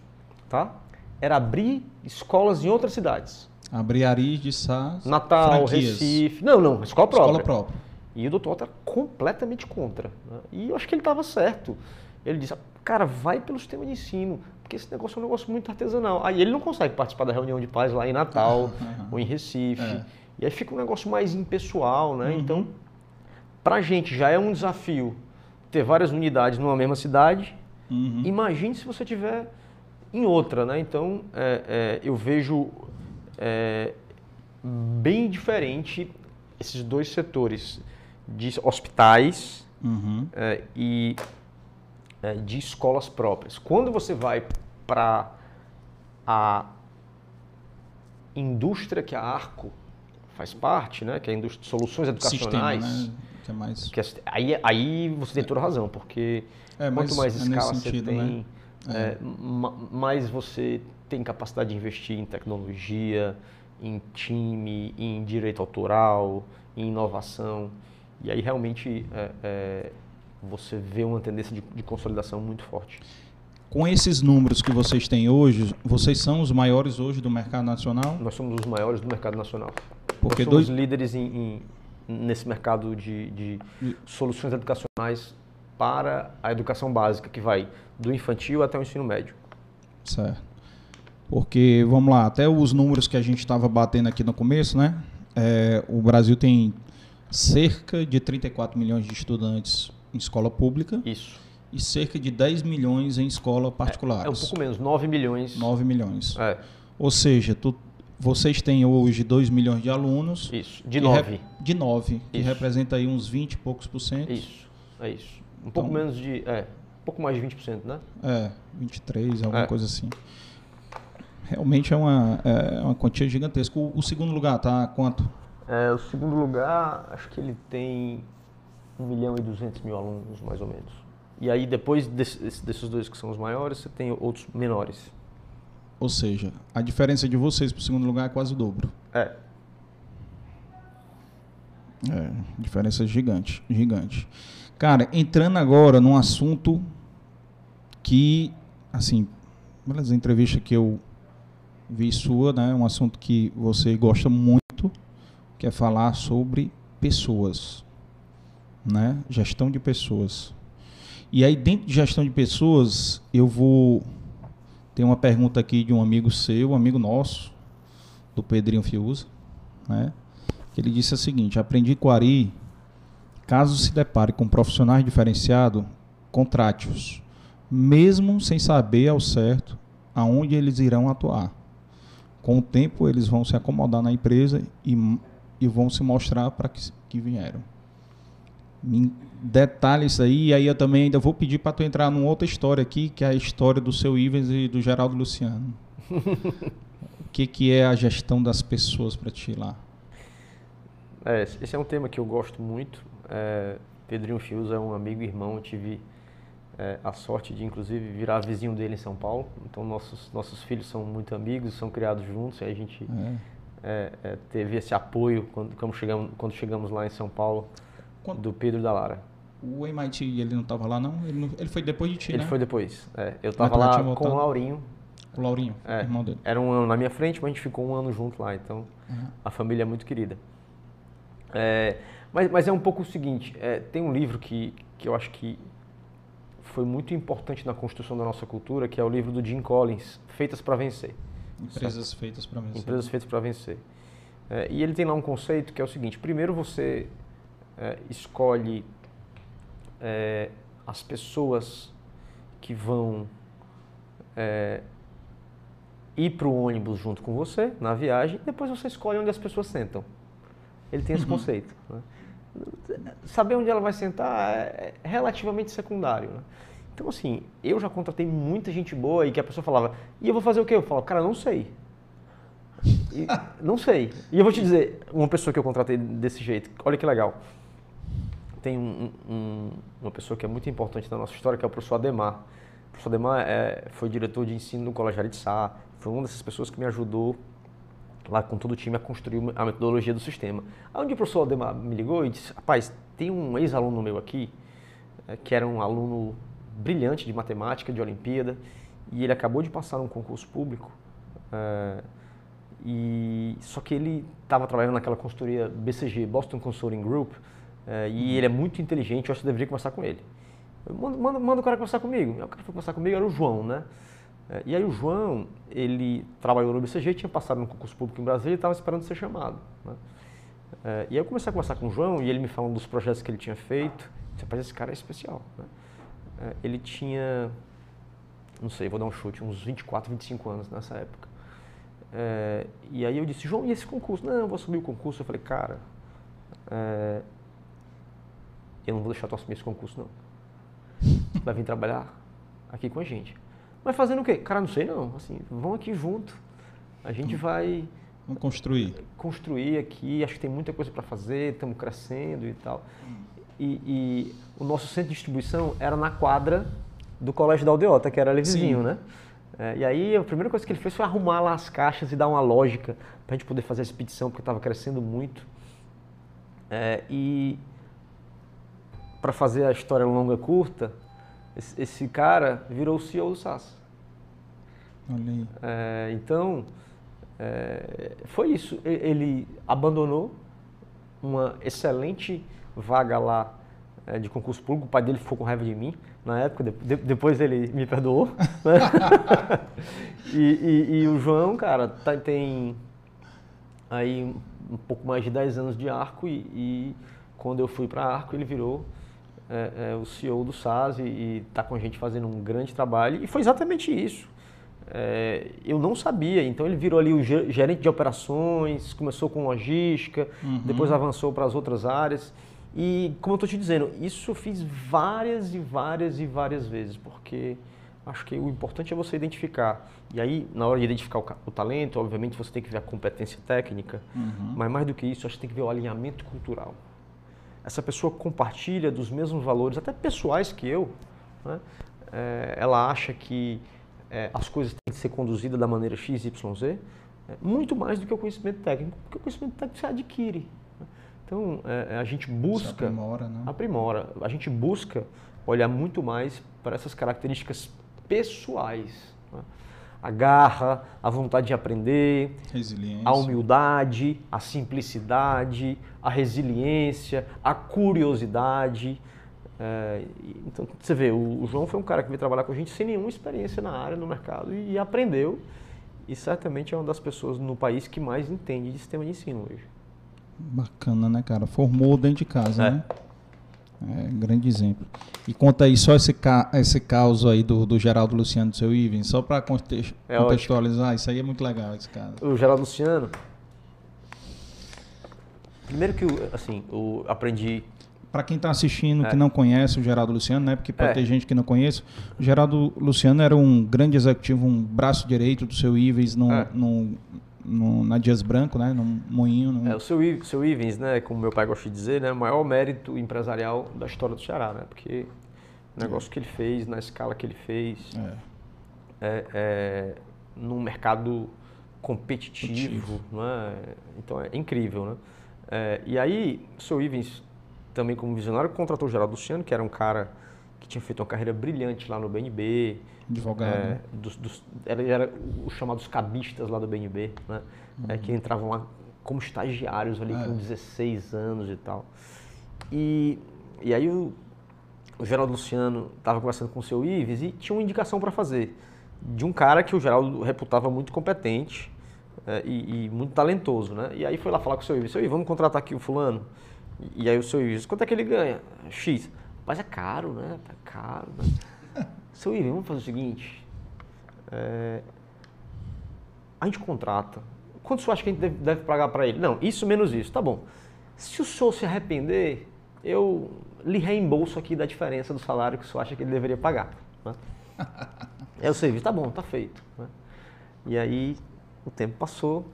tá? era abrir escolas em outras cidades. Abrir Aris de Sá, Natal, franquias. Recife. Não, não, escola própria. Escola própria. E o doutor era completamente contra. Né? E eu acho que ele estava certo. Ele disse, cara, vai pelo sistema de ensino, porque esse negócio é um negócio muito artesanal. Aí ele não consegue participar da reunião de paz lá em Natal uhum. ou em Recife. É. E aí fica um negócio mais impessoal, né? Uhum. Então, pra gente já é um desafio ter várias unidades numa mesma cidade. Uhum. Imagine se você tiver em outra, né? Então é, é, eu vejo é, bem diferente esses dois setores de hospitais uhum. É, e é, de escolas próprias. Quando você vai para a indústria que a Arco faz parte, né? Que é a indústria de soluções educacionais. Sistema, né? que é mais... Que é, aí, aí você tem toda razão, porque quanto mais escala sentido, você tem... Né? É. mais você tem capacidade de investir em tecnologia, em time, em direito autoral, em inovação. E aí realmente é, é, você vê uma tendência de, de, consolidação muito forte. Com esses números que vocês têm hoje, vocês são os maiores hoje do mercado nacional? Nós somos os maiores do mercado nacional. Porque Nós somos dois... líderes em, em, nesse mercado de, de soluções educacionais para a educação básica, que vai do infantil até o ensino médio. Certo. Porque, vamos lá, até os números que a gente estava batendo aqui no começo, né? É, o Brasil tem cerca de 34 milhões de estudantes em escola pública. Isso. E cerca de 10 milhões em escola particular. É, é, um pouco menos, 9 milhões. 9 milhões. É. Ou seja, tu, vocês têm hoje 2 milhões de alunos. Isso, de 9. De 9, que representa aí uns 20 e poucos por cento. Isso, é isso. Um então, pouco menos de. É, um pouco mais de 20%, né? É, 23, alguma é. coisa assim. Realmente é uma, é uma quantia gigantesca. O, o segundo lugar tá quanto? É, o segundo lugar, acho que ele tem 1 milhão e 200 mil alunos, mais ou menos. E aí, depois desse, desses dois que são os maiores, você tem outros menores. Ou seja, a diferença de vocês para o segundo lugar é quase o dobro. É. É, diferença gigante, gigante. Cara, entrando agora num assunto que, assim, beleza, entrevista que eu vi sua, né? Um assunto que você gosta muito, que é falar sobre pessoas, né? Gestão de pessoas. E aí, dentro de gestão de pessoas, eu vou ter uma pergunta aqui de um amigo seu, um amigo nosso, do Pedrinho Fiuza, né? que ele disse o seguinte: aprendi Quari, caso se depare com profissionais diferenciados, contrate-os, mesmo sem saber ao certo aonde eles irão atuar. Com o tempo, eles vão se acomodar na empresa e, e vão se mostrar para que, que vieram. Detalhe isso aí, e aí eu também ainda vou pedir para tu entrar numa outra história aqui, que é a história do seu Ivens e do Geraldo Luciano. o que, que é a gestão das pessoas para ti lá? É, esse é um tema que eu gosto muito. É, Pedrinho Fios é um amigo e irmão. Eu tive é, a sorte de, inclusive, virar vizinho dele em São Paulo. Então, nossos, nossos filhos são muito amigos, são criados juntos. E a gente é. É, é teve esse apoio quando, quando, chegamos, quando chegamos lá em São Paulo, quando... do Pedro e da Lara. O MIT, ele não estava lá, não? Ele, não, ele, foi depois de ti, ele né? foi depois. É, eu estava lá com o Laurinho. O Laurinho, é, irmão dele. Era um ano na minha frente, mas a gente ficou um ano junto lá. Então, uhum. a família é muito querida. É, mas, mas é um pouco o seguinte, é, tem um livro que, que eu acho que foi muito importante na construção da nossa cultura, que é o livro do Jim Collins, Feitas para Vencer. Empresas certo? feitas para vencer. Empresas feitas para vencer. É, e ele tem lá um conceito que é o seguinte: primeiro você é, escolhe é, as pessoas que vão é, ir para o ônibus junto com você na viagem, depois você escolhe onde as pessoas sentam. Ele tem esse uhum. conceito. Né? Saber onde ela vai sentar é relativamente secundário. Né? Então, assim, eu já contratei muita gente boa e que a pessoa falava, e eu vou fazer o quê? Eu falo, cara, não sei. E, não sei. E eu vou te dizer, uma pessoa que eu contratei desse jeito, olha que legal. Tem um, um, uma pessoa que é muito importante na nossa história, que é o professor Ademar. O professor Ademar é, foi diretor de ensino no Colégio de Sá, foi uma dessas pessoas que me ajudou lá com todo o time a construir a metodologia do sistema. Um dia o professor Ademar me ligou e disse, rapaz, tem um ex-aluno meu aqui, é, que era um aluno brilhante de matemática, de Olimpíada, e ele acabou de passar num concurso público, é, e só que ele estava trabalhando naquela consultoria BCG, Boston Consulting Group, é, e ele é muito inteligente, eu acho que você deveria conversar com ele. Manda, o cara conversar comigo. O cara foi conversar comigo, era o João, né? É, e aí o João, ele trabalhou no BCG, tinha passado no concurso público em Brasília e estava esperando ser chamado. Né? É, e aí eu comecei a conversar com o João e ele me falando dos projetos que ele tinha feito. Disse, esse cara é especial. Né? Ele tinha, não sei, vou dar um chute, uns 24, 25 anos nessa época. e aí eu disse, João, e esse concurso? Não, eu vou assumir o concurso. Eu falei, cara, eu não vou deixar tu assumir esse concurso, não. vai vir trabalhar aqui com a gente. Mas fazendo o quê? Cara, não sei não. Assim, vão aqui junto. A gente hum. vai. Vamos construir. Construir aqui. Acho que tem muita coisa para fazer. Estamos crescendo e tal. E, e, o nosso centro de distribuição era na quadra do Colégio da Aldeota, que era ali vizinho, Sim. né? É, e aí a primeira coisa que ele fez foi arrumar lá as caixas e dar uma lógica para a gente poder fazer a expedição, porque estava crescendo muito. É, e para fazer a história longa curta, esse, esse cara virou o CEO do SAS. É, então, é, foi isso. Ele abandonou uma excelente vaga lá é, de concurso público. O pai dele ficou com raiva de mim na época, de, depois ele me perdoou. Né? e, e, e, o João, cara, tá, tem aí um pouco mais de 10 anos de arco e, e quando eu fui para arco ele virou é, é, o CEO do SAS e está com a gente fazendo um grande trabalho. E foi exatamente isso. É, eu não sabia, então ele virou ali o gerente de operações, começou com logística, uhum. depois avançou para as outras áreas. E como eu estou te dizendo, isso eu fiz várias e várias e várias vezes, porque acho que o importante é você identificar. E aí, na hora de identificar o, o talento, obviamente você tem que ver a competência técnica, uhum. mas mais do que isso, acho que tem que ver o alinhamento cultural essa pessoa compartilha dos mesmos valores, até pessoais que eu, né? é, ela acha que é, as coisas têm que ser conduzidas da maneira X, Y, Z, é, muito mais do que o conhecimento técnico, porque o conhecimento técnico se adquire. Né? Então, é, a gente busca... aprimora, né? Aprimora. A gente busca olhar muito mais para essas características pessoais a garra, a vontade de aprender, a humildade, a simplicidade, a resiliência, a curiosidade. É, então, você vê, o, o, João foi um cara que veio trabalhar com a gente sem nenhuma experiência na área, no mercado, e, e aprendeu. E certamente é uma das pessoas no país que mais entende de sistema de ensino hoje. Bacana, né, cara? Formou dentro de casa, é. né? É, grande exemplo. E conta aí só esse, ca esse caso aí do, do Geraldo Luciano do seu Ivan, só para context é contextualizar, ótimo. isso aí é muito legal, esse caso. O Geraldo Luciano. Primeiro que, assim, eu aprendi para quem está assistindo é. que não conhece o Geraldo Luciano, né? Porque pode é. ter gente que não conhece. O Geraldo Luciano era um grande executivo, um braço direito do seu Ives no, é. no, no, na Dias Branco, né? No moinho. É, o seu, seu Ivens, né? Como meu pai gosta de dizer, né? O maior mérito empresarial da história do Ceará, né? Porque o negócio que ele fez, na escala que ele fez, é, é, é num mercado competitivo, né? Então é incrível, né? É, e aí, o seu Ivens também como visionário, contratou o Geraldo Luciano, que era um cara que tinha feito uma carreira brilhante lá no BNB. Advogado. É, né? dos, dos, era, era os chamados cabistas lá do BNB, né? Uhum. É, que entravam lá como estagiários ali é. com 16 anos e tal. E, e aí o, o Geraldo Luciano estava conversando com o seu Ives e tinha uma indicação para fazer de um cara que o Geraldo reputava muito competente é, e, e, muito talentoso, né? E aí foi lá falar com o seu Ives, seu Ives, vamos contratar aqui o fulano. E aí o seu Ives, quanto é que ele ganha? X. Mas é caro, né? Tá caro, né? seu Ives, vamos fazer o seguinte. É, a gente contrata. Quanto você acha que a gente deve, deve pagar para ele? Não, isso menos isso. Tá bom. Se o senhor se arrepender, eu lhe reembolso aqui da diferença do salário que o senhor acha que ele deveria pagar. Né? é o serviço, tá bom, tá feito. Né? E aí o tempo passou.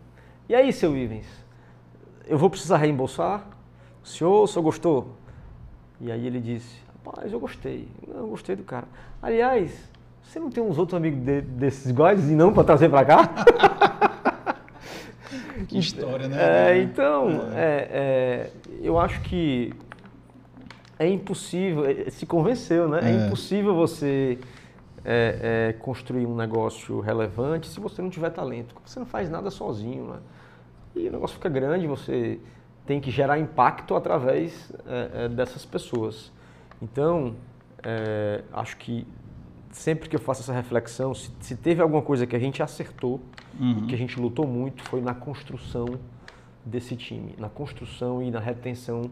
E aí, seu Ivens, eu vou precisar reembolsar? senhor, o senhor gostou? E aí ele disse, rapaz, eu gostei, eu gostei do cara. Aliás, você não tem uns outros amigos de, desses iguais e não para trazer para cá? que história, né? É, então, é. É, eu acho que é impossível, é, se convenceu, né? É, é impossível você é, é, construir um negócio relevante se você não tiver talento. Você não faz nada sozinho, né? E o negócio fica grande, você tem que gerar impacto através é, é, dessas pessoas. Então, é, acho que sempre que eu faço essa reflexão, se, se teve alguma coisa que a gente acertou, uhum. que a gente lutou muito, foi na construção desse time, na construção e na retenção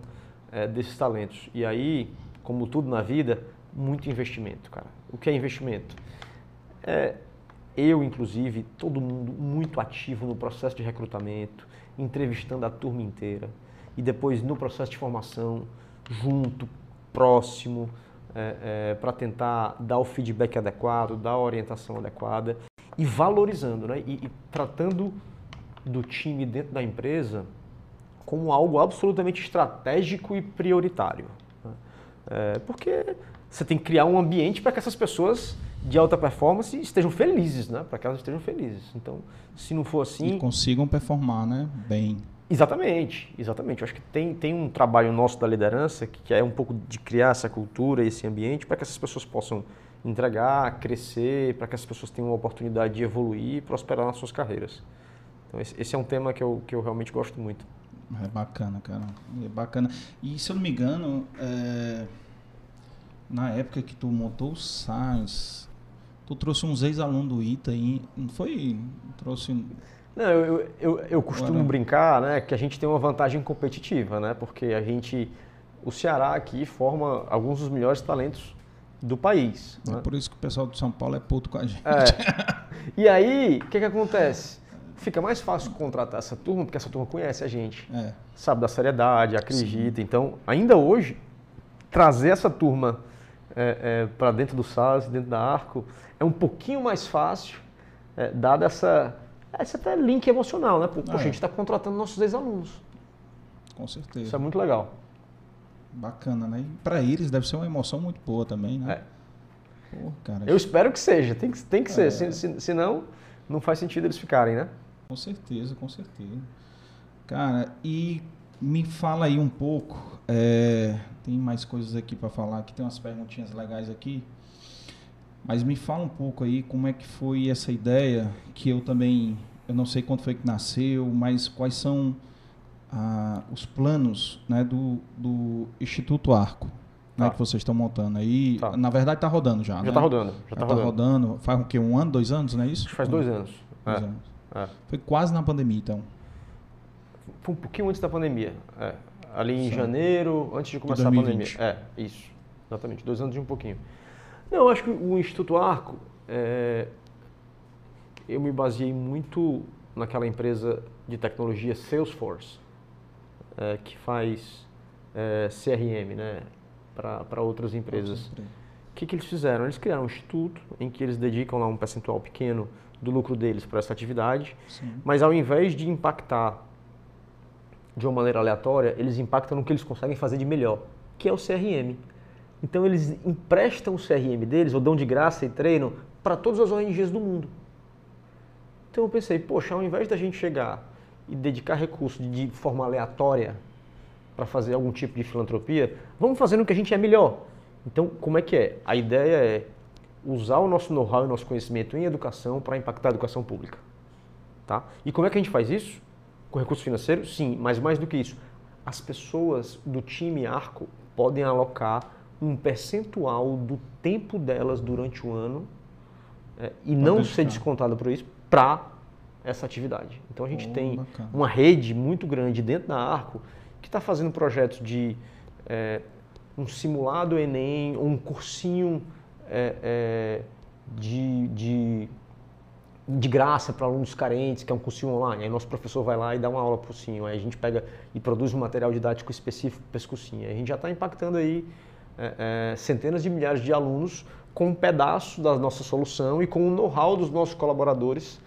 é, desses talentos. E aí, como tudo na vida, muito investimento, cara. O que é investimento? É, eu, inclusive, todo mundo muito ativo no processo de recrutamento, entrevistando a turma inteira e depois no processo de formação, junto, próximo, é, é, para tentar dar o feedback adequado, dar a orientação adequada e valorizando, né? E, e tratando do time dentro da empresa como algo absolutamente estratégico e prioritário. Né? É, porque você tem que criar um ambiente para que essas pessoas de alta performance estejam felizes, né? Para que elas estejam felizes. Então, se não for assim. E consigam performar, né? Bem. Exatamente, exatamente. Eu acho que tem, tem um trabalho nosso da liderança que, que é um pouco de criar essa cultura, esse ambiente, para que essas pessoas possam entregar, crescer, para que essas pessoas tenham uma oportunidade de evoluir e prosperar nas suas carreiras. Então, esse, esse é um tema que eu, que eu realmente gosto muito. É bacana, cara. É bacana. E se eu não me engano, é... na época que tu montou o SARS, Tu trouxe uns ex-alunos do ITA aí, não foi? Trouxe. Não, eu, eu, eu costumo Agora... brincar né, que a gente tem uma vantagem competitiva, né? Porque a gente. O Ceará aqui forma alguns dos melhores talentos do país. É né? por isso que o pessoal de São Paulo é puto com a gente. É. E aí, o que, que acontece? Fica mais fácil contratar essa turma, porque essa turma conhece a gente. É. Sabe da seriedade, acredita. Sim. Então, ainda hoje, trazer essa turma é, é, para dentro do SAS, dentro da Arco, é um pouquinho mais fácil, é, dado essa, esse até link emocional, né? Poxa, ah, é. a gente está contratando nossos ex-alunos. Com certeza. Isso é muito legal. Bacana, né? E para eles deve ser uma emoção muito boa também, né? É. Pô, cara, Eu espero que seja, tem que, tem que ser, é. se, se, senão não faz sentido eles ficarem, né? Com certeza, com certeza. Cara, e me fala aí um pouco, é, tem mais coisas aqui para falar, que tem umas perguntinhas legais aqui. Mas me fala um pouco aí como é que foi essa ideia, que eu também, eu não sei quando foi que nasceu, mas quais são ah, os planos né, do, do Instituto Arco né, tá. que vocês estão montando aí. Tá. Na verdade está rodando já, Já está né? rodando. Já está tá rodando. rodando. Faz o quê? Um ano, dois anos, não é isso? Faz dois anos. Dois é. anos. É. Foi quase na pandemia, então. Foi um pouquinho antes da pandemia. É, ali em Sim. janeiro, antes de começar a pandemia. É, isso. Exatamente, dois anos e um pouquinho. Não, acho que o Instituto Arco, é, eu me baseei muito naquela empresa de tecnologia Salesforce, é, que faz é, CRM né, para outras empresas. O que, que eles fizeram? Eles criaram um instituto em que eles dedicam lá um percentual pequeno do lucro deles para essa atividade, Sim. mas ao invés de impactar de uma maneira aleatória, eles impactam no que eles conseguem fazer de melhor, que é o CRM. Então eles emprestam o CRM deles, ou dão de graça e treinam para todas as ONGs do mundo. Então eu pensei, poxa, ao invés da gente chegar e dedicar recursos de forma aleatória para fazer algum tipo de filantropia, vamos fazer no que a gente é melhor. Então, como é que é? A ideia é usar o nosso know-how e o nosso conhecimento em educação para impactar a educação pública. Tá? E como é que a gente faz isso? Com recurso financeiro? Sim, mas mais do que isso. As pessoas do time Arco podem alocar um percentual do tempo delas durante o ano é, e não deixar. ser descontado por isso para essa atividade. Então a gente oh, tem bacana. uma rede muito grande dentro da Arco que está fazendo projetos de é, um simulado Enem, um cursinho é, é de, de, de, graça para alunos carentes, que é um cursinho online. Aí nosso professor vai lá e dá uma aula para o cursinho. Aí a gente pega e produz um material didático específico para esse cursinho. Aí a gente já está impactando aí é, é, centenas de milhares de alunos com um pedaço da nossa solução e com o know-how dos nossos colaboradores,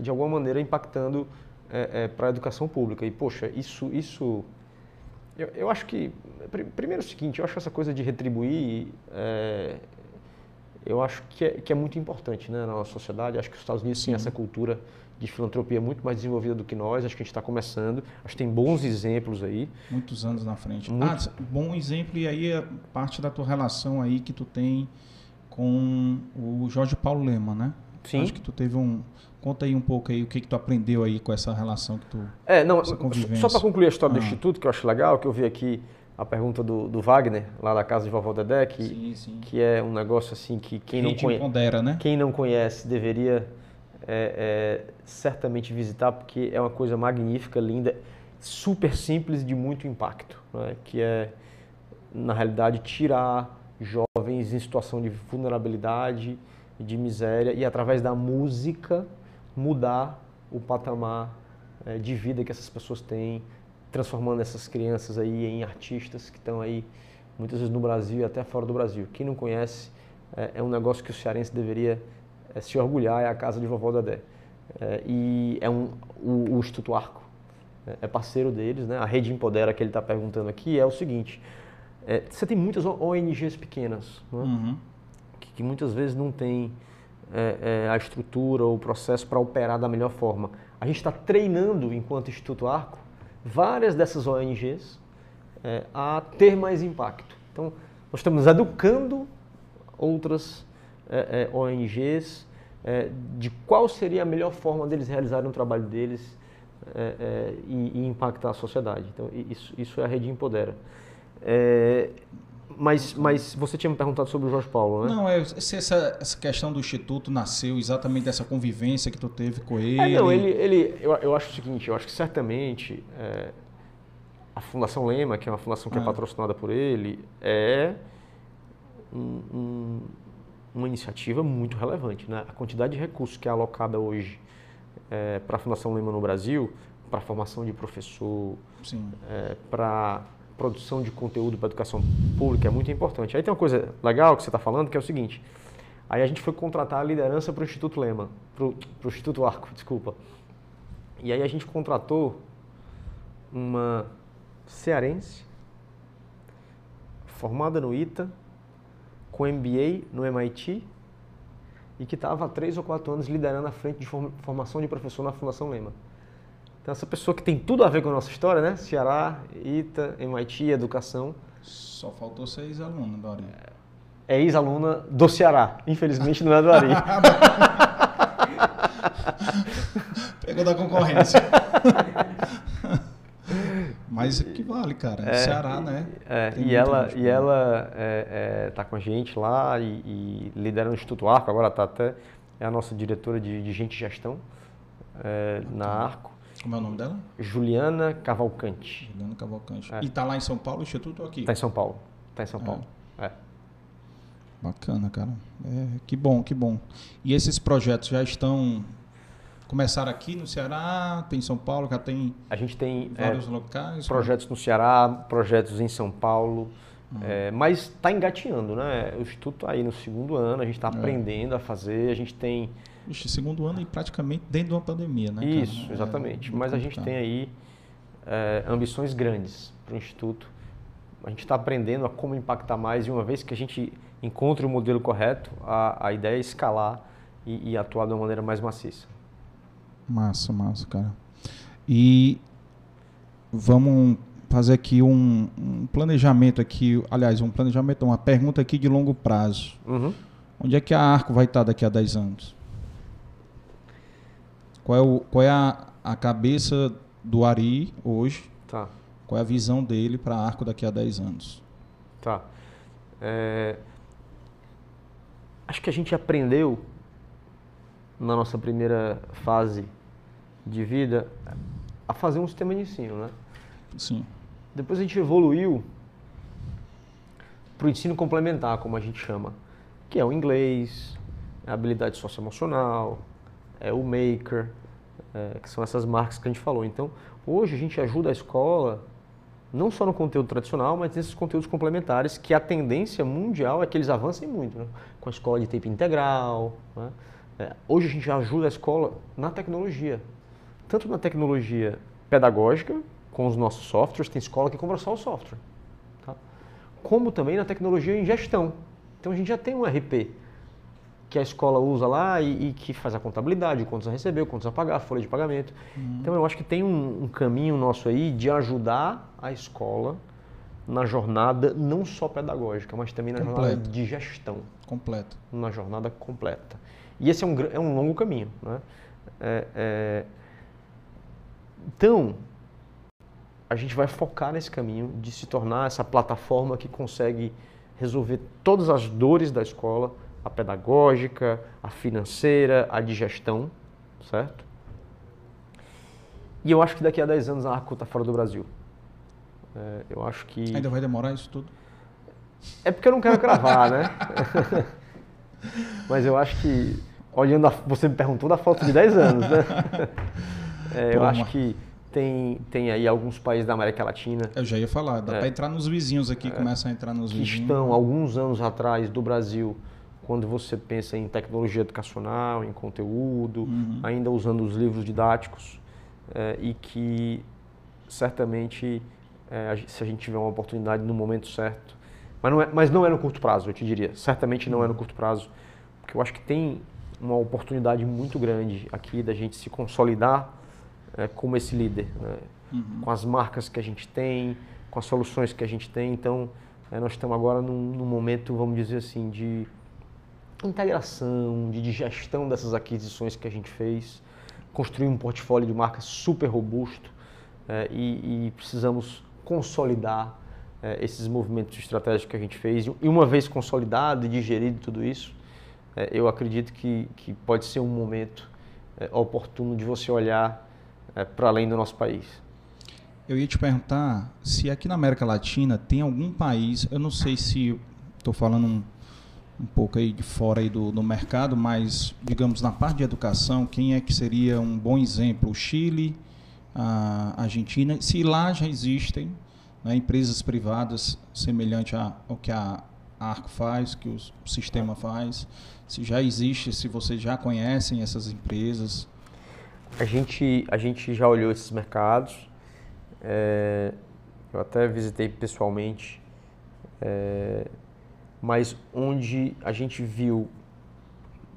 de alguma maneira impactando é, é para a educação pública. E, poxa, isso, isso eu, eu acho que, primeiro é o seguinte, eu acho essa coisa de retribuir, é, eu acho que é, que é muito importante né, na nossa sociedade. Acho que os Estados Unidos têm essa cultura de filantropia muito mais desenvolvida do que nós. Acho que a gente está começando. Acho que tem bons exemplos aí. Muitos anos na frente. Muito... Ah, bom exemplo e aí é parte da tua relação aí que tu tem com o Jorge Paulo Lema, né? Sim. Acho que tu teve um conta aí um pouco aí o que que tu aprendeu aí com essa relação que tu É, não, só para concluir a história ah. do instituto que eu acho legal, que eu vi aqui a pergunta do, do Wagner lá da casa de vovó Dedé, que sim, sim. que é um negócio assim que quem não conhece, né? quem não conhece deveria é, é, certamente visitar porque é uma coisa magnífica, linda, super simples de muito impacto, né? que é na realidade tirar jovens em situação de vulnerabilidade, de miséria e através da música mudar o patamar é, de vida que essas pessoas têm, transformando essas crianças aí em artistas que estão aí muitas vezes no Brasil e até fora do Brasil. Quem não conhece é, é um negócio que o cearense deveria é, se orgulhar é a casa de vovó Dedé. É, e é um, o, o Instituto Arco é, é parceiro deles, né? A Rede Empodera que ele está perguntando aqui é o seguinte: é, você tem muitas ONGs pequenas, né? uhum. que, que, muitas vezes não tem é, a estrutura ou o processo para operar da melhor forma. A gente está treinando, enquanto Instituto Arco, várias dessas ONGs é, a ter mais impacto. Então, nós estamos educando outras é, é, ONGs, é, de qual seria a melhor forma deles realizarem o trabalho deles e, e, impactar a sociedade. Então, isso, isso é a Rede Empodera. Mas, mas você tinha me perguntado sobre o Jorge Paulo, né? Não, é, se essa, essa questão do Instituto nasceu exatamente dessa convivência que tu teve com ele. É, não, ele, ele eu, eu acho o seguinte, eu acho que certamente é, a Fundação Lema, que é uma fundação que é, é patrocinada por ele, é um, um, uma iniciativa muito relevante. Né? A quantidade de recursos que é alocada hoje é, para a Fundação Lema no Brasil, para a formação de professor, é, para produção de conteúdo para educação pública é muito importante. Aí tem uma coisa legal que você está falando, que é o seguinte. Aí a gente foi contratar a liderança para o Instituto Lema, para o Instituto Arco, desculpa. E aí a gente contratou uma cearense, formada no ITA, com MBA no MIT e que estava há três ou quatro anos liderando a frente de formação de professor na Fundação Lema. Então, essa pessoa que tem tudo a ver com a nossa história, né? Ceará, ITA, MIT, educação. Só faltou ser ex-aluna do Ari. É ex-aluna do Ceará. Infelizmente não é do Ari. Pegou da concorrência. Mas o que vale, cara. É, Ceará, né? É, e ela, e ela é, é, tá com a gente lá e, e lidera o Instituto Arco, agora está até é a nossa diretora de, de gente e gestão é, na Arco. Como é o nome dela? Juliana Cavalcante. Juliana Cavalcante. É. E está lá em São Paulo, o Instituto ou aqui? Está em São Paulo. Está em São é. Paulo. É. Bacana, cara. É, que bom, que bom. E esses projetos já estão começaram aqui no Ceará, tem em São Paulo, já tem A gente tem vários é, locais. Projetos no Ceará, projetos em São Paulo. Uhum. É, mas está engateando, né? O Instituto tá aí no segundo ano, a gente está é. aprendendo a fazer, a gente tem. Ixi, segundo ano e praticamente dentro de uma pandemia, né? Isso, cara? É, exatamente. mas a gente tem aí é, ambições grandes para o Instituto. A gente está aprendendo a como impactar mais e uma vez que a gente encontre o modelo correto, a, a ideia é escalar e, e atuar de uma maneira mais maciça. Massa, massa, cara. E vamos fazer aqui um, um, planejamento aqui, aliás, um planejamento, uma pergunta aqui de longo prazo. Uhum. Onde é que a Arco vai estar daqui a 10 anos? Qual é, o, qual é a, a cabeça do Ari hoje? Tá. Qual é a visão dele para Arco daqui a 10 anos? Tá. É... Acho que a gente aprendeu na nossa primeira fase de vida a fazer um sistema de ensino, né? Sim. Depois a gente evoluiu para o ensino complementar, como a gente chama, que é o inglês, a habilidade socioemocional, é o maker, é, que são essas marcas que a gente falou. Então, hoje a gente ajuda a escola não só no conteúdo tradicional, mas nesses conteúdos complementares, que a tendência mundial é que eles avancem muito, né? com a escola de tempo integral. Né? É, hoje a gente ajuda a escola na tecnologia, tanto na tecnologia pedagógica, com os nossos softwares, tem escola que compra só o software, tá? como também na tecnologia em gestão. Então a gente já tem um RP que a escola usa lá e, e que faz a contabilidade, quantos a receber, quantos a pagar, folha de pagamento. Uhum. Então eu acho que tem um, um caminho nosso aí de ajudar a escola na jornada não só pedagógica, mas também na completa. jornada de gestão. Completa. Na jornada completa. E esse é um, é um longo caminho. Né? É, é... Então, a gente vai focar nesse caminho de se tornar essa plataforma que consegue resolver todas as dores da escola, a pedagógica, a financeira, a de gestão, certo? E eu acho que daqui a 10 anos a Arco está fora do Brasil. É, eu acho que... Ainda vai demorar isso tudo? É porque eu não quero cravar, né? Mas eu acho que, olhando, a, você me perguntou da foto de 10 anos, né? É, eu acho que tem, tem aí alguns países da América Latina. Eu já ia falar, dá é, para entrar nos vizinhos aqui, é, começa a entrar nos que vizinhos. estão alguns anos atrás do Brasil, quando você pensa em tecnologia educacional, em conteúdo, uhum. ainda usando os livros didáticos, é, e que certamente, é, se a gente tiver uma oportunidade no momento certo, mas não, é, mas não é no curto prazo, eu te diria, certamente não é no curto prazo, porque eu acho que tem uma oportunidade muito grande aqui da gente se consolidar é, como esse líder, né? uhum. com as marcas que a gente tem, com as soluções que a gente tem. Então, nós estamos agora num, num, momento, vamos dizer assim, de integração, de, de gestão dessas aquisições que a gente fez, construir um portfólio de marcas super robusto é, e, e, precisamos consolidar é, esses movimentos estratégicos que a gente fez. E uma vez consolidado e digerido tudo isso, é, eu acredito que, que pode ser um momento oportuno de você olhar para além do nosso país. Eu ia te perguntar se aqui na América Latina tem algum país, eu não sei se estou falando um, um, pouco aí de fora aí do, do mercado, mas digamos na parte de educação, quem é que seria um bom exemplo? O Chile, a Argentina, se lá já existem né, empresas privadas semelhantes ao que a Arco faz, que o sistema faz, se já existe, se vocês já conhecem essas empresas, a gente, a gente já olhou esses mercados, é, eu até visitei pessoalmente, é, mas onde a gente viu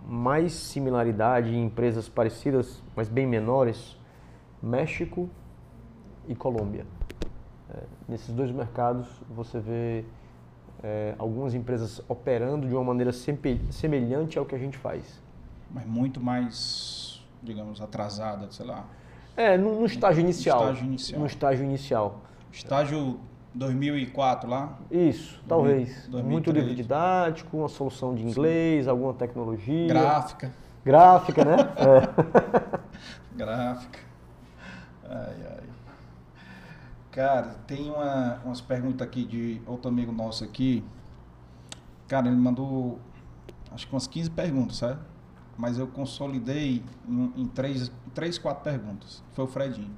mais similaridade em empresas parecidas, mas bem menores, México e Colômbia. É, nesses dois mercados você vê é, algumas empresas operando de uma maneira semelhante ao que a gente faz. Mas muito mais digamos, atrasada, sei lá. É, no, no estágio inicial. No estágio inicial. No estágio inicial. Estágio 2004 lá? Isso, talvez. 2003. Muito livro didático, uma solução de inglês, Sim. alguma tecnologia. Gráfica. Gráfica, né? é. Gráfica. Ai, ai. Cara, tem uma, umas perguntas aqui de outro amigo nosso aqui. Cara, ele mandou acho que umas 15 perguntas, sabe? Mas eu consolidei em, em três, três, quatro perguntas. Foi o Fredinho.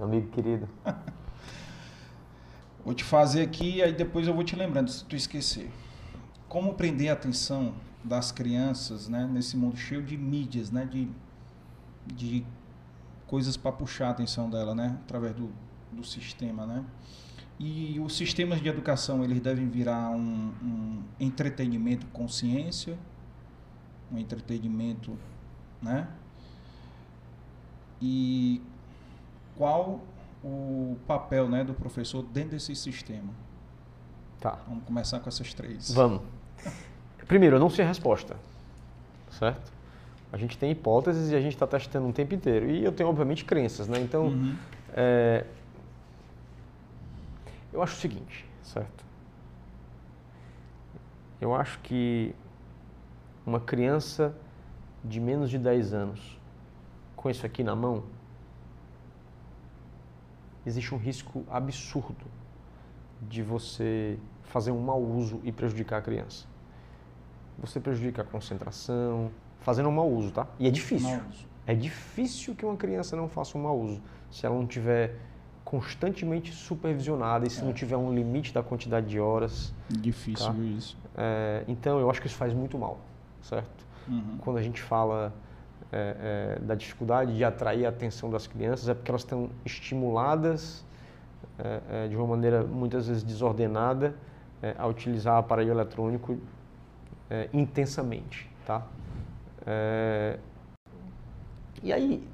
Amigo querido. vou te fazer aqui, aí depois eu vou te lembrando, se tu esquecer. Como prender a atenção das crianças, né, nesse mundo cheio de mídias, né, de, de coisas para puxar a atenção dela, né, através do, do sistema, né? E os sistemas de educação eles devem virar um, um entretenimento com ciência, um entretenimento, né? E qual o papel, né, do professor dentro desse sistema? Tá. Vamos começar com essas três. Vamos. Primeiro, eu não sei a resposta, certo? A gente tem hipóteses e a gente está testando um tempo inteiro. E eu tenho, obviamente, crenças, né? Então, uhum. é, eu acho o seguinte, certo? Eu acho que uma criança de menos de 10 anos com isso aqui na mão, existe um risco absurdo de você fazer um mau uso e prejudicar a criança. Você prejudica a concentração, fazendo um mau uso, tá? E é difícil. É difícil que uma criança não faça um mau uso se ela não tiver constantemente supervisionada e se é. não tiver um limite da quantidade de horas. Difícil tá? isso. É, então eu acho que isso faz muito mal, certo? Uhum. Quando a gente fala é, é da dificuldade de atrair a atenção das crianças é porque elas estão estimuladas é, é, de uma maneira muitas vezes desordenada a utilizar aparelho eletrônico intensamente, tá? e aí,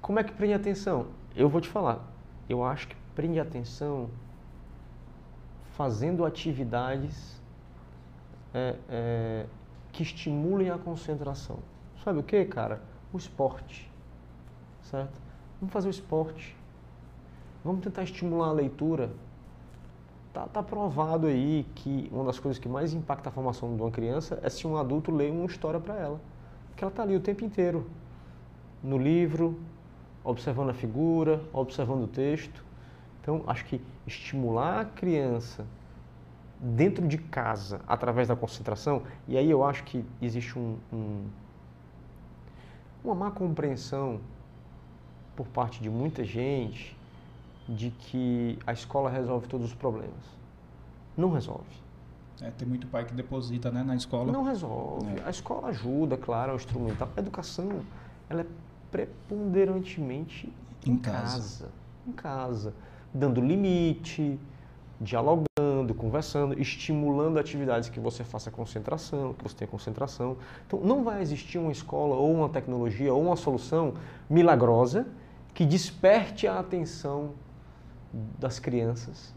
como é que prende atenção? Eu vou te falar, eu acho que prende atenção fazendo atividades é, é, que estimulem a concentração. Sabe o que, cara? O esporte, certo? Vamos fazer o esporte. Vamos tentar estimular a leitura. Tá, tá provado aí que uma das coisas que mais impacta a formação de uma criança é se um adulto lê uma história para ela. Porque ela tá ali o tempo inteiro. No livro, observando a figura, observando o texto. Então, acho que estimular a criança dentro de casa, através da concentração, e aí eu acho que existe um, um, uma má compreensão por parte de muita gente de que a escola resolve todos os problemas. Não resolve. É, tem muito pai que deposita né, na escola. Não resolve. É. A escola ajuda, claro, é um instrumental. A educação, ela é preponderantemente em, em casa. casa. Em casa. Dando limite, dialogando, conversando, estimulando atividades que você faça concentração, que você tenha concentração. Então, não vai existir uma escola ou uma tecnologia ou uma solução milagrosa que desperte a atenção das crianças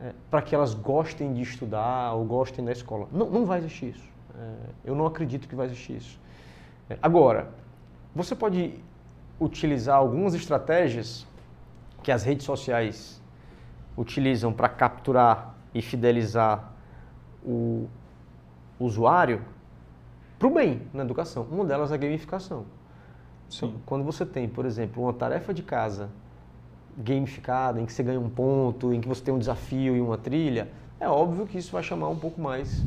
é, para que elas gostem de estudar ou gostem da escola. Não, não vai existir isso. É, eu não acredito que vai existir isso. É, agora, você pode utilizar algumas estratégias que as redes sociais utilizam para capturar e fidelizar o usuário para o bem na educação. Uma delas é a gamificação. Sim. Quando você tem, por exemplo, uma tarefa de casa gamificada, em que você ganha um ponto, em que você tem um desafio e uma trilha, é óbvio que isso vai chamar um pouco mais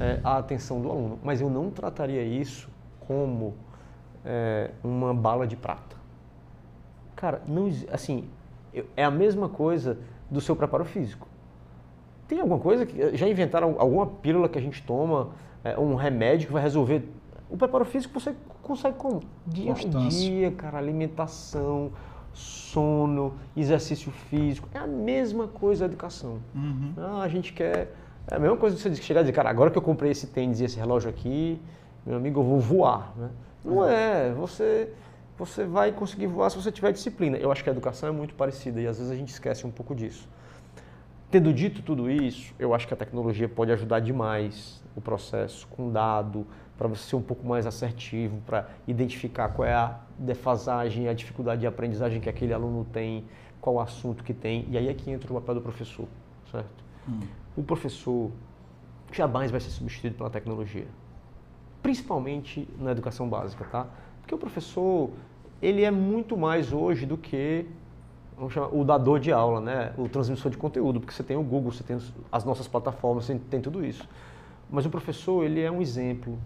é, a atenção do aluno. Mas eu não trataria isso como é, uma bala de prata. Cara, não, assim, é a mesma coisa do seu preparo físico. Tem alguma coisa que já inventaram alguma pílula que a gente toma, é, um remédio que vai resolver o preparo físico você consegue como? Dia a dia, cara, alimentação, sono, exercício físico. É a mesma coisa a educação. Uhum. Ah, a gente quer. É a mesma coisa que você chegar e dizer, cara, agora que eu comprei esse tênis e esse relógio aqui, meu amigo, eu vou voar. Né? Não é. Você, você vai conseguir voar se você tiver disciplina. Eu acho que a educação é muito parecida e às vezes a gente esquece um pouco disso. Tendo dito tudo isso, eu acho que a tecnologia pode ajudar demais o processo com dado, para você ser um pouco mais assertivo, para identificar qual é a defasagem, a dificuldade de aprendizagem que aquele aluno tem, qual o assunto que tem. E aí é que entra o papel do professor, certo? Hum. O professor jamais vai ser substituído pela tecnologia principalmente na educação básica, tá? Porque o professor, ele é muito mais hoje do que chamar, o dador de aula, né? o transmissor de conteúdo, porque você tem o Google, você tem as nossas plataformas, você tem tudo isso. Mas o professor, ele é um exemplo,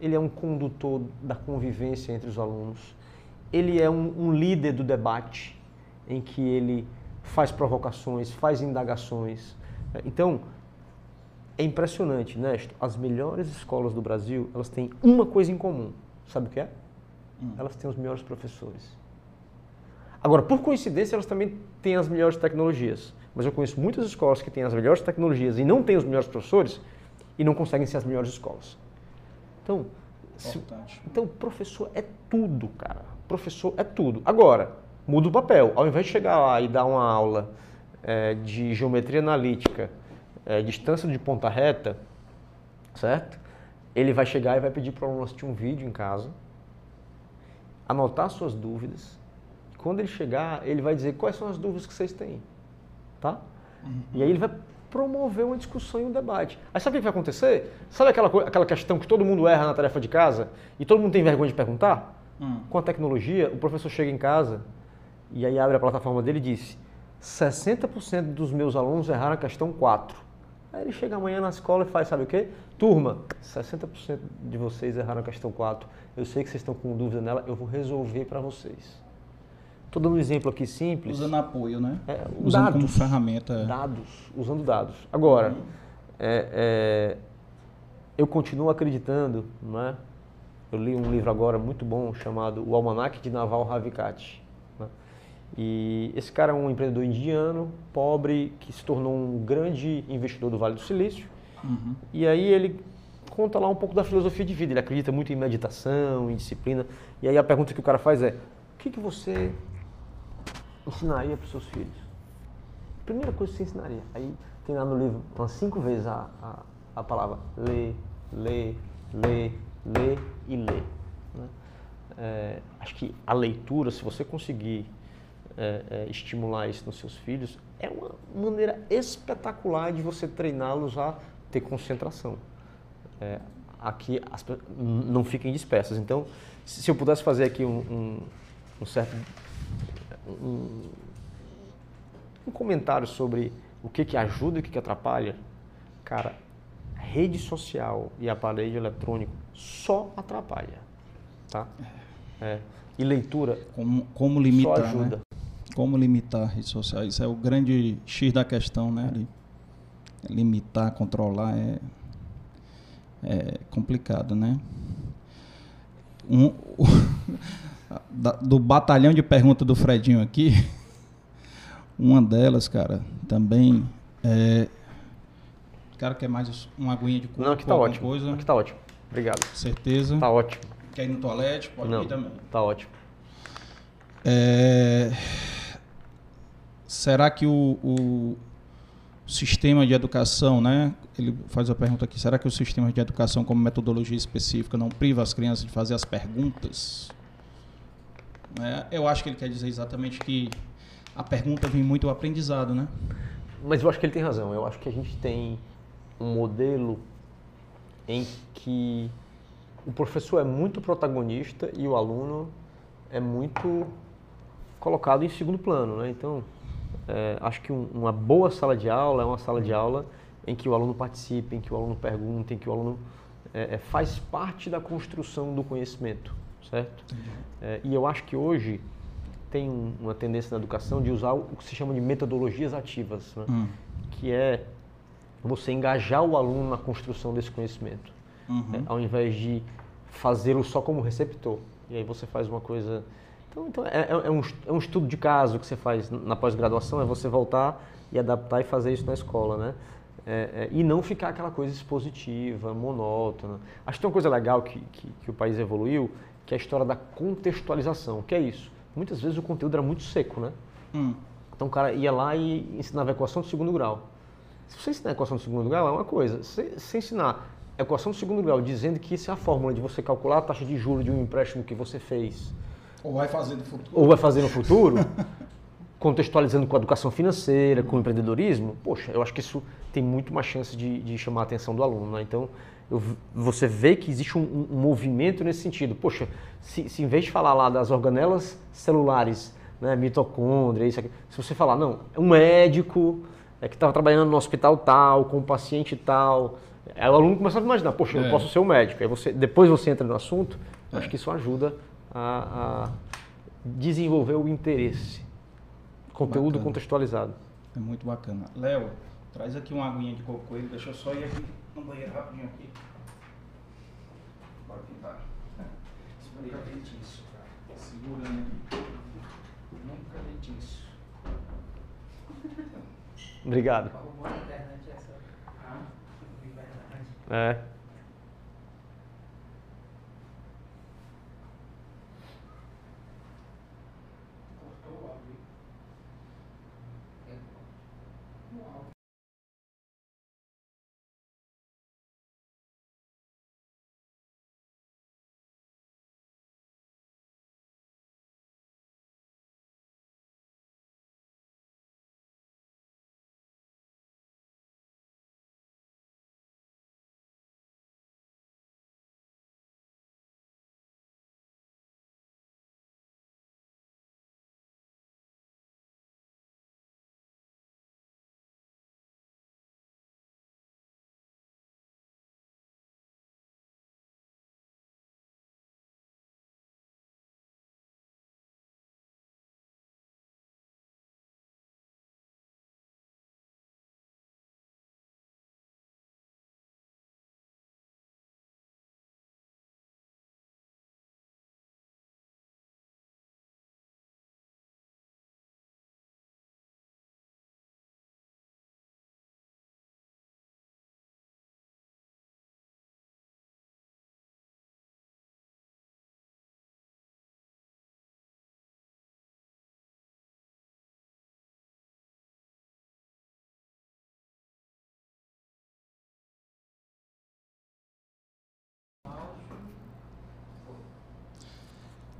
ele é um condutor da convivência entre os alunos, ele é um, um líder do debate, em que ele faz provocações, faz indagações. Então, é impressionante, Néstor, as melhores escolas do Brasil, elas têm uma coisa em comum. Sabe o que é? Hum. Elas têm os melhores professores. Agora, por coincidência, elas também têm as melhores tecnologias. Mas eu conheço muitas escolas que têm as melhores tecnologias e não têm os melhores professores e não conseguem ser as melhores escolas. Então, se, então professor é tudo, cara. Professor é tudo. Agora, muda o papel. Ao invés de chegar lá e dar uma aula é, de geometria analítica, é, distância de ponta reta, certo? Ele vai chegar e vai pedir para o aluno assistir um vídeo em casa, anotar suas dúvidas. Quando ele chegar, ele vai dizer quais são as dúvidas que vocês têm, tá? Uhum. E aí ele vai promover uma discussão e um debate. Aí sabe o que vai acontecer? Sabe aquela, aquela questão que todo mundo erra na tarefa de casa e todo mundo tem vergonha de perguntar? Uhum. Com a tecnologia, o professor chega em casa e aí abre a plataforma dele e diz 60% dos meus alunos erraram a questão 4. Aí ele chega amanhã na escola e faz, sabe o quê? Turma, 60% de vocês erraram a questão 4. Eu sei que vocês estão com dúvida nela, eu vou resolver para vocês. Estou dando um exemplo aqui simples. Usando apoio, né? É, usando dados, como ferramenta. Dados, usando dados. Agora, uhum. é, é, eu continuo acreditando, não é? Eu li um livro agora muito bom chamado O Almanac de Naval Ravikant. E esse cara é um empreendedor indiano, pobre, que se tornou um grande investidor do Vale do Silício. Uhum. E aí ele conta lá um pouco da filosofia de vida. Ele acredita muito em meditação, em disciplina. E aí a pergunta que o cara faz é: o que, que você ensinaria para os seus filhos? Primeira coisa que você ensinaria. Aí tem lá no livro umas cinco vezes a, a, a palavra ler, ler, ler, ler e ler. Né? É, acho que a leitura, se você conseguir é, é, estimular isso nos seus filhos, é uma maneira espetacular de você treiná-los a ter concentração. É, aqui as, não fiquem dispersas. Então, se eu pudesse fazer aqui um, um, um certo um, um, comentário sobre o que, que ajuda e o que, que atrapalha, cara, rede social e aparelho eletrônico só atrapalha, tá? É. E leitura como, como limitar, só ajuda. Né? Como limitar redes sociais? Isso é o grande X da questão, né? Limitar, controlar é, é complicado, né? Um, do batalhão de perguntas do Fredinho aqui, uma delas, cara, também é. O cara quer mais uma aguinha de coco? Não, aqui tá ótimo. Coisa. Aqui tá ótimo. Obrigado. Certeza? Tá ótimo. Quer ir no toalete? Pode Não, ir também. Tá ótimo. É... Será que o, o, sistema de educação, né? Ele faz a pergunta aqui: será que o sistema de educação, como metodologia específica, não priva as crianças de fazer as perguntas? É, eu acho que ele quer dizer exatamente que a pergunta vem muito do aprendizado, né? Mas eu acho que ele tem razão. Eu acho que a gente tem um modelo em que o professor é muito protagonista e o aluno é muito colocado em segundo plano, né? Então, é, acho que um, uma boa sala de aula é uma sala de aula em que o aluno participe, em que o aluno pergunta, em que o aluno é, é faz parte da construção do conhecimento, certo? É, e eu acho que hoje tem uma tendência na educação de usar o que se chama de metodologias ativas, né? hum. que é você engajar o aluno na construção desse conhecimento, uhum. É, ao invés de fazê-lo só como receptor. E aí você faz uma coisa então, então é, é, um, é um estudo de caso que você faz na pós-graduação, é você voltar e adaptar e fazer isso na escola, né? É, é, e não ficar aquela coisa expositiva, monótona. Acho que tem uma coisa legal que, que, que, o país evoluiu, que é a história da contextualização. O que é isso? Muitas vezes o conteúdo era muito seco, né? Hum. Então o cara ia lá e ensinava equação de segundo grau. Se você ensinar equação de segundo grau, é uma coisa. Se você ensinar equação de segundo grau dizendo que isso é a fórmula de você calcular a taxa de juros de um empréstimo que você fez, ou vai fazer no futuro. Ou vai fazer no futuro. contextualizando com a educação financeira, com o empreendedorismo, poxa, eu acho que isso tem muito mais chance de, de chamar a atenção do aluno. Né? Então, você vê que existe um, um, movimento nesse sentido. Poxa, se, se, em vez de falar lá das organelas celulares, né, mitocôndria, isso aqui, se você falar, não, é um médico é, que estava trabalhando no hospital tal, com um paciente tal, aí o aluno começa a imaginar, poxa, eu é. posso ser um médico. Aí você, depois você entra no assunto, é. acho que isso ajuda a, a desenvolver o interesse. Conteúdo bacana. contextualizado. É muito bacana. Léo, traz aqui uma aguinha de coco deixa eu só ir aqui no banheiro rapidinho aqui. Bora pintar. Banheiro é dentício, cara. Segurando aqui. Nunca dentício. Obrigado. É.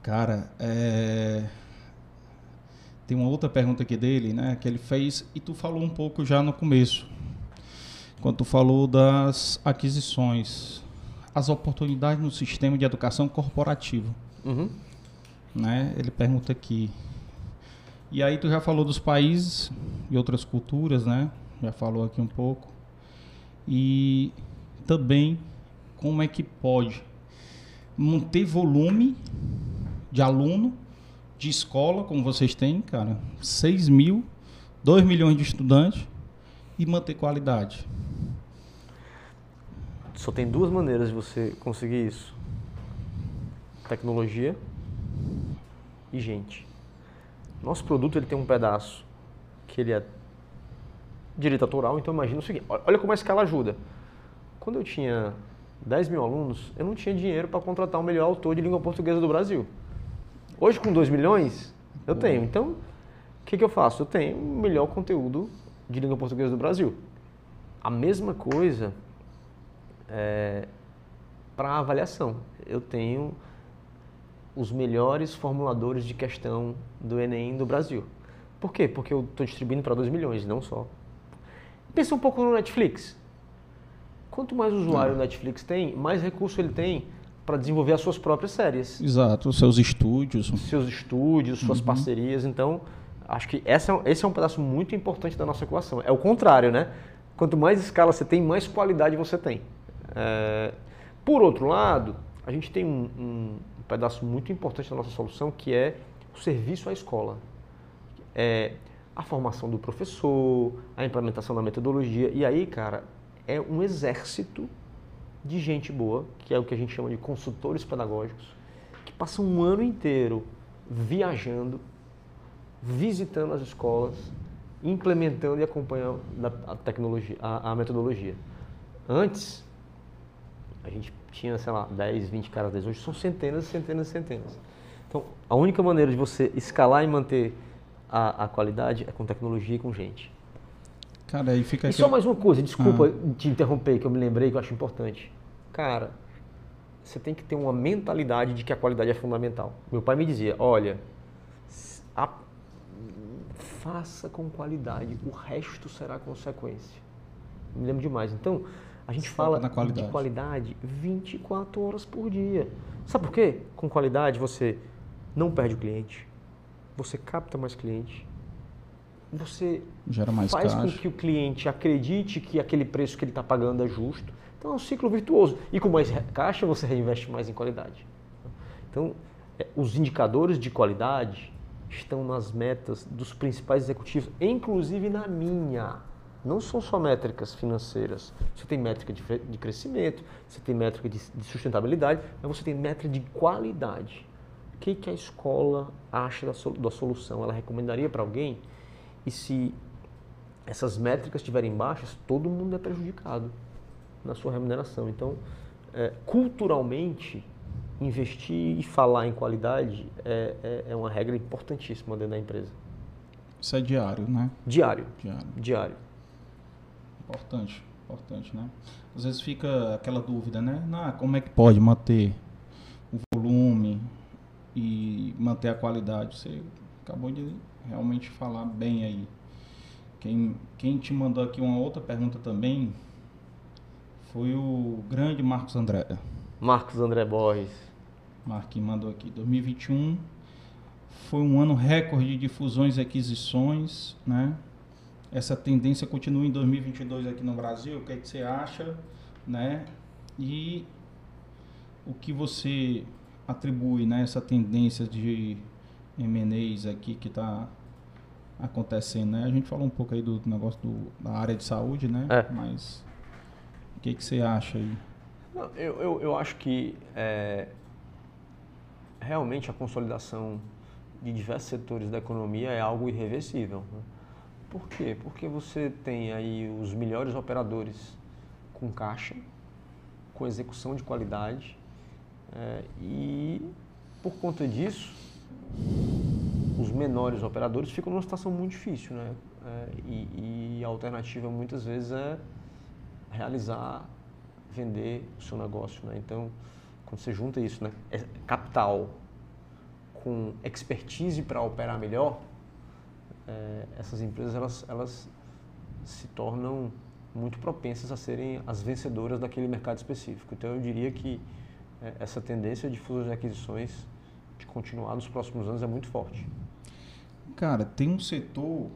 Cara, é... tem uma outra pergunta aqui dele, né? Que ele fez e tu falou um pouco já no começo, quando tu falou das aquisições, as oportunidades no sistema de educação corporativa, uhum. né? Ele pergunta aqui. E aí tu já falou dos países e outras culturas, né? Já falou aqui um pouco. E também como é que pode manter volume de aluno, de escola, como vocês têm, cara, 6 mil, 2 milhões de estudantes e manter qualidade? Só tem duas maneiras de você conseguir isso: tecnologia e gente. Nosso produto ele tem um pedaço que ele é direito autoral, então imagina o seguinte: olha como a escala ajuda. Quando eu tinha 10 mil alunos, eu não tinha dinheiro para contratar o melhor autor de língua portuguesa do Brasil. Hoje, com 2 milhões, eu tenho. Então, o que, que eu faço? Eu tenho o melhor conteúdo de língua portuguesa do Brasil. A mesma coisa é, para avaliação. Eu tenho os melhores formuladores de questão do Enem do Brasil. Por quê? Porque eu estou distribuindo para 2 milhões, não só. Pensa um pouco no Netflix. Quanto mais usuário o Netflix tem, mais recurso ele tem para desenvolver as suas próprias séries. Exato, seus estúdios. Seus estúdios, suas uhum. parcerias. Então, acho que essa, é esse é um pedaço muito importante da nossa equação. É o contrário, né? Quanto mais escala você tem, mais qualidade você tem. É... Por outro lado, a gente tem um, um, pedaço muito importante da nossa solução que é o serviço à escola. É a formação do professor, a implementação da metodologia. E aí, cara, é um exército de gente boa, que é o que a gente chama de consultores pedagógicos, que passam um ano inteiro viajando, visitando as escolas, implementando e acompanhando a tecnologia, a, a metodologia. Antes, a gente tinha, sei lá, 10, 20 caras. Hoje são centenas, centenas, centenas. Então, a única maneira de você escalar e manter a, a qualidade é com tecnologia e com gente. Cara, aí fica E só mais uma coisa, desculpa ah. te interromper, que eu me lembrei que eu acho importante. Cara, você tem que ter uma mentalidade de que a qualidade é fundamental. Meu pai me dizia, olha, a, faça com qualidade, o resto será consequência. Me lembro demais. Então, a gente fala qualidade. de qualidade 24 horas por dia. Sabe por quê? Com qualidade você não perde o cliente, você capta mais cliente, você faz caixa. com que o cliente acredite que aquele preço que ele está pagando é justo. Então é um ciclo virtuoso. E com mais caixa você reinveste mais em qualidade. Então, é, os indicadores de qualidade estão nas metas dos principais executivos, inclusive na minha. Não são só métricas financeiras. Você tem métrica de, de crescimento, você tem métrica de, de, sustentabilidade, mas você tem métrica de qualidade. O que, que a escola acha da, da solução? Ela recomendaria para alguém? E se essas métricas estiverem baixas, todo mundo é prejudicado na sua remuneração. Então, é, culturalmente, investir e falar em qualidade é, é, é, uma regra importantíssima dentro da empresa. Isso é diário, né? Diário. Diário. Diário. Importante, importante, né? Às vezes fica aquela dúvida, né? Ah, como é que pode manter o volume e manter a qualidade? Você acabou de realmente falar bem aí. Quem, quem te mandou aqui uma outra pergunta também foi o grande Marcos André. Marcos André Borges. Marquinhos mandou aqui. 2021 foi um ano recorde de fusões e aquisições, né? Essa tendência continua em 2022 aqui no Brasil. O que, é que você acha, né? E o que você atribui, né? Essa tendência de M&As aqui que está acontecendo, né? A gente falou um pouco aí do negócio do, da área de saúde, né? É. Mas o que, que você acha aí? Não, eu, eu, eu, acho que é, realmente a consolidação de diversos setores da economia é algo irreversível. Né? Por quê? Porque você tem aí os melhores operadores com caixa, com execução de qualidade é, e por conta disso os menores operadores ficam numa situação muito difícil, né? É, e, e, a alternativa muitas vezes é realizar, vender o seu negócio, né? Então, quando você junta isso, né? É capital com expertise para operar melhor, é, essas empresas elas, elas se tornam muito propensas a serem as vencedoras daquele mercado específico. Então, eu diria que é, essa tendência de fusões e aquisições de continuar nos próximos anos é muito forte. Cara, tem um setor,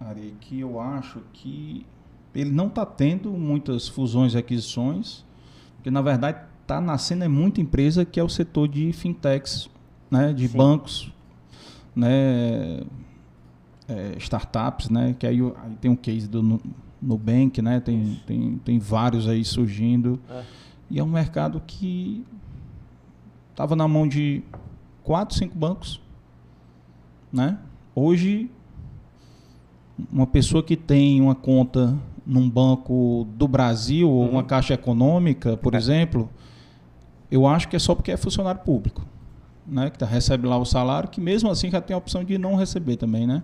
Ari, que eu acho que ele não está tendo muitas fusões e aquisições, porque na verdade está nascendo é muita empresa que é o setor de fintechs, né, de Sim. bancos, né, é, startups, né, que aí, aí, tem um case do Nubank, né, tem, tem, tem vários aí surgindo, é. e é um mercado que estava na mão de quatro, cinco bancos, né? Hoje, uma pessoa que tem uma conta num banco do Brasil ou uma uhum. caixa econômica, por é. exemplo, eu acho que é só porque é funcionário público, né? Que tá, recebe lá o salário, que mesmo assim já tem a opção de não receber também, né?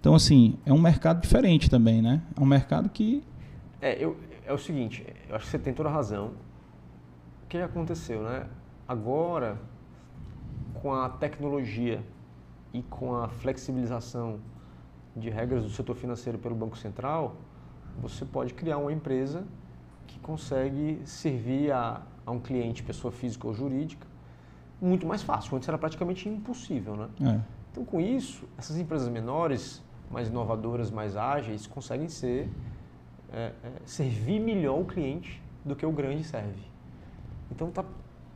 Então, assim, é um mercado diferente também, né? É um mercado que... É, eu, é o seguinte, eu acho que você tem toda a razão. O que aconteceu, né? Agora, com a tecnologia e com a flexibilização de regras do setor financeiro pelo Banco Central, você pode criar uma empresa que consegue servir a, a um cliente, pessoa física ou jurídica, muito mais fácil. Antes era praticamente impossível, né? É. Então, com isso, essas empresas menores, mais inovadoras, mais ágeis, conseguem ser é, é, servir melhor o cliente do que o grande serve. Então, está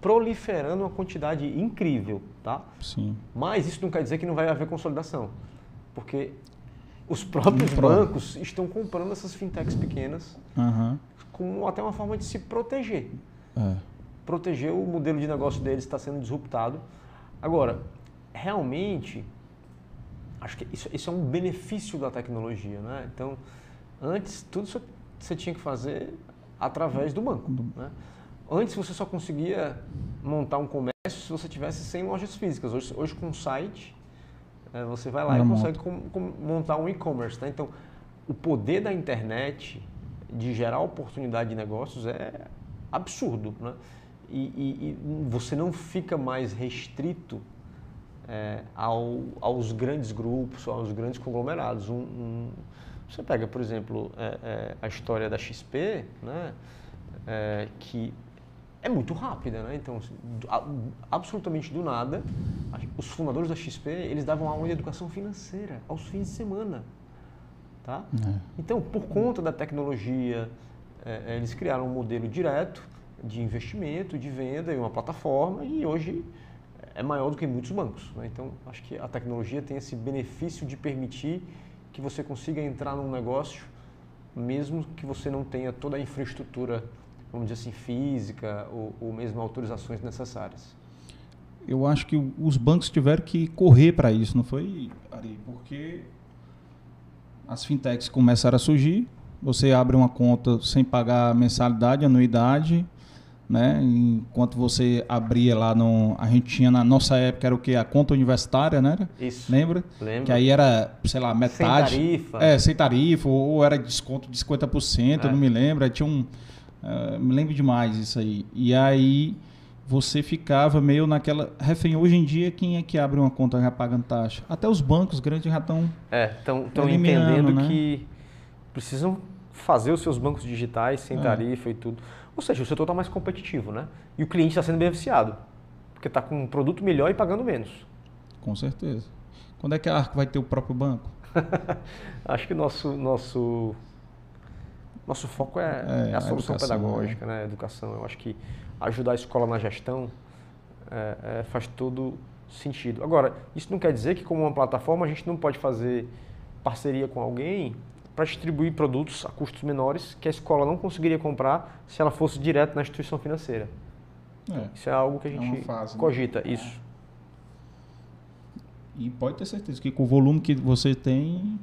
proliferando uma quantidade incrível, tá? Sim. Mas isso não quer dizer que não vai haver consolidação, porque os próprios bancos estão comprando essas fintechs pequenas uhum. como até uma forma de se proteger. É. Proteger o modelo de negócio deles está sendo disruptado. Agora, realmente, acho que isso, isso, é um benefício da tecnologia, né? Então, antes tudo isso você tinha que fazer através do banco, né? Antes você só conseguia montar um comércio se você tivesse 100 lojas físicas. Hoje, hoje com o site, é, você vai lá e consegue com, com, montar um e-commerce. Tá? Então, o poder da internet de gerar oportunidade de negócios é absurdo. Né? E, e, e você não fica mais restrito é, ao, aos grandes grupos, aos grandes conglomerados. Um, um, você pega, por exemplo, é, é, a história da XP, né, é, que é muito rápida, né? Então, assim, absolutamente do nada, os fundadores da XP, eles davam aula de educação financeira aos fins de semana, tá? É. Então, por conta da tecnologia, é, eles criaram um modelo direto de investimento, de venda e uma plataforma e hoje é maior do que muitos bancos. Né? Então, acho que a tecnologia tem esse benefício de permitir que você consiga entrar num negócio mesmo que você não tenha toda a infraestrutura, vamos dizer assim, física ou, ou mesmo autorizações necessárias. Eu acho que os bancos tiveram que correr para isso, não foi, Ari? Porque as fintechs começaram a surgir, você abre uma conta sem pagar mensalidade, anuidade, né? Enquanto você abria lá no. A gente tinha na nossa época era o que? A conta universitária, né? Isso. Lembra? Lembro. Que aí era, sei lá, metade. Sem tarifa. É, sem tarifa, ou era desconto de 50%, é. não me lembro. Aí tinha um. Uh, me lembro demais isso aí. E aí você ficava meio naquela. Refém, hoje em dia, quem é que abre uma conta já pagando taxa? Até os bancos grandes já estão. É, estão entendendo né? que precisam fazer os seus bancos digitais sem é. tarifa e tudo. Ou seja, o setor está mais competitivo, né? E o cliente está sendo beneficiado, porque está com um produto melhor e pagando menos. Com certeza. Quando é que a Arco vai ter o próprio banco? Acho que nosso nosso nosso foco é, é, é a solução educação, pedagógica, é. né? A educação. Eu acho que ajudar a escola na gestão é, é, faz todo sentido. Agora, isso não quer dizer que como uma plataforma a gente não pode fazer parceria com alguém para distribuir produtos a custos menores que a escola não conseguiria comprar se ela fosse direto na instituição financeira. É, isso é algo que a é gente fase, né? cogita, né? isso. E pode ter certeza que com o volume que você tem,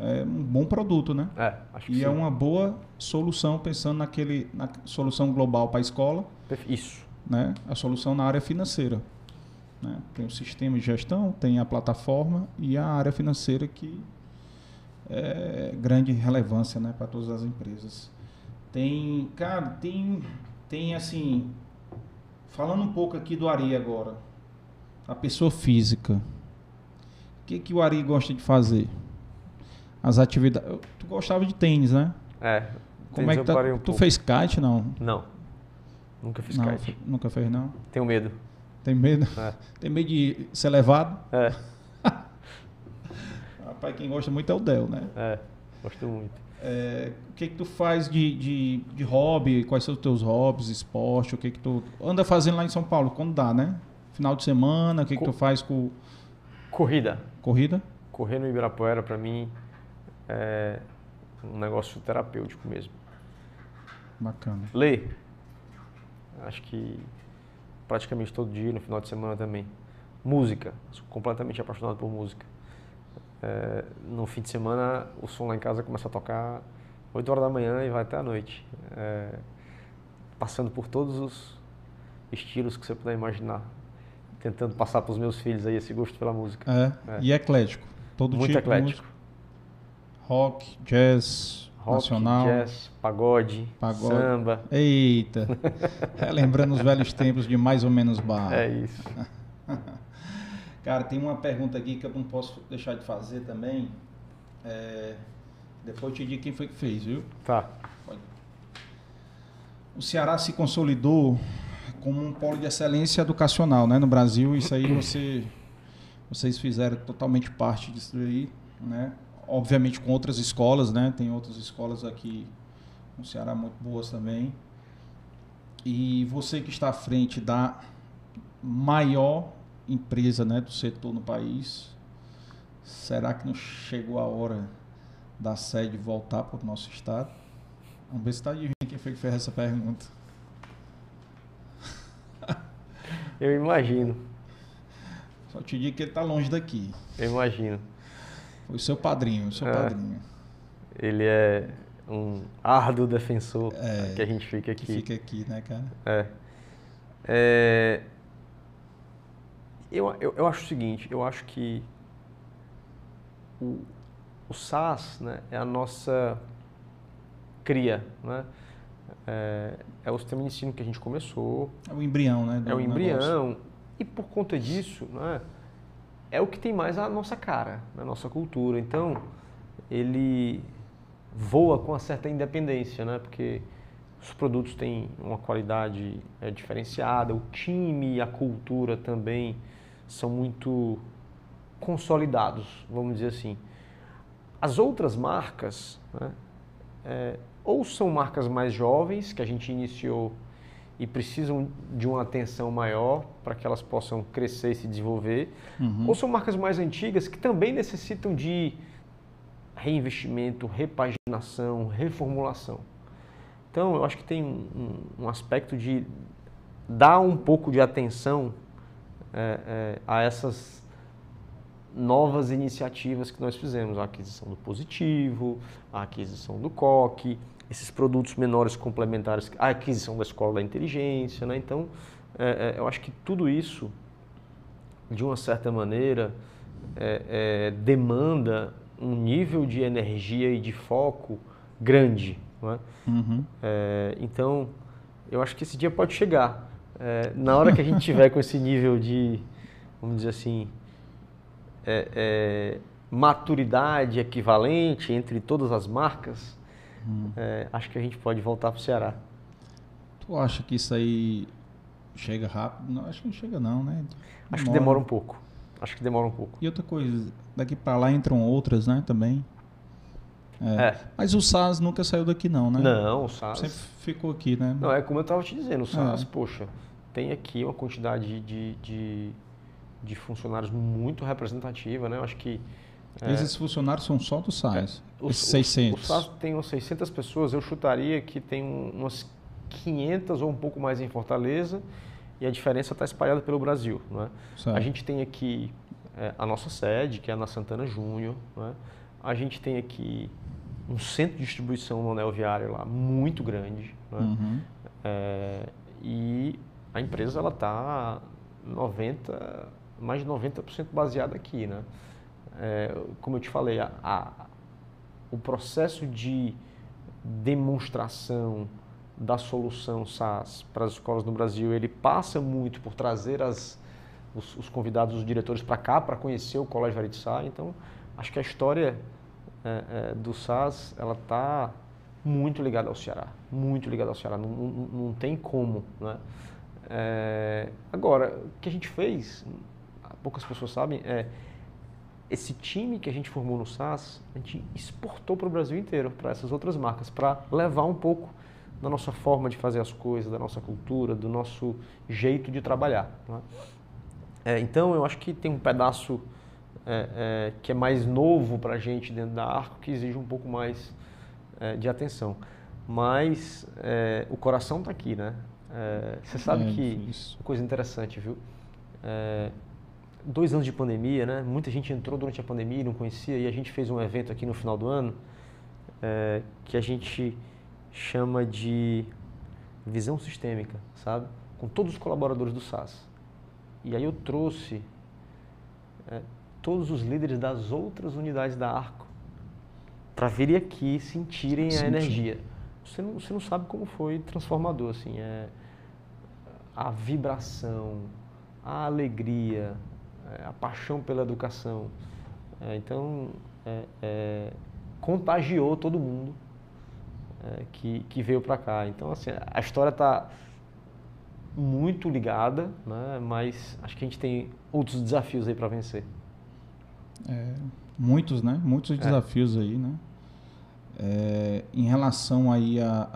é um bom produto, né? É, acho que E é sim. é uma boa solução, pensando naquele, na solução global para a escola. Isso. Né? A solução na área financeira. Né? Tem o sistema de gestão, tem a plataforma e a área financeira que é, grande relevância né, para todas as empresas. Tem, cara, tem, tem assim, falando um pouco aqui do Ari agora, a pessoa física. O que, que o Ari gosta de fazer? As atividades. Tu gostava de tênis, né? É. Como é que tá? Um tu pouco. fez kite, não? Não. Nunca fiz não, kite. Nunca fez, não? Tenho medo. Tem medo? É. Tem medo de ser levado? É. Rapaz, quem gosta muito é o Del, né? É, gosto muito. É, o que que tu faz de, de, de hobby? Quais são os teus hobbies, esporte? O que que tu anda fazendo lá em São Paulo? Quando dá, né? Final de semana, o que Co que tu faz com... Corrida. Corrida? Correr no Ibirapuera, para mim, é um negócio terapêutico mesmo. Bacana. Ler. Acho que praticamente todo dia, no final de semana também. Música. Sou completamente apaixonado por música. É, no fim de semana, o som lá em casa começa a tocar 8 horas da manhã e vai até a noite. É, passando por todos os estilos que você puder imaginar. Tentando passar para os meus filhos aí esse gosto pela música. É, é. E eclético. Todo Muito tipo eclético. Rock, jazz, Rock, nacional. jazz, pagode, pagode, samba. Eita! Lembrando os velhos tempos de mais ou menos bar. É isso. Cara, tem uma pergunta aqui que eu não posso deixar de fazer também. É, depois eu te digo quem foi que fez, viu? Tá. Pode. O Ceará se consolidou como um polo de excelência educacional, né? No Brasil, isso aí você, vocês fizeram totalmente parte disso aí, né? Obviamente com outras escolas, né? Tem outras escolas aqui no Ceará muito boas também. E você que está à frente da maior empresa né, do setor no país. Será que não chegou a hora da sede voltar para o nosso estado? Vamos ver se está de quem foi que fez essa pergunta. Eu imagino. Só te digo que ele está longe daqui. Eu imagino. Foi o seu padrinho, o seu é. padrinho. Ele é um árduo defensor é, que a gente fica aqui. fica aqui, né, cara? É. é eu, eu, eu, acho o seguinte, eu acho que o, o SAS né, é a nossa cria, né? É, é, o sistema de ensino que a gente começou. É o embrião, né? é o embrião. Negócio. E por conta disso, né, é o que tem mais a nossa cara, a nossa cultura. Então, ele voa com uma certa independência, né? Porque os produtos têm uma qualidade é, diferenciada, o time e a cultura também são muito consolidados, vamos dizer assim. As outras marcas, né, é, ou são marcas mais jovens, que a gente iniciou e precisam de uma atenção maior para que elas possam crescer e se desenvolver, uhum. ou são marcas mais antigas que também necessitam de reinvestimento, repaginação, reformulação. Então, eu acho que tem um, um aspecto de dar um pouco de atenção é, é, a essas novas iniciativas que nós fizemos, a aquisição do Positivo, a aquisição do COC, esses produtos menores complementares, a aquisição da Escola da Inteligência. Né? Então, é, é eu acho que tudo isso, de uma certa maneira, é, é, demanda um nível de energia e de foco grande. É? Uhum. É, então, eu acho que esse dia pode chegar. Na hora que a gente tiver com esse nível de, vamos dizer assim, maturidade equivalente entre todas as marcas, uhum. É, acho que a gente pode voltar para o Ceará. Tu acha que isso aí chega rápido? Não, acho que não chega não, né? Demora. Acho que demora um pouco. Acho que demora um pouco. E outra coisa, daqui para lá entram outras, né, também. É. É. Mas o SAS nunca saiu daqui não, né? Não, o SAS... Sempre ficou aqui, né? Não, é como eu estava te dizendo, o SAS, é. poxa, tem aqui uma quantidade de, de, de, funcionários muito representativa, né? Eu acho que... É, Esses funcionários são só do SAS, é, os, 600. O, SAS tem umas 600 pessoas, eu chutaria que tem umas 500 ou um pouco mais em Fortaleza e a diferença está espalhada pelo Brasil, né? A gente tem aqui é, a nossa sede, que é na Santana Júnior, né? A gente tem aqui um centro de distribuição no anel viário lá muito grande. Né? Uhum. É, e a empresa ela está 90, mais de 90% baseada aqui. Né? É, como eu te falei, a, a, o processo de demonstração da solução SaaS para as escolas no Brasil, ele passa muito por trazer as, os, os convidados, os diretores para cá, para conhecer o Colégio Varitsar. Então, acho que a história é, é, do SAS, ela está muito ligada ao Ceará, muito ligada ao Ceará, não, não, não tem como, né? É, agora, o que a gente fez, poucas pessoas sabem, é esse time que a gente formou no SAS, a gente exportou para o Brasil inteiro, para essas outras marcas, para levar um pouco da nossa forma de fazer as coisas, da nossa cultura, do nosso jeito de trabalhar. Né? É, então, eu acho que tem um pedaço é, é, que é mais novo para a gente dentro da Arco, que exige um pouco mais é, de atenção. Mas é, o coração está aqui, né? É, você sabe que isso. coisa interessante, viu? Dois anos de pandemia, né? Muita gente entrou durante a pandemia e não conhecia, e a gente fez um evento aqui no final do ano que a gente chama de visão sistêmica, sabe? Com todos os colaboradores do SAS. E aí eu trouxe todos os líderes das outras unidades da Arco para virem aqui sentirem Sentir. a energia. Você não, você não sabe como foi transformador, assim, é a vibração, a alegria, é, a paixão pela educação. É, então, é, é contagiou todo mundo é, que, que veio para cá. Então, assim, a história está muito ligada, né, mas acho que a gente tem outros desafios aí para vencer. É, muitos, né? Muitos é. desafios aí, né? É, em relação aí a,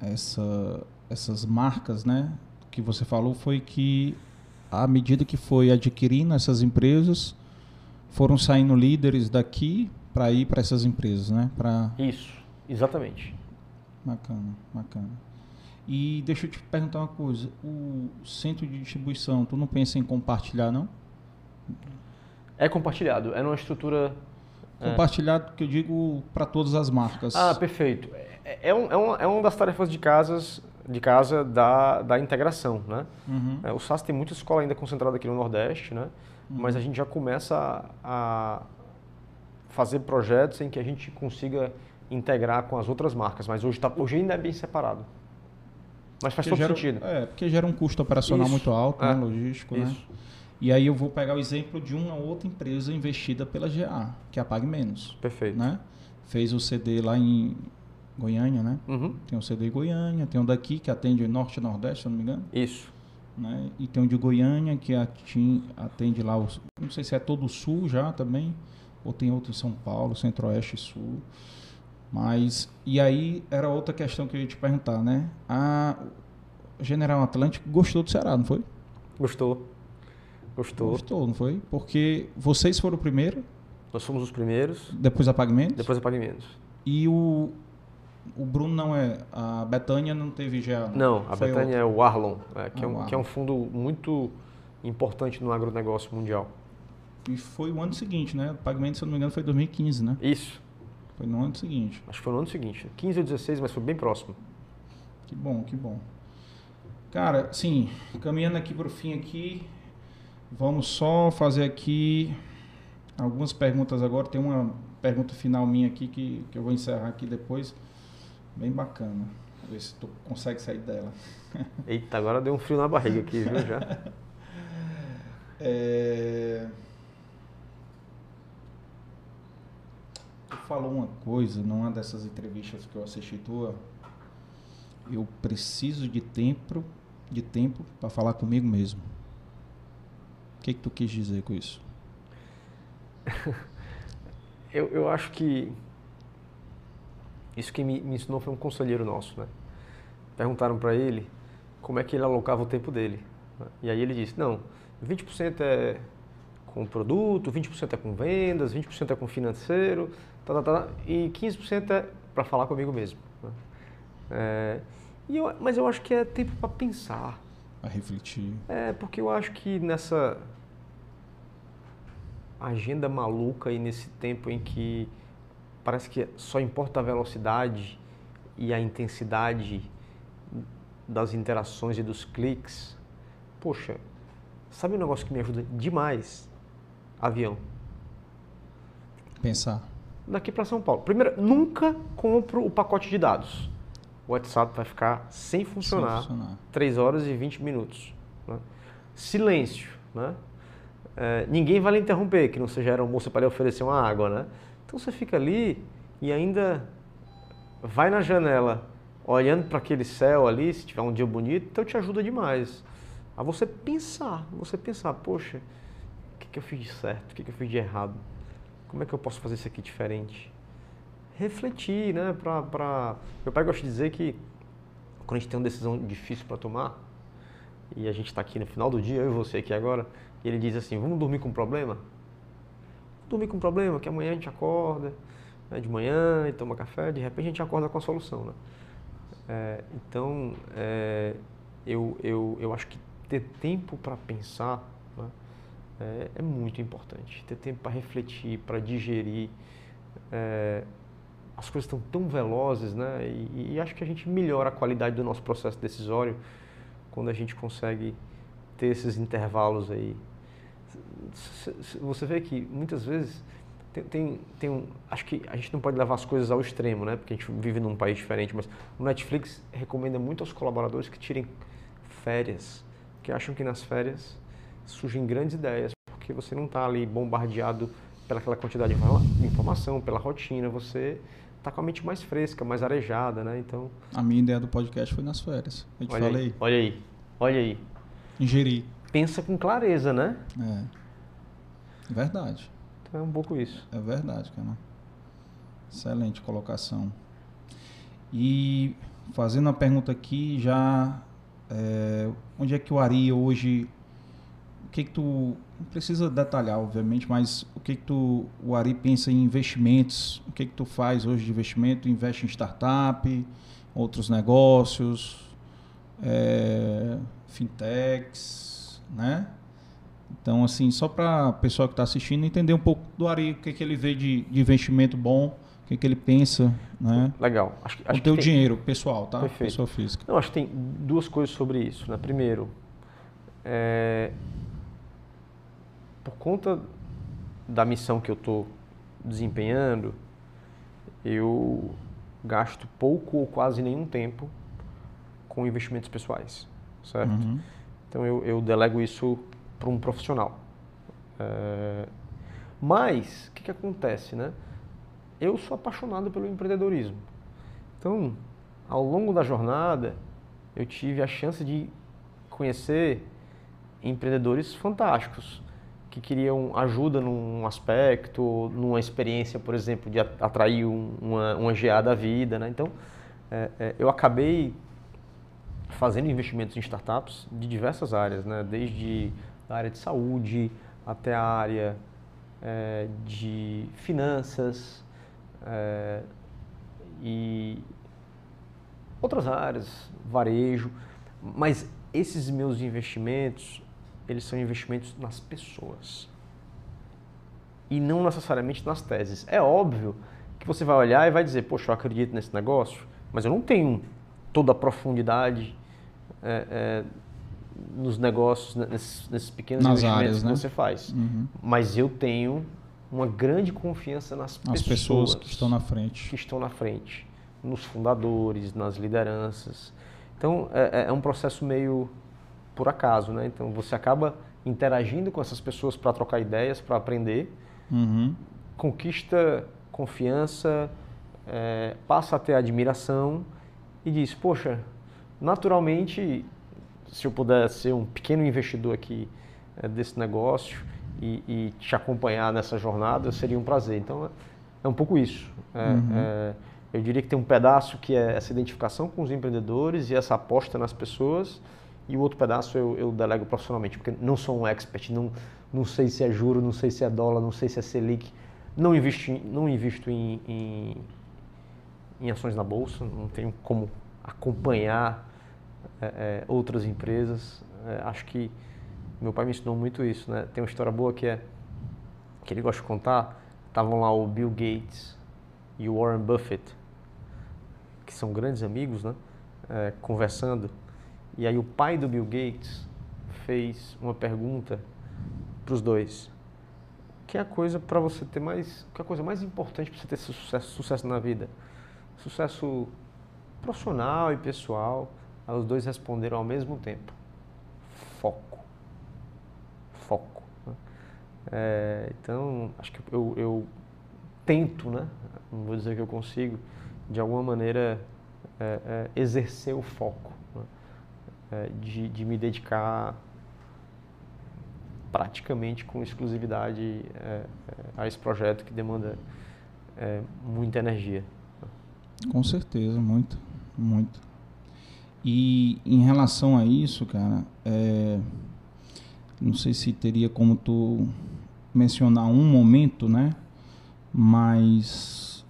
a essa, essas marcas, né? Que você falou foi que à medida que foi adquirindo essas empresas, foram saindo líderes daqui para ir para essas empresas, né? Pra... Isso, exatamente. Bacana, bacana. E deixa eu te perguntar uma coisa, o centro de distribuição, tu não pensa em compartilhar, não? É compartilhado, é numa estrutura... É. Compartilhado, é. que eu digo para todas as marcas. Ah, perfeito. É, é, um, é, uma, é uma das tarefas de casas de casa da, da integração, né? Uhum. É, o SAS tem muita escola ainda concentrada aqui no Nordeste, né? Uhum. Mas a gente já começa a fazer projetos em que a gente consiga integrar com as outras marcas, mas hoje, tá, hoje ainda é bem separado. Mas faz todo gera, sentido. É, porque gera um custo operacional Isso. muito alto, né, é. né, logístico, Isso. né? E aí eu vou pegar o exemplo de uma outra empresa investida pela GA, que é a Pague Menos. Perfeito. Né? Fez o CD lá em Goiânia, né? Uhum. Tem um CD em Goiânia, tem um daqui que atende o Norte e Nordeste, se eu não me engano. Isso. Né? E tem um de Goiânia que atende lá, o, não sei se é todo o Sul já também, ou tem outro em São Paulo, Centro-Oeste e Sul. Mas, e aí era outra questão que eu ia te perguntar, né? A General Atlântico gostou do Ceará, não foi? Gostou. Gostou. Gostou, não foi? Porque vocês foram o primeiro. Nós fomos os primeiros. Depois a Pagamentos? Depois a Pagamentos. E o, o Bruno não é. A Betânia não teve já. Não, a Betânia é o Arlon, é, que, ah, é um, que é um fundo muito importante no agronegócio mundial. E foi o ano seguinte, né? O pagamento, se eu não me engano, foi 2015, né? Isso. Foi no ano seguinte. Acho que foi no ano seguinte. 15 ou 16, mas foi bem próximo. Que bom, que bom. Cara, sim, caminhando aqui para o fim aqui, vamos só fazer aqui algumas perguntas agora. Tem uma pergunta final minha aqui que, que eu vou encerrar aqui depois. Bem bacana. Vamos ver se tu consegue sair dela. Eita, agora deu um frio na barriga aqui, viu, já? é... falou uma coisa numa dessas entrevistas que eu assisti tua. Eu preciso de tempo, de tempo para falar comigo mesmo. O que, que tu quis dizer com isso? eu, eu acho que isso que me, me ensinou foi um conselheiro nosso, né? Perguntaram para ele como é que ele alocava o tempo dele. E aí ele disse: não, 20% é com produto, 20% é com vendas, 20% é com financeiro, tá, tá, tá, e 15% é para falar comigo mesmo. Né? É, e eu, mas eu acho que é tempo para pensar. Para refletir. É, porque eu acho que nessa agenda maluca e nesse tempo em que parece que só importa a velocidade e a intensidade das interações e dos cliques, poxa, sabe um negócio que me ajuda demais? Avião. Pensar daqui para São Paulo. Primeiro, nunca compro o pacote de dados. O WhatsApp vai ficar sem funcionar, sem funcionar. 3 horas e 20 minutos. Né? Silêncio. Né? É, ninguém vai lhe interromper, que não seja aeromoça para lhe oferecer uma água. Né? Então você fica ali e ainda vai na janela olhando para aquele céu ali, se tiver um dia bonito, então te ajuda demais. A você pensar, você pensar, poxa, o que, que eu fiz de certo, o que, que eu fiz de errado? como é que eu posso fazer isso aqui diferente? Refletir, né? Pra, pra... Meu pai gosta de dizer que quando a gente tem uma decisão difícil para tomar, e a gente está aqui no final do dia, eu e você aqui agora, e ele diz assim, vamos dormir com problema? Dormir com problema, que amanhã a gente acorda né, de manhã e toma café, de repente a gente acorda com a solução, né? É, então, é, eu, eu, eu acho que ter tempo para pensar é, é muito importante. Ter tempo para refletir, para digerir. É, as coisas estão tão velozes, né? E, e, acho que a gente melhora a qualidade do nosso processo decisório quando a gente consegue ter esses intervalos aí. Você vê que muitas vezes tem, tem, tem, um. Acho que a gente não pode levar as coisas ao extremo, né? Porque a gente vive num país diferente, mas o Netflix recomenda muito aos colaboradores que tirem férias, que acham que nas férias surgem grandes ideias, porque você não está ali bombardeado pelaquela quantidade de informação, pela rotina, você está com a mente mais fresca, mais arejada, né? Então... A minha ideia do podcast foi nas férias. A gente olha fala aí, aí. Olha aí, olha aí. Ingerir. Pensa com clareza, né? É. Verdade. Então é um pouco isso. É verdade, cara. Excelente colocação. E fazendo uma pergunta aqui, já é, onde é que o Ari hoje que que tu não precisa detalhar, obviamente, mas o que que tu o Ari pensa em investimentos? O que que tu faz hoje de investimento? Investe em startup, outros negócios, é, fintechs, né? Então, assim, só para o pessoal que está assistindo entender um pouco do Ari, o que, que ele vê de, de investimento bom, o que, que ele pensa, né? Legal. Acho, acho o teu tem... dinheiro pessoal, tá? Perfeito. Pessoa física. Não, acho que tem duas coisas sobre isso. Né? Primeiro, é, por conta da missão que eu estou desempenhando, eu gasto pouco ou quase nenhum tempo com investimentos pessoais, certo? Uhum. Então eu, eu, delego isso para um profissional. É... Mas, o que, que acontece, né? Eu sou apaixonado pelo empreendedorismo. Então, ao longo da jornada, eu tive a chance de conhecer empreendedores fantásticos que queriam ajuda num aspecto, numa experiência, por exemplo, de atrair uma, uma GA da vida. Né? Então, é, é, eu acabei fazendo investimentos em startups de diversas áreas, né? desde a área de saúde até a área é, de finanças é, e outras áreas, varejo, mas esses meus investimentos eles são investimentos nas pessoas. E não necessariamente nas teses. É óbvio que você vai olhar e vai dizer, poxa, eu acredito nesse negócio, mas eu não tenho toda a profundidade é, é, nos negócios, nesses, nesses pequenos nas áreas, que né? você faz. Uhum. Mas eu tenho uma grande confiança nas As pessoas, pessoas que estão na frente. Que estão na frente. Nos fundadores, nas lideranças. Então, é, é um processo meio por acaso, né? Então você acaba interagindo com essas pessoas para trocar ideias, para aprender, uhum. conquista confiança, é, passa a ter admiração e diz, poxa, naturalmente, se eu puder ser um pequeno investidor aqui é, desse negócio e, e, te acompanhar nessa jornada, seria um prazer. Então é, é um pouco isso. É, uhum. É, eu diria que tem um pedaço que é essa identificação com os empreendedores e essa aposta nas pessoas e o outro pedaço eu, eu delego profissionalmente, porque não sou um expert, não, não sei se é juro, não sei se é dólar, não sei se é Selic, não invisto, não invisto em, em, em ações na bolsa, não tenho como acompanhar é, é, outras empresas. É, acho que meu pai me ensinou muito isso, né? Tem uma história boa que é que ele gosta de contar. Estavam lá o Bill Gates e o Warren Buffett, que são grandes amigos, né? É, conversando e aí o pai do Bill Gates fez uma pergunta para os dois. Que é a coisa para você ter mais, que é a coisa mais importante para você ter sucesso, sucesso na vida? Sucesso profissional e pessoal. Aí os dois responderam ao mesmo tempo. Foco. Foco. Né? É, então, acho que eu, eu, tento, né? Não vou dizer que eu consigo, de alguma maneira, é, é, exercer o foco é, de, de me dedicar praticamente com exclusividade é, é, a esse projeto que demanda muita energia. Com certeza, muito, muito. E em relação a isso, cara, é, não sei se teria como tu mencionar um momento, né? Mas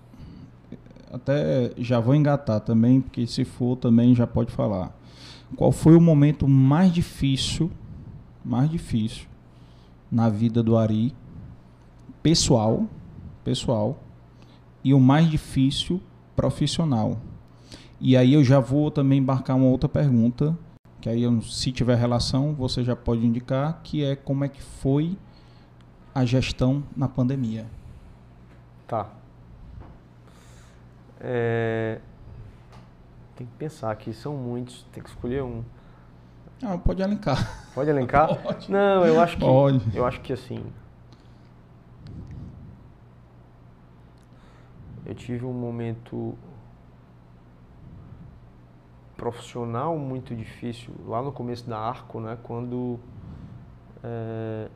até já vou engatar também, porque se for também já pode falar. Qual foi o momento mais difícil, mais difícil na vida do Ari, pessoal, pessoal, e o mais difícil profissional? E aí eu já vou também embarcar uma outra pergunta, que aí se tiver relação, você já pode indicar, que é como é que foi a gestão na pandemia. Tá. É, tem que pensar que são muitos, tem que escolher um. Ah, pode elencar. Pode elencar? Pode. Não, eu acho que pode. eu acho que assim eu tive um momento profissional muito difícil lá no começo da Arco, né, quando é,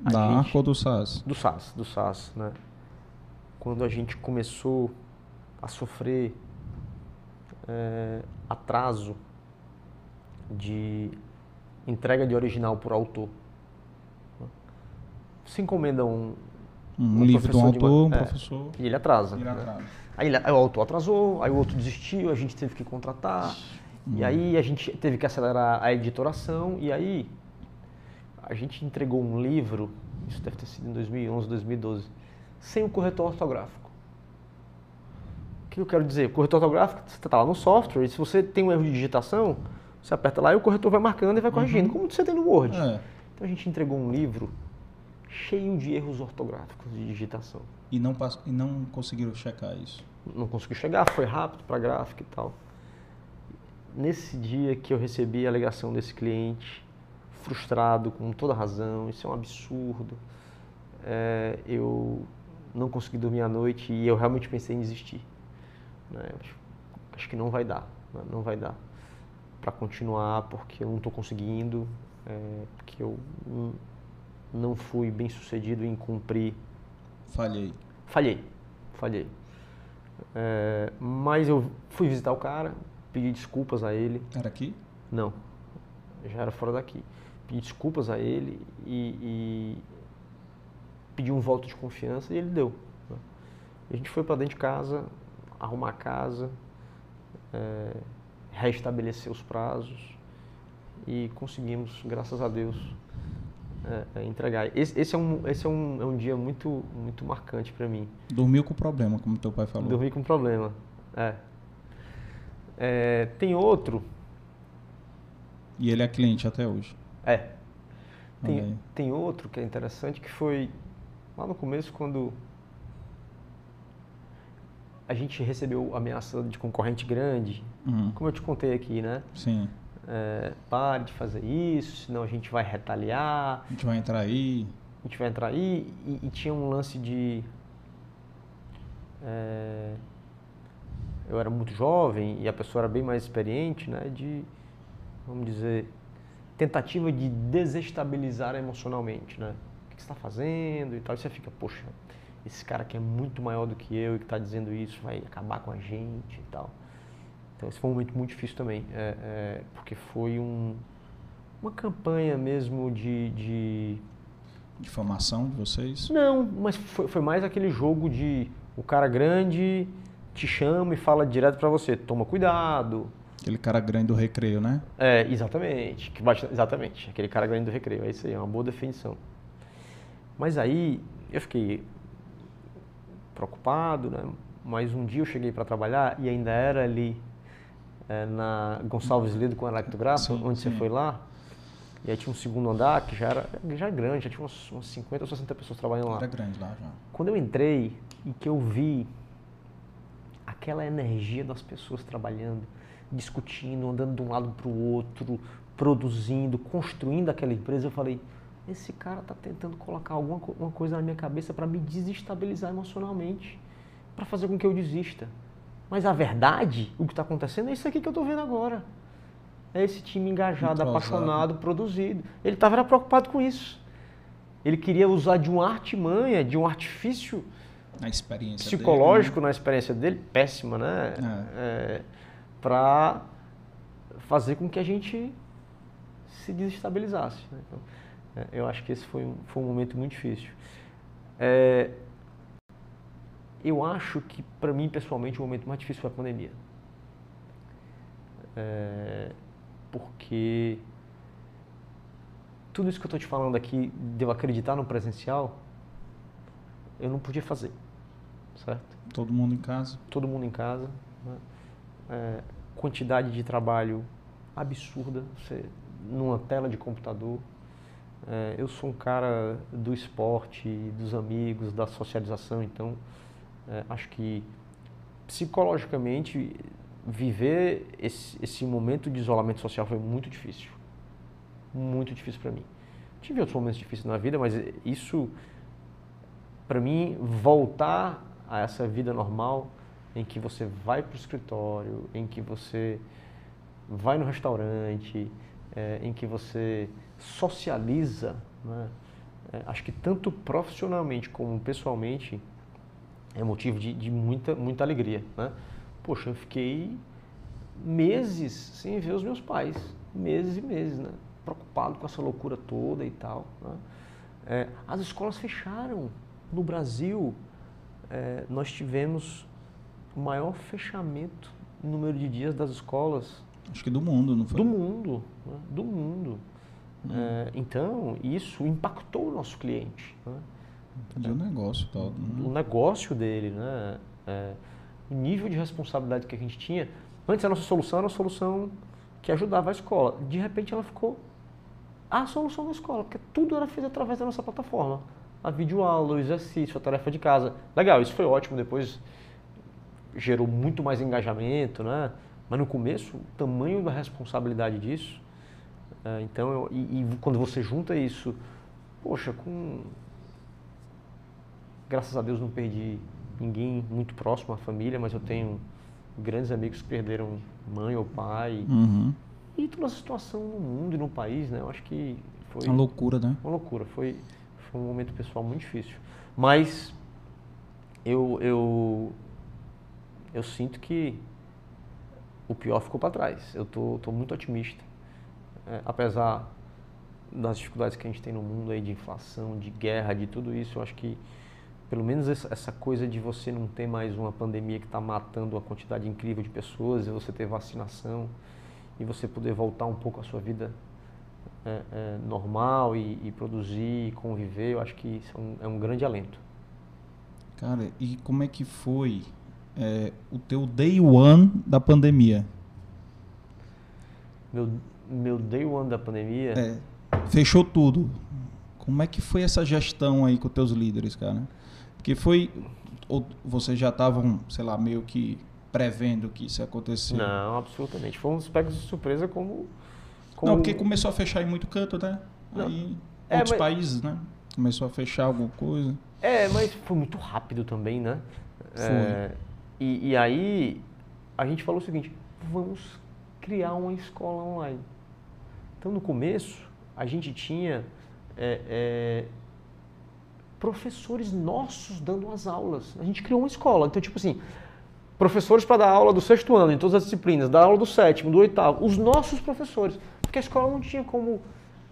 da gente, Arco ou do SAS? Do SAS, do SAS, né? Quando a gente começou a sofrer é, atraso de entrega de original por autor. Você encomenda um, um, um livro de um autor, uma, um é, professor. E ele atrasa. Ele atrasa. Aí, aí, o autor atrasou, aí o outro desistiu, a gente teve que contratar. Hum. E aí a gente teve que acelerar a editoração. E aí a gente entregou um livro, isso deve ter sido em 2011, 2012, sem o corretor ortográfico que eu quero dizer? O corretor ortográfico, você está lá no software, e se você tem um erro de digitação, você aperta lá e o corretor vai marcando e vai corrigindo, uhum. como você tem no Word. É. Então a gente entregou um livro cheio de erros ortográficos de digitação. E não, e não conseguiram checar isso? Não conseguiu chegar, foi rápido para a gráfica e tal. Nesse dia que eu recebi a alegação desse cliente, frustrado, com toda razão, isso é um absurdo, é, eu não consegui dormir à noite e eu realmente pensei em desistir. Né? Acho, acho, que não vai dar, né? não vai dar para continuar porque eu não estou conseguindo, é, porque eu não fui bem sucedido em cumprir. Falhei. Falhei, falhei. É, mas eu fui visitar o cara, pedi desculpas a ele. Era aqui? Não, já era fora daqui. Pedi desculpas a ele e, e pedi um voto de confiança e ele deu. Né? A gente foi para dentro de casa, arrumar a casa, é, restabelecer os prazos e conseguimos, graças a Deus, é, é, entregar. Esse, esse, é, um, esse é, um, é um dia muito, muito marcante para mim. Dormiu com problema, como teu pai falou. Dormi com problema, é. é. Tem outro. E ele é cliente até hoje. É. Tem, tem outro que é interessante que foi lá no começo quando a gente recebeu ameaça de concorrente grande, uhum. como eu te contei aqui, né? Sim é, pare de fazer isso, senão a gente vai retaliar. A gente vai entrar aí. A gente vai entrar aí. E, e tinha um lance de. É, eu era muito jovem e a pessoa era bem mais experiente, né? De, vamos dizer, tentativa de desestabilizar emocionalmente, né? O que você está fazendo e tal. E você fica, poxa, esse cara que é muito maior do que eu e que está dizendo isso vai acabar com a gente e tal. Então esse foi um momento muito difícil também, é, é, porque foi um, uma campanha mesmo de, de... Difamação de vocês? Não, mas foi, foi, mais aquele jogo de o cara grande te chama e fala direto para você, toma cuidado. Aquele cara grande do recreio, né? É, exatamente. Que bate, exatamente, aquele cara grande do recreio. É isso aí, é uma boa definição. Mas aí eu fiquei preocupado, né? Mas um dia eu cheguei para trabalhar e ainda era ali é, na Gonçalves Lido com Electrografa, onde sim. você foi lá. E aí tinha um segundo andar que já era já grande, já tinha umas, umas 50 ou 60 pessoas trabalhando lá. Era grande lá já. Quando eu entrei e que eu vi aquela energia das pessoas trabalhando, discutindo, andando de um lado para o outro, produzindo, construindo aquela empresa, eu falei, esse cara está tentando colocar alguma uma coisa na minha cabeça para me desestabilizar emocionalmente, para fazer com que eu desista. Mas a verdade, o que está acontecendo é isso aqui que eu estou vendo agora. É esse time engajado, apaixonado, produzido. Ele estava preocupado com isso. Ele queria usar de uma artimanha, de um artifício na experiência psicológico dele, né? na experiência dele, péssima, né? É. É, para fazer com que a gente se desestabilizasse. Né? Então, é, eu acho que esse foi um, foi um momento muito difícil. É, eu acho que, para mim, pessoalmente, o momento mais difícil foi a pandemia. É, porque tudo isso que eu estou te falando aqui, de eu acreditar no presencial, eu não podia fazer, certo? Todo mundo em casa? Todo mundo em casa. Né? É, quantidade de trabalho absurda, você, numa tela de computador. É, eu sou um cara do esporte, dos amigos, da socialização, então é, acho que psicologicamente viver esse, esse momento de isolamento social foi muito difícil. Muito difícil para mim. Tive outros momentos difíceis na vida, mas isso, para mim, voltar a essa vida normal em que você vai para o escritório, em que você vai no restaurante, é, em que você socializa, né? é, acho que tanto profissionalmente como pessoalmente, é motivo de, de muita, muita alegria. Né? Poxa, eu fiquei meses sem ver os meus pais, meses e meses, né? preocupado com essa loucura toda e tal. Né? É, as escolas fecharam. No Brasil, é, nós tivemos o maior fechamento no número de dias das escolas. Acho que do mundo, não foi? Do mundo, né? do mundo. Hum. É, então, isso impactou o nosso cliente. Né? De um negócio tal. O negócio dele, né? É, o nível de responsabilidade que a gente tinha. Antes a nossa solução era uma solução que ajudava a escola. De repente ela ficou a solução da escola, porque tudo era feito através da nossa plataforma. a videoaula, o exercício, a tarefa de casa. Legal, isso foi ótimo, depois gerou muito mais engajamento, né? Mas no começo, o tamanho da responsabilidade disso. É, então, eu, e, e, quando você junta isso, poxa, com. Graças a Deus não perdi ninguém muito próximo à família, mas eu tenho grandes amigos que perderam mãe ou pai. Uhum. E toda a situação no mundo e no país, né? Eu acho que foi. Uma loucura, né? Uma loucura. Foi, foi um momento pessoal muito difícil. Mas eu, eu, eu sinto que o pior ficou para trás. Eu tô, tô muito otimista. É, apesar das dificuldades que a gente tem no mundo aí de inflação, de guerra, de tudo isso, eu acho que pelo menos essa coisa de você não ter mais uma pandemia que está matando uma quantidade incrível de pessoas, e você ter vacinação e você poder voltar um pouco à sua vida é, é, normal e, e, produzir, e conviver, eu acho que isso é um, é um, grande alento. Cara, e como é que foi é, o teu day one da pandemia? Meu, meu day one da pandemia? É, fechou tudo. Como é que foi essa gestão aí com teus líderes, cara? Porque foi. Ou vocês já estavam, sei lá, meio que prevendo que isso ia acontecer? Não, absolutamente. Foi uns pegos de surpresa como, como. Não, porque começou a fechar em muito canto, né? Não. Aí, é, outros mas... países, né? Começou a fechar alguma coisa. É, mas foi muito rápido também, né? Foi. É, e, e aí a gente falou o seguinte: vamos criar uma escola online. Então, no começo, a gente tinha é, é, professores nossos dando as aulas. A gente criou uma escola. Então, tipo assim, professores para dar aula do sexto ano, em todas as disciplinas, dar aula do sétimo, do oitavo, os nossos professores. Porque a escola não tinha como,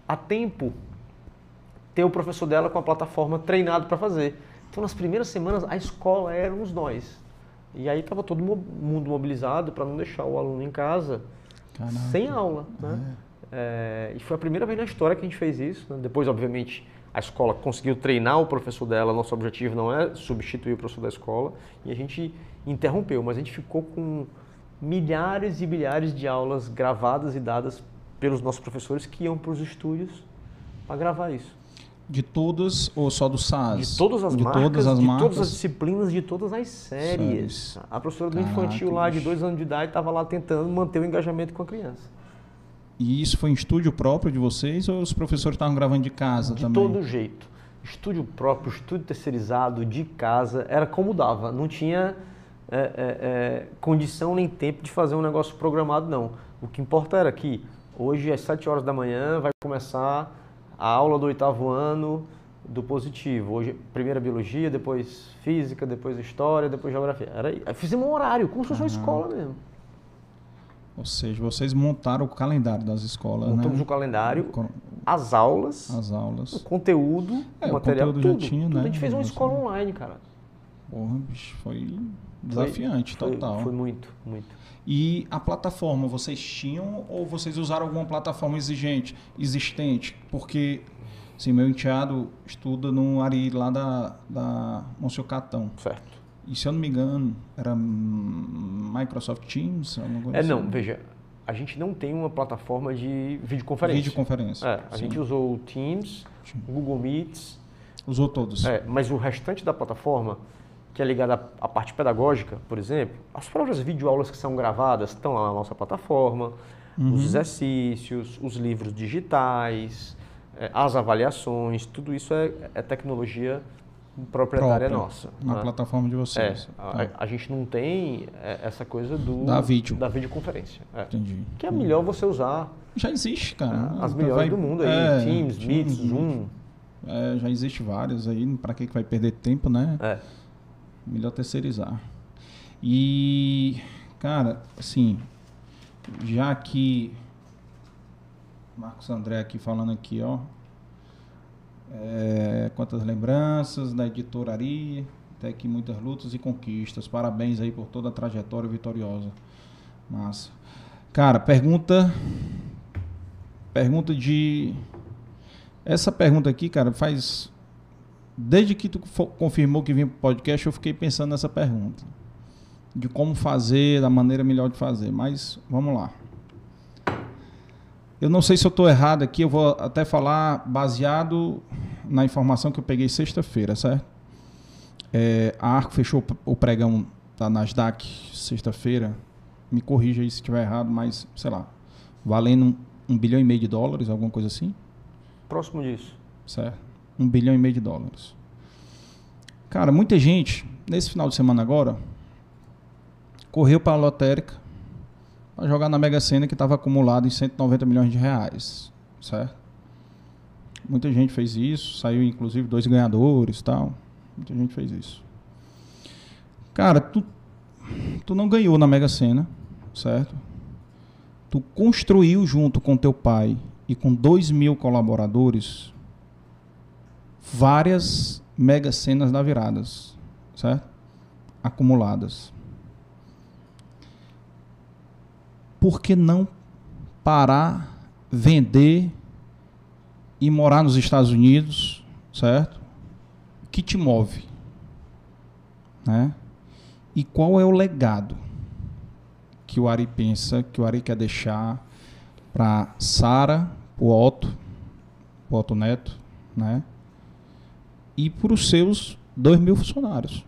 a tempo, ter o professor dela com a plataforma treinado para fazer. Então, nas primeiras semanas, a escola éramos nós. E aí estava todo mundo mobilizado para não deixar o aluno em casa Caraca. sem aula. Né? É. É, e foi a primeira vez na história que a gente fez isso. Né? Depois, obviamente, a escola conseguiu treinar o professor dela. Nosso objetivo não é substituir o professor da escola. E a gente interrompeu, mas a gente ficou com milhares e milhares de aulas gravadas e dadas pelos nossos professores que iam para os estúdios para gravar isso. De todas ou só do SAS? De todas as de marcas, todas as de marcas? todas as disciplinas, de todas as séries. séries. A professora do Caraca, infantil lá de dois anos de idade estava lá tentando manter o engajamento com a criança. E isso foi em estúdio próprio de vocês ou os professores estavam gravando de casa de também? De todo jeito. Estúdio próprio, estúdio terceirizado, de casa, era como dava. Não tinha é, é, é, condição nem tempo de fazer um negócio programado, não. O que importa era que hoje, às 7 horas da manhã, vai começar a aula do oitavo ano do positivo. Hoje, primeira biologia, depois física, depois história, depois geografia. Era, fizemos um horário, como se fosse uma escola mesmo. Ou seja, vocês montaram o calendário das escolas, Montamos né? o calendário, as aulas, as aulas, o conteúdo, é, o material, o conteúdo tudo, já tinha, tudo. né? A gente fez uma escola online, cara. Porra, bicho, foi desafiante foi, total. Foi, foi muito, muito. E a plataforma, vocês tinham ou vocês usaram alguma plataforma exigente, existente? Porque, assim, meu enteado estuda no Ari lá da, da Monsenhor Catão. Certo. E se eu não me engano, era Microsoft Teams? É, assim? não, veja, a gente não tem uma plataforma de videoconferência. Videoconferência. É, a sim. gente usou o Teams, Google Meets. Usou todos. É, mas o restante da plataforma que é ligada à parte pedagógica, por exemplo, as próprias videoaulas que são gravadas estão lá na nossa plataforma, uhum. os exercícios, os livros digitais, é, as avaliações, tudo isso é, é tecnologia proprietária Própria, nossa. Na né? plataforma de vocês. É, a, tá. a, gente não tem é, essa coisa do da vídeo. da videoconferência. É. Entendi. Que é melhor você usar. Já existe, cara. É, as melhores vai, do mundo aí, é, Teams, Meet, Zoom. É, já existe vários aí, para que vai perder tempo, né? É. Melhor terceirizar. E, cara, assim, já que Marcos André aqui falando aqui, ó. É, quantas lembranças da editoraria, até aqui muitas lutas e conquistas. Parabéns aí por toda a trajetória vitoriosa. Massa. Cara, pergunta. Pergunta de. Essa pergunta aqui, cara, faz desde que tu confirmou que vinha para o podcast, eu fiquei pensando nessa pergunta. De como fazer, da maneira melhor de fazer. Mas vamos lá. Eu não sei se eu estou errado aqui, eu vou até falar baseado na informação que eu peguei sexta-feira, certo? É, a Arco fechou o pregão da Nasdaq sexta-feira. Me corrija aí se estiver errado, mas sei lá, valendo um, um bilhão e meio de dólares, alguma coisa assim? Próximo disso. Certo. Um bilhão e meio de dólares. Cara, muita gente, nesse final de semana agora, correu para a lotérica para jogar na Mega Sena que estava acumulado em 190 milhões de reais, certo? Muita gente fez isso, saiu inclusive dois ganhadores, tal. Muita gente fez isso. Cara, tu tu não ganhou na Mega Sena, certo? Tu construiu junto com teu pai e com dois mil colaboradores várias mega cenas da viradas, certo? Acumuladas. Por que não parar, vender e morar nos Estados Unidos, certo? O que te move? Né? E qual é o legado que o Ari pensa, que o Ari quer deixar para Sara, o Otto, o Otto Neto, né? E para os seus dois mil funcionários.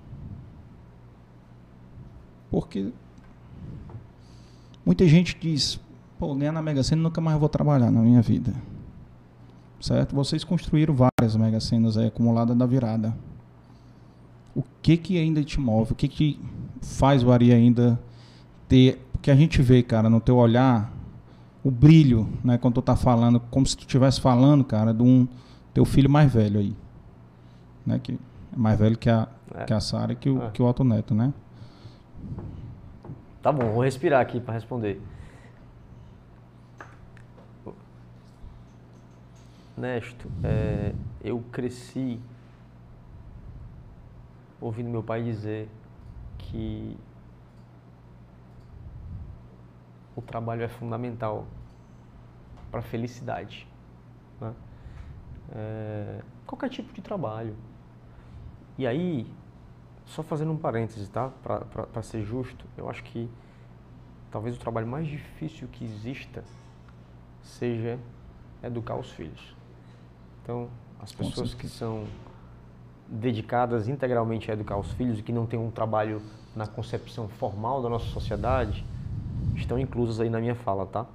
Porque Muita gente diz, pô, ganhar na Mega Sena nunca mais vou trabalhar na minha vida. Certo? Vocês construíram várias Mega Senas aí acumuladas da virada. O que que ainda te move? O que que faz o Ari ainda ter... Porque a gente vê, cara, no teu olhar, o brilho, né? Quando tu tá falando, como se tu estivesse falando, cara, de um teu filho mais velho aí. Né? Que é mais velho que a, é. que a Sara e que o, é. que o Otto Neto, né? Tá bom, vou respirar aqui para responder. Nesto, é, eu cresci ouvindo meu pai dizer que o trabalho é fundamental para a felicidade. Né? É, qualquer tipo de trabalho. E aí, só fazendo um parêntese, tá? Para ser justo, eu acho que talvez o trabalho mais difícil que exista seja educar os filhos. Então, as pessoas que são dedicadas integralmente a educar os filhos e que não têm um trabalho na concepção formal da nossa sociedade estão inclusas aí na minha fala, tá?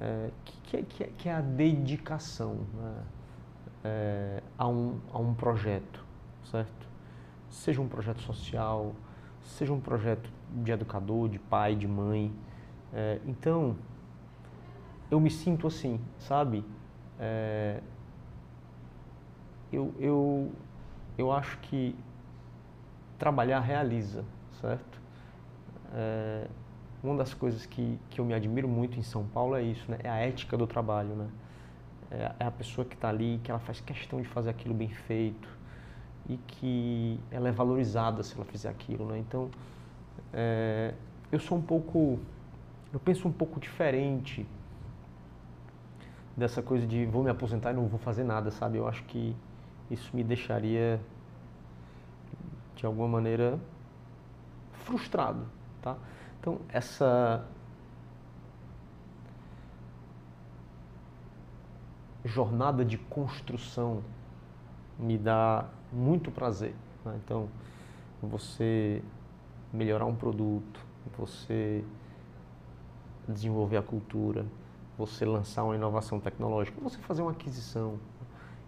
É, que, que, é, que, é, a dedicação né? é, a, um, a um projeto, certo? Seja um projeto social, seja um projeto de educador, de pai, de mãe. É, então, eu me sinto assim, sabe? É, eu, eu, eu acho que trabalhar realiza, certo? É, uma das coisas que, que eu me admiro muito em São Paulo é isso, né? É a ética do trabalho, né? É, é a pessoa que está ali, que ela faz questão de fazer aquilo bem feito, e que ela é valorizada se ela fizer aquilo, né? Então, é, eu sou um pouco, eu penso um pouco diferente dessa coisa de vou me aposentar e não vou fazer nada, sabe? Eu acho que isso me deixaria de alguma maneira frustrado, tá? Então, essa jornada de construção me dá muito prazer. Né? Então, você melhorar um produto, você desenvolver a cultura, você lançar uma inovação tecnológica, você fazer uma aquisição,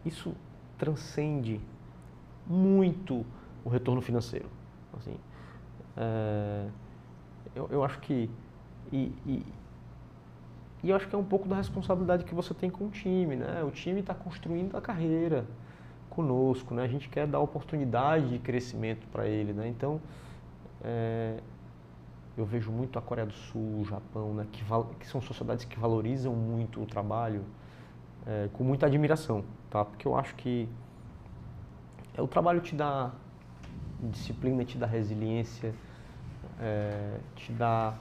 isso transcende muito o retorno financeiro. Assim, é, eu, eu, acho que e, e, e, eu acho que é um pouco da responsabilidade que você tem com o time, né? O time está construindo a carreira, conosco, né? A gente quer dar oportunidade de crescimento para ele, né? Então, é, eu vejo muito a Coreia do Sul, o Japão, né? Que, que são sociedades que valorizam muito o trabalho é, com muita admiração, tá? Porque eu acho que é, o trabalho te dá disciplina, te dá resiliência, é, te dá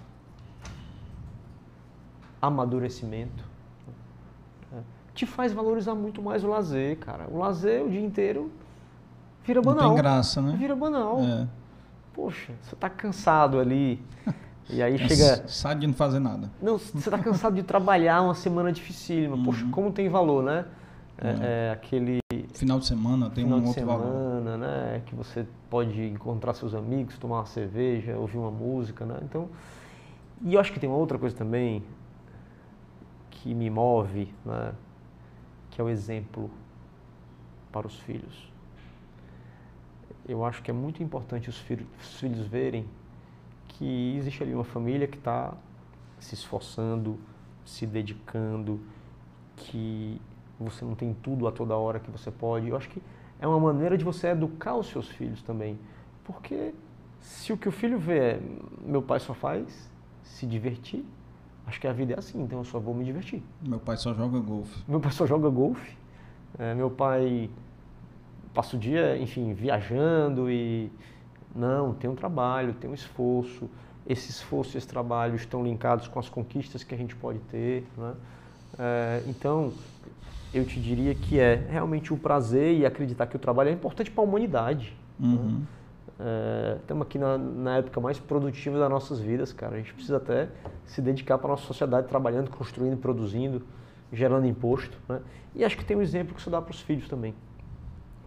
amadurecimento te faz valorizar muito mais o lazer, cara. O lazer o dia inteiro vira banal. Não tem graça, né? Vira banal. É. Poxa, você tá cansado ali. E aí é chega. Sabe de não fazer nada. Não, você tá cansado de trabalhar uma semana dificílima. Poxa, uhum. como tem valor, né? é, é. é aquele final de semana tem final um outro semana, valor. né? Que você pode encontrar seus amigos, tomar uma cerveja, ouvir uma música, né? Então, e eu acho que tem uma outra coisa também que me move, né? Que é o exemplo para os filhos. Eu acho que é muito importante os filhos, os filhos verem que existe ali uma família que está se esforçando, se dedicando, que você não tem tudo a toda hora que você pode. Eu acho que é uma maneira de você educar os seus filhos também. Porque se o que o filho vê é meu pai só faz se divertir, acho que a vida é assim, então eu só vou me divertir. Meu pai só joga golfe. Meu pai só joga golfe. É, meu pai passa o dia, enfim, viajando e não, tem um trabalho, tem um esforço. Esse esforço e esse trabalho estão linkados com as conquistas que a gente pode ter. Né? É, então, eu te diria que é realmente o prazer e acreditar que o trabalho é importante para a humanidade. Né? Uhum. Né? É, estamos aqui na, na, época mais produtiva das nossas vidas, cara. A gente precisa até se dedicar para a nossa sociedade, trabalhando, construindo, produzindo, gerando imposto. Né? E acho que tem um exemplo que isso dá para os filhos também,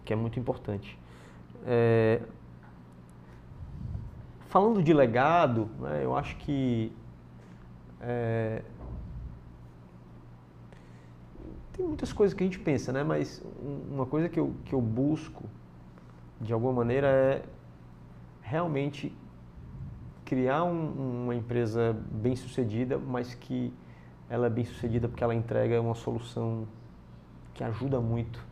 que é muito importante. É, falando de legado, né, eu acho que é, tem muitas coisas que a gente pensa, né? Mas uma coisa que eu, que eu busco, de alguma maneira, é realmente criar um, uma empresa bem sucedida, mas que ela é bem sucedida porque ela entrega uma solução que ajuda muito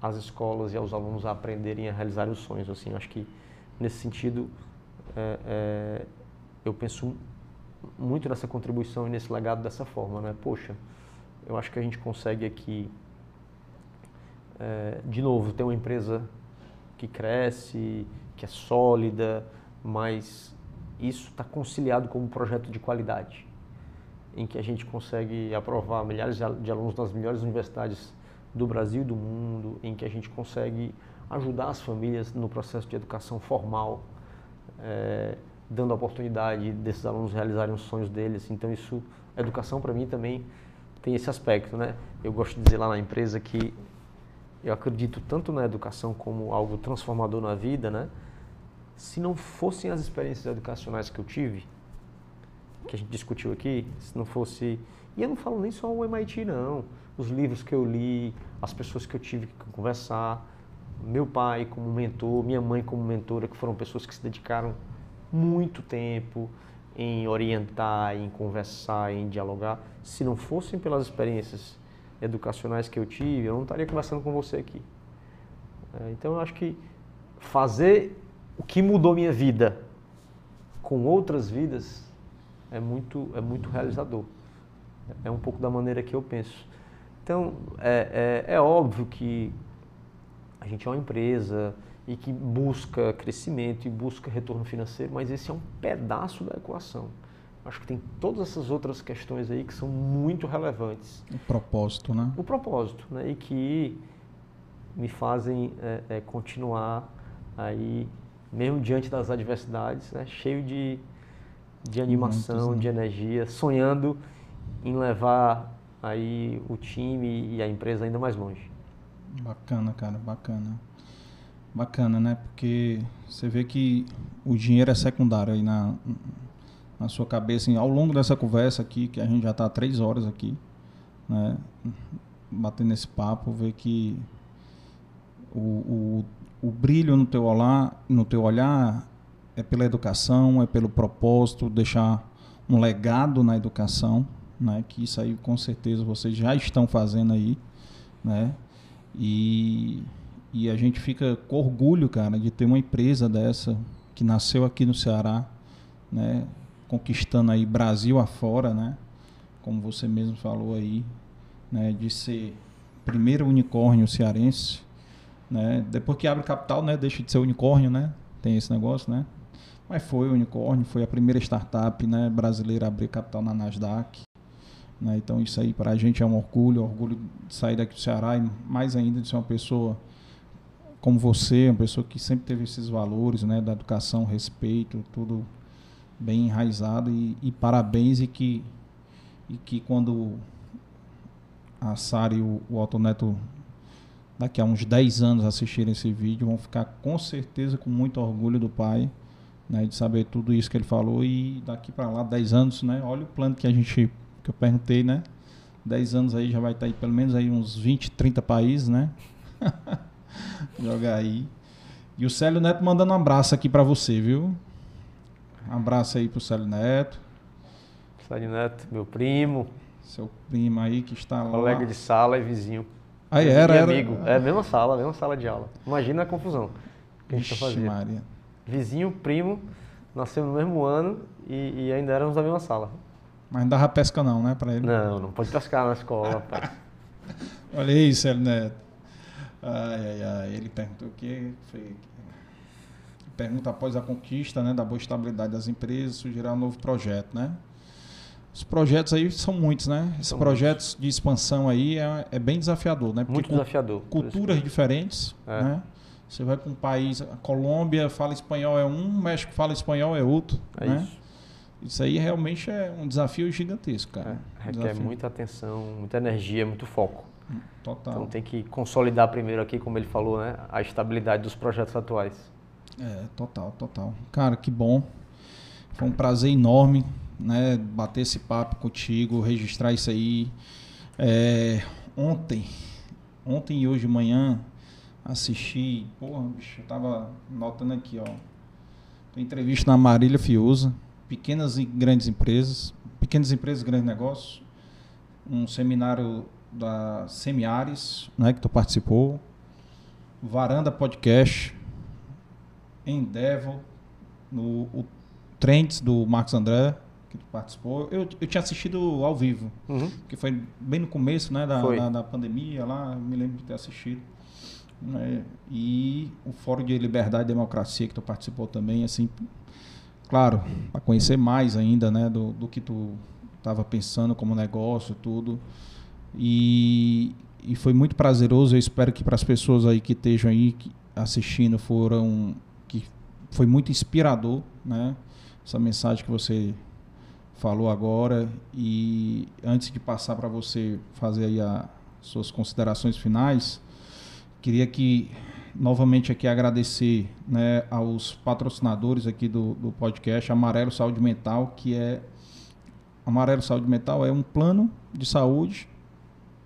as escolas e aos alunos a aprenderem a realizar os sonhos. Assim, acho que nesse sentido é, é, eu penso muito nessa contribuição e nesse legado dessa forma, né? Poxa, eu acho que a gente consegue aqui, é, de novo, ter uma empresa que cresce, que é sólida, mas isso está conciliado com um projeto de qualidade, em que a gente consegue aprovar milhares de alunos nas melhores universidades do Brasil e do mundo, em que a gente consegue ajudar as famílias no processo de educação formal, é, dando a oportunidade desses alunos realizarem os sonhos deles. Então, isso, educação para mim também tem esse aspecto, né? Eu gosto de dizer lá na empresa que eu acredito tanto na educação como algo transformador na vida, né? Se não fossem as experiências educacionais que eu tive, que a gente discutiu aqui, se não fosse. E eu não falo nem só o MIT, não. Os livros que eu li, as pessoas que eu tive que conversar, meu pai como mentor, minha mãe como mentora, que foram pessoas que se dedicaram muito tempo, em orientar, em conversar, em dialogar. Se não fossem pelas experiências educacionais que eu tive, eu não estaria conversando com você aqui. É, então eu acho que fazer o que mudou minha vida com outras vidas é muito, é muito realizador. É um pouco da maneira que eu penso. Então, é, é, é óbvio que a gente é uma empresa, e que busca crescimento e busca retorno financeiro, mas esse é um pedaço da equação. Acho que tem todas essas outras questões aí que são muito relevantes. O propósito, né? O propósito, né? E que me fazem é, é, continuar aí, mesmo diante das adversidades, né? cheio de, de animação, Muitos, né? de energia, sonhando em levar aí o time e a empresa ainda mais longe. Bacana, cara, bacana. Bacana, né? Porque você vê que o dinheiro é secundário aí na, na sua cabeça. Ao longo dessa conversa aqui, que a gente já está há três horas aqui, né? Batendo esse papo, ver que o, o, o brilho no teu, olhar, no teu olhar é pela educação, é pelo propósito, deixar um legado na educação, né? Que isso aí com certeza vocês já estão fazendo aí, né? E e a gente fica com orgulho, cara, de ter uma empresa dessa que nasceu aqui no Ceará, né? Conquistando aí Brasil afora, né? Como você mesmo falou aí, né? De ser primeiro unicórnio cearense, né? Depois que abre capital, né? Deixa de ser unicórnio, né? Tem esse negócio, né? Mas foi o unicórnio, foi a primeira startup né, brasileira a abrir capital na Nasdaq. Né? Então isso aí para a gente é um orgulho, orgulho de sair daqui do Ceará e mais ainda de ser uma pessoa como você, uma pessoa que sempre teve esses valores, né, da educação, respeito, tudo bem enraizado e, e parabéns e que e que quando a Sara e o, o Otto Neto daqui a uns 10 anos assistirem esse vídeo, vão ficar com certeza com muito orgulho do pai, né, de saber tudo isso que ele falou e daqui para lá 10 anos, né? Olha o plano que a gente que eu perguntei, né? 10 anos aí já vai estar tá aí pelo menos aí uns 20, 30 países, né? Jogar aí. E o Célio Neto mandando um abraço aqui para você, viu? Um abraço aí pro Célio Neto. Célio Neto, meu primo. Seu primo aí que está lá. Colega de sala e vizinho. Aí era, e era. amigo. É a mesma sala, a mesma sala de aula. Imagina a confusão que a gente tá fazendo. Maria. Vizinho, primo, nasceu no mesmo ano e, e ainda éramos da mesma sala. Mas não dava pesca não, né, para ele? Não, não pode pescar na escola, rapaz. Olha isso, Célio Neto. Ai, ai, ai. Ele perguntou o que foi. Pergunta após a conquista né, da boa estabilidade das empresas, sugerir um novo projeto, né? Os projetos aí são muitos, né? Esses são projetos muitos. de expansão aí é, é, bem desafiador, né? Porque Muito desafiador. Culturas diferentes, é. né? Você vai para um país, a Colômbia fala espanhol é um, México fala espanhol é outro, é né? Isso. isso aí realmente é um desafio gigantesco, cara. É, requer desafio. muita atenção, muita energia, muito foco. Total. Então tem que consolidar primeiro aqui, como ele falou, né, a estabilidade dos projetos atuais. É, total, total. Cara, que bom. Foi um prazer enorme, né, bater esse papo contigo, registrar isso aí. É, ontem, ontem e hoje de manhã, assisti, porra, bicho, eu tava notando aqui, ó. Entrevista na Marília Fiuza, pequenas e grandes empresas, pequenas empresas, grandes negócios, um seminário da Semiares, né, que tu participou, Varanda Podcast, Endeavor, no o Trends do Marcos André, que tu participou. Eu, eu tinha assistido ao vivo, uhum. que foi bem no começo né, da, da, da, pandemia lá, me lembro de ter assistido. Né, e o Fórum de Liberdade e Democracia, que tu participou também, assim, claro, para conhecer mais ainda né, do, do que tu estava pensando como negócio tudo. E, e foi muito prazeroso. Eu espero que para as pessoas aí que estejam aí assistindo foram que foi muito inspirador, né? Essa mensagem que você falou agora e antes de passar para você fazer aí as suas considerações finais, queria que novamente aqui agradecer né, aos patrocinadores aqui do, do podcast Amarelo Saúde Mental, que é Amarelo Saúde Mental é um plano de saúde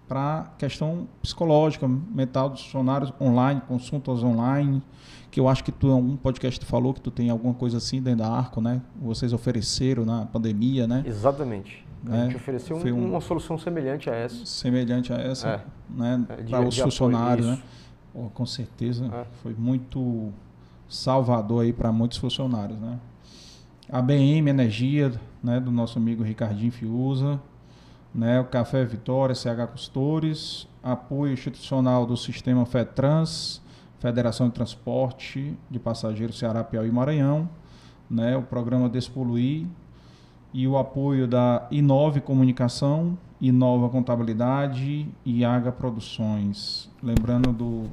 para questão psicológica, mental dos funcionários online, consultas online, que eu acho que tu em algum podcast tu falou que tu tem alguma coisa assim dentro da Arco, né? Vocês ofereceram na pandemia, né? Exatamente. A é, gente ofereceu um, uma solução semelhante a essa. Semelhante a essa, é. né? É, para os funcionários, né? Oh, com certeza é. foi muito salvador aí para muitos funcionários, né? A BM Energia, né, do nosso amigo Ricardinho Fiuza, né, o Café Vitória, CH Custores, apoio institucional do Sistema FETRANS, Federação de Transporte de Passageiros Ceará, Piauí e Maranhão, né, o programa Despoluir e o apoio da Inove Comunicação, Inova Contabilidade e Aga Produções. Lembrando do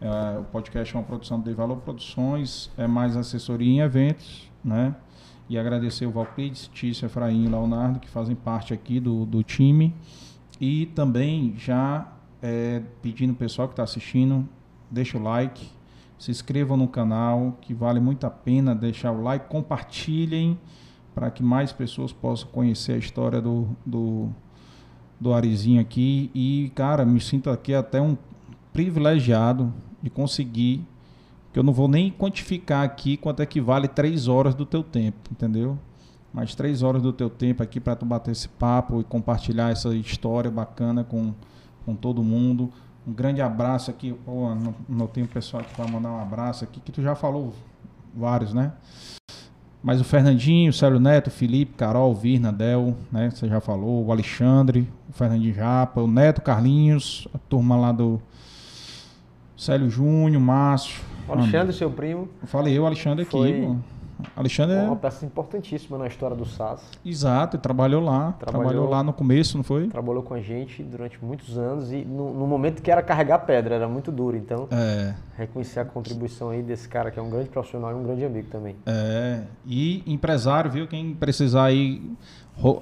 é, o podcast é uma produção de Valor Produções, é mais assessoria em eventos, né? E agradecer o Valclides, Tícia, Efraim e Leonardo, que fazem parte aqui do, do time. E também já é, pedindo o pessoal que está assistindo, deixa o like, se inscrevam no canal, que vale muito a pena deixar o like, compartilhem para que mais pessoas possam conhecer a história do, do, do Arizinho aqui. E, cara, me sinto aqui até um privilegiado de conseguir que eu não vou nem quantificar aqui quanto é que vale três horas do teu tempo, entendeu? Mais três horas do teu tempo aqui para tu bater esse papo e compartilhar essa história bacana com, com todo mundo. Um grande abraço aqui. Pô, não, não tenho pessoal que vai mandar um abraço aqui, que tu já falou vários, né? Mas o Fernandinho, o Célio Neto, o Felipe, Carol, Virna, Del, né? Você já falou, o Alexandre, o Fernandinho Japa, o Neto Carlinhos, a turma lá do Célio Júnior, Márcio, o Alexandre, seu primo. Eu falei eu, Alexandre aqui. Foi Alexandre é uma peça importantíssima na história do SAS. Exato, trabalhou lá. Trabalhou, trabalhou, lá no começo, não foi? Trabalhou com a gente durante muitos anos e no, no momento que era carregar pedra, era muito duro. Então, é. reconhecer a contribuição aí desse cara que é um grande profissional e um grande amigo também. É, e empresário, viu? Quem precisar aí,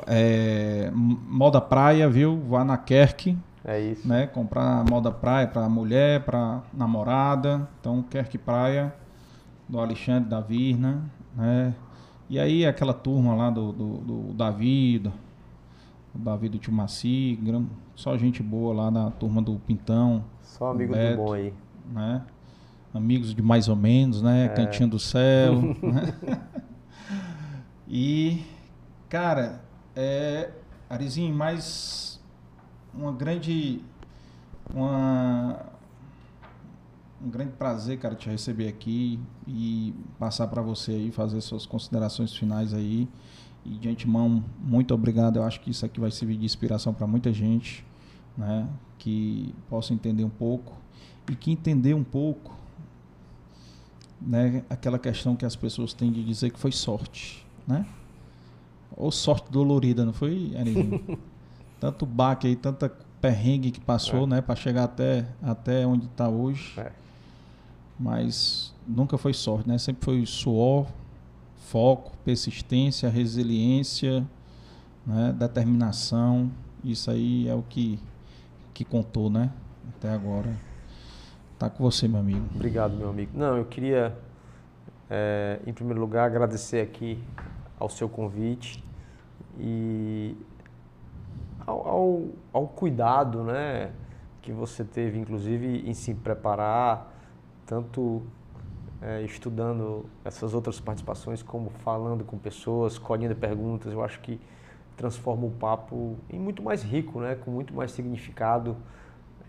é, moda praia, viu? Vá na Kerk, É isso. Né? Comprar moda praia para mulher, para namorada. Então, quer que praia do Alexandre, da Virna, né? E aí aquela turma lá do, do, do Davi, do, do Davi do Tio Maci, só gente boa lá na turma do Pintão. Só amigo Beto, do bom aí. Né? Amigos de mais ou menos, né? É. Cantinho do Céu. né? E, cara, é, Arizinho, mais uma grande. Uma, um grande prazer, cara, te receber aqui e passar para você aí, fazer suas considerações finais aí. E de antemão, muito obrigado. Eu acho que isso aqui vai servir de inspiração para muita gente, né? Que possa entender um pouco e que entender um pouco, né? Aquela questão que as pessoas têm de dizer que foi sorte, né? Ou sorte dolorida, não foi, Tanto baque aí, tanta perrengue que passou, é. né? Para chegar até, até onde está hoje. É. Mas nunca foi sorte, né? Sempre foi suor, foco, persistência, resiliência, né? determinação. Isso aí é o que, que contou, né? Até agora. Tá com você, meu amigo. Obrigado, meu amigo. Não, eu queria, é, em primeiro lugar, agradecer aqui ao seu convite e ao, ao, ao cuidado, né? Que você teve, inclusive, em se preparar tanto é, estudando essas outras participações, como falando com pessoas, colhendo perguntas, eu acho que transforma o papo em muito mais rico, né? com muito mais significado.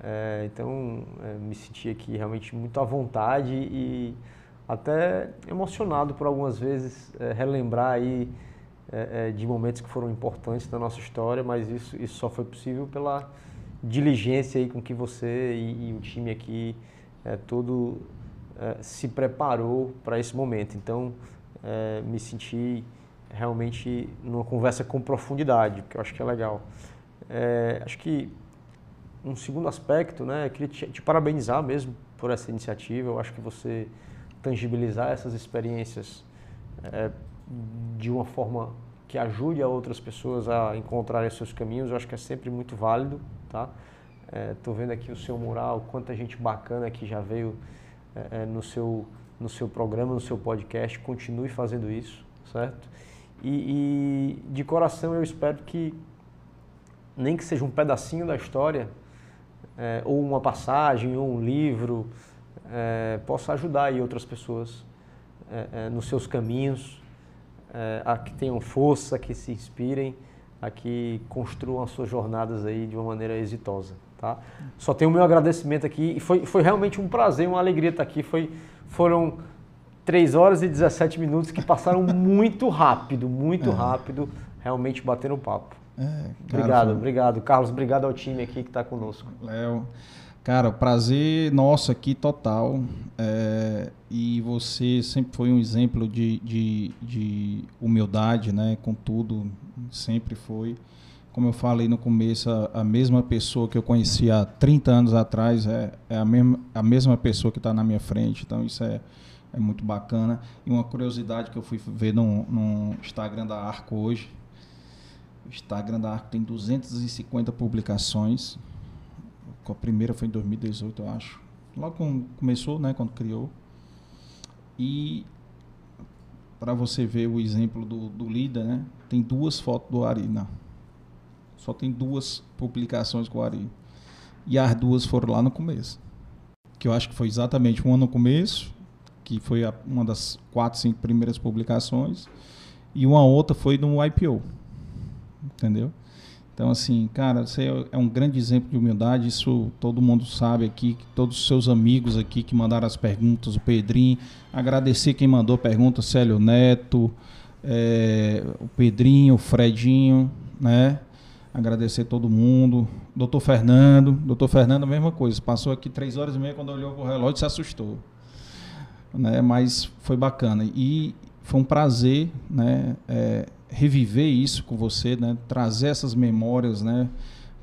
É, então, é, me senti aqui realmente muito à vontade e até emocionado por algumas vezes é, relembrar aí é, é, de momentos que foram importantes da nossa história, mas isso, isso só foi possível pela diligência aí com que você e, e o time aqui é, todo é, se preparou para esse momento. Então, é, me senti realmente numa conversa com profundidade, que eu acho que é legal. É, acho que um segundo aspecto, né, eu queria te, te, parabenizar mesmo por essa iniciativa. Eu acho que você tangibilizar essas experiências é, de uma forma que ajude a outras pessoas a encontrarem seus caminhos, eu acho que é sempre muito válido, tá? Estou é, vendo aqui o seu mural, quanta gente bacana que já veio é, é, no, seu, no seu programa, no seu podcast. Continue fazendo isso, certo? E, e, de coração eu espero que, nem que seja um pedacinho da história, é, ou uma passagem, ou um livro, é, possa ajudar aí outras pessoas é, nos seus caminhos, a que tenham força, que se inspirem, a que construam as suas jornadas aí de uma maneira exitosa. Tá? Só tenho o meu agradecimento aqui e foi, foi realmente um prazer, uma alegria estar aqui. Foi, foram 3 horas e 17 minutos que passaram muito rápido, muito é. rápido, realmente batendo papo. É, cara, obrigado, foi... obrigado. Carlos, obrigado ao time aqui que está conosco. Léo, cara, prazer nosso aqui total. É, e você sempre foi um exemplo de, de, de humildade, né? Com tudo, sempre foi como eu falei no começo, a, a, mesma pessoa que eu conheci há 30 anos atrás é, é a, mesma, a mesma pessoa que está na minha frente. Então, isso é, é muito bacana. E uma curiosidade que eu fui ver no, no Instagram da Arco hoje. O Instagram da Arco tem 250 publicações. A primeira foi em 2018, eu acho. Logo quando começou, né, quando criou. E para você ver o exemplo do, do líder, né, tem duas fotos do Ari na, só tem duas publicações com o Ari. E as duas foram lá no começo. Que eu acho que foi exatamente uma no começo, que foi a, uma das quatro, cinco primeiras publicações. E uma outra foi no IPO. Entendeu? Então, assim, cara, você é um grande exemplo de humildade. Isso todo mundo sabe aqui, todos os seus amigos aqui que mandaram as perguntas, o Pedrinho. Agradecer quem mandou pergunta, Célio Neto, é, o Pedrinho, o Fredinho, né? Agradecer todo mundo. Doutor Fernando, doutor Fernando, a mesma coisa. Passou aqui três horas e meia, quando olhou o relógio, se assustou. Né? Mas foi bacana. E foi um prazer né? É, reviver isso com você, né? trazer essas memórias, né?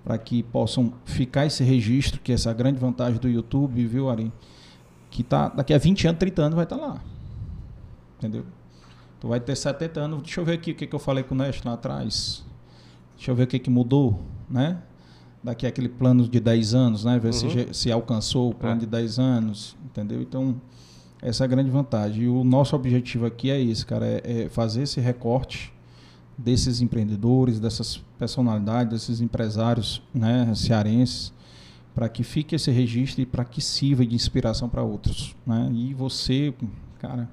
para que possam ficar esse registro, que é essa grande vantagem do YouTube, viu, Ari? Que tá, daqui a 20 anos, 30 anos vai estar tá lá. Entendeu? Tu vai ter 70 anos. Deixa eu ver aqui o que, que eu falei com o Neste lá atrás. Deixa eu ver o que, que mudou, né? daqui aquele plano de 10 anos, né? Ver uhum. se, se alcançou o plano é. de 10 anos, entendeu? Então, essa é a grande vantagem. E o nosso objetivo aqui é esse, cara, é, é fazer esse recorte desses empreendedores, dessas personalidades, desses empresários né, cearenses, para que fique esse registro e para que sirva de inspiração para outros. Né? E você, cara,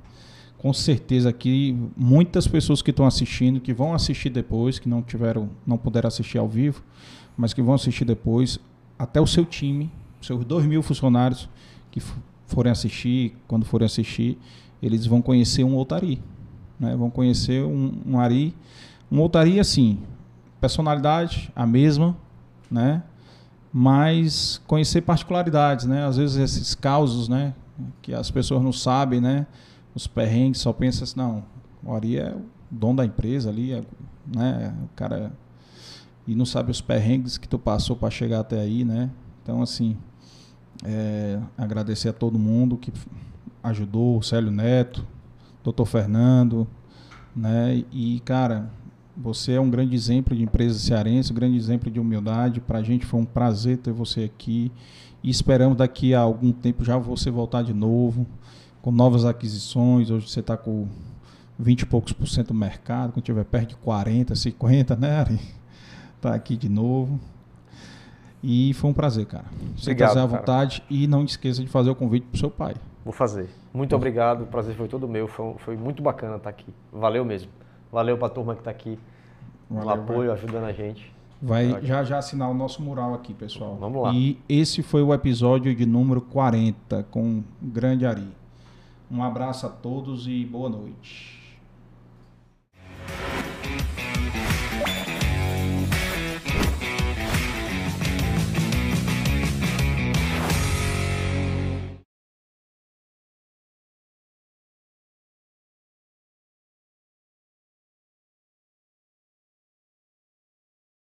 com certeza aqui muitas pessoas que estão assistindo, que vão assistir depois, que não tiveram, não puderam assistir ao vivo, mas que vão assistir depois, até o seu time, seus dois mil funcionários que forem assistir, quando forem assistir, eles vão conhecer um Otari, né? Vão conhecer um, um Ari, um Otari assim, personalidade a mesma, né? Mas conhecer particularidades, né? Às vezes esses causos, né? Que as pessoas não sabem, né? Os perrengues, só pensam assim, não, o Ari é o dono da empresa ali, é, né? O cara e não sabe os perrengues que tu passou para chegar até aí, né? Então, assim, é, agradecer a todo mundo que ajudou, o Célio Neto, doutor Fernando, né? E, cara, você é um grande exemplo de empresa cearense, um grande exemplo de humildade. Para a gente foi um prazer ter você aqui. E esperamos daqui a algum tempo já você voltar de novo, com novas aquisições. Hoje você está com 20 e poucos por cento do mercado, quando tiver perto de 40, 50, né, Ari? Tá aqui de novo. E foi um prazer, cara. Você obrigado, à vontade e não esqueça de fazer o convite para o seu pai. Vou fazer. Muito obrigado, o prazer foi todo meu. Foi, foi muito bacana estar aqui. Valeu mesmo. Valeu para a turma que está aqui, Valeu, um apoio, vai. ajudando a gente. Vai já já assinar o nosso mural aqui, pessoal. Vamos lá. E esse foi o episódio de número 40 com o Grande Ari. Um abraço a todos e boa noite.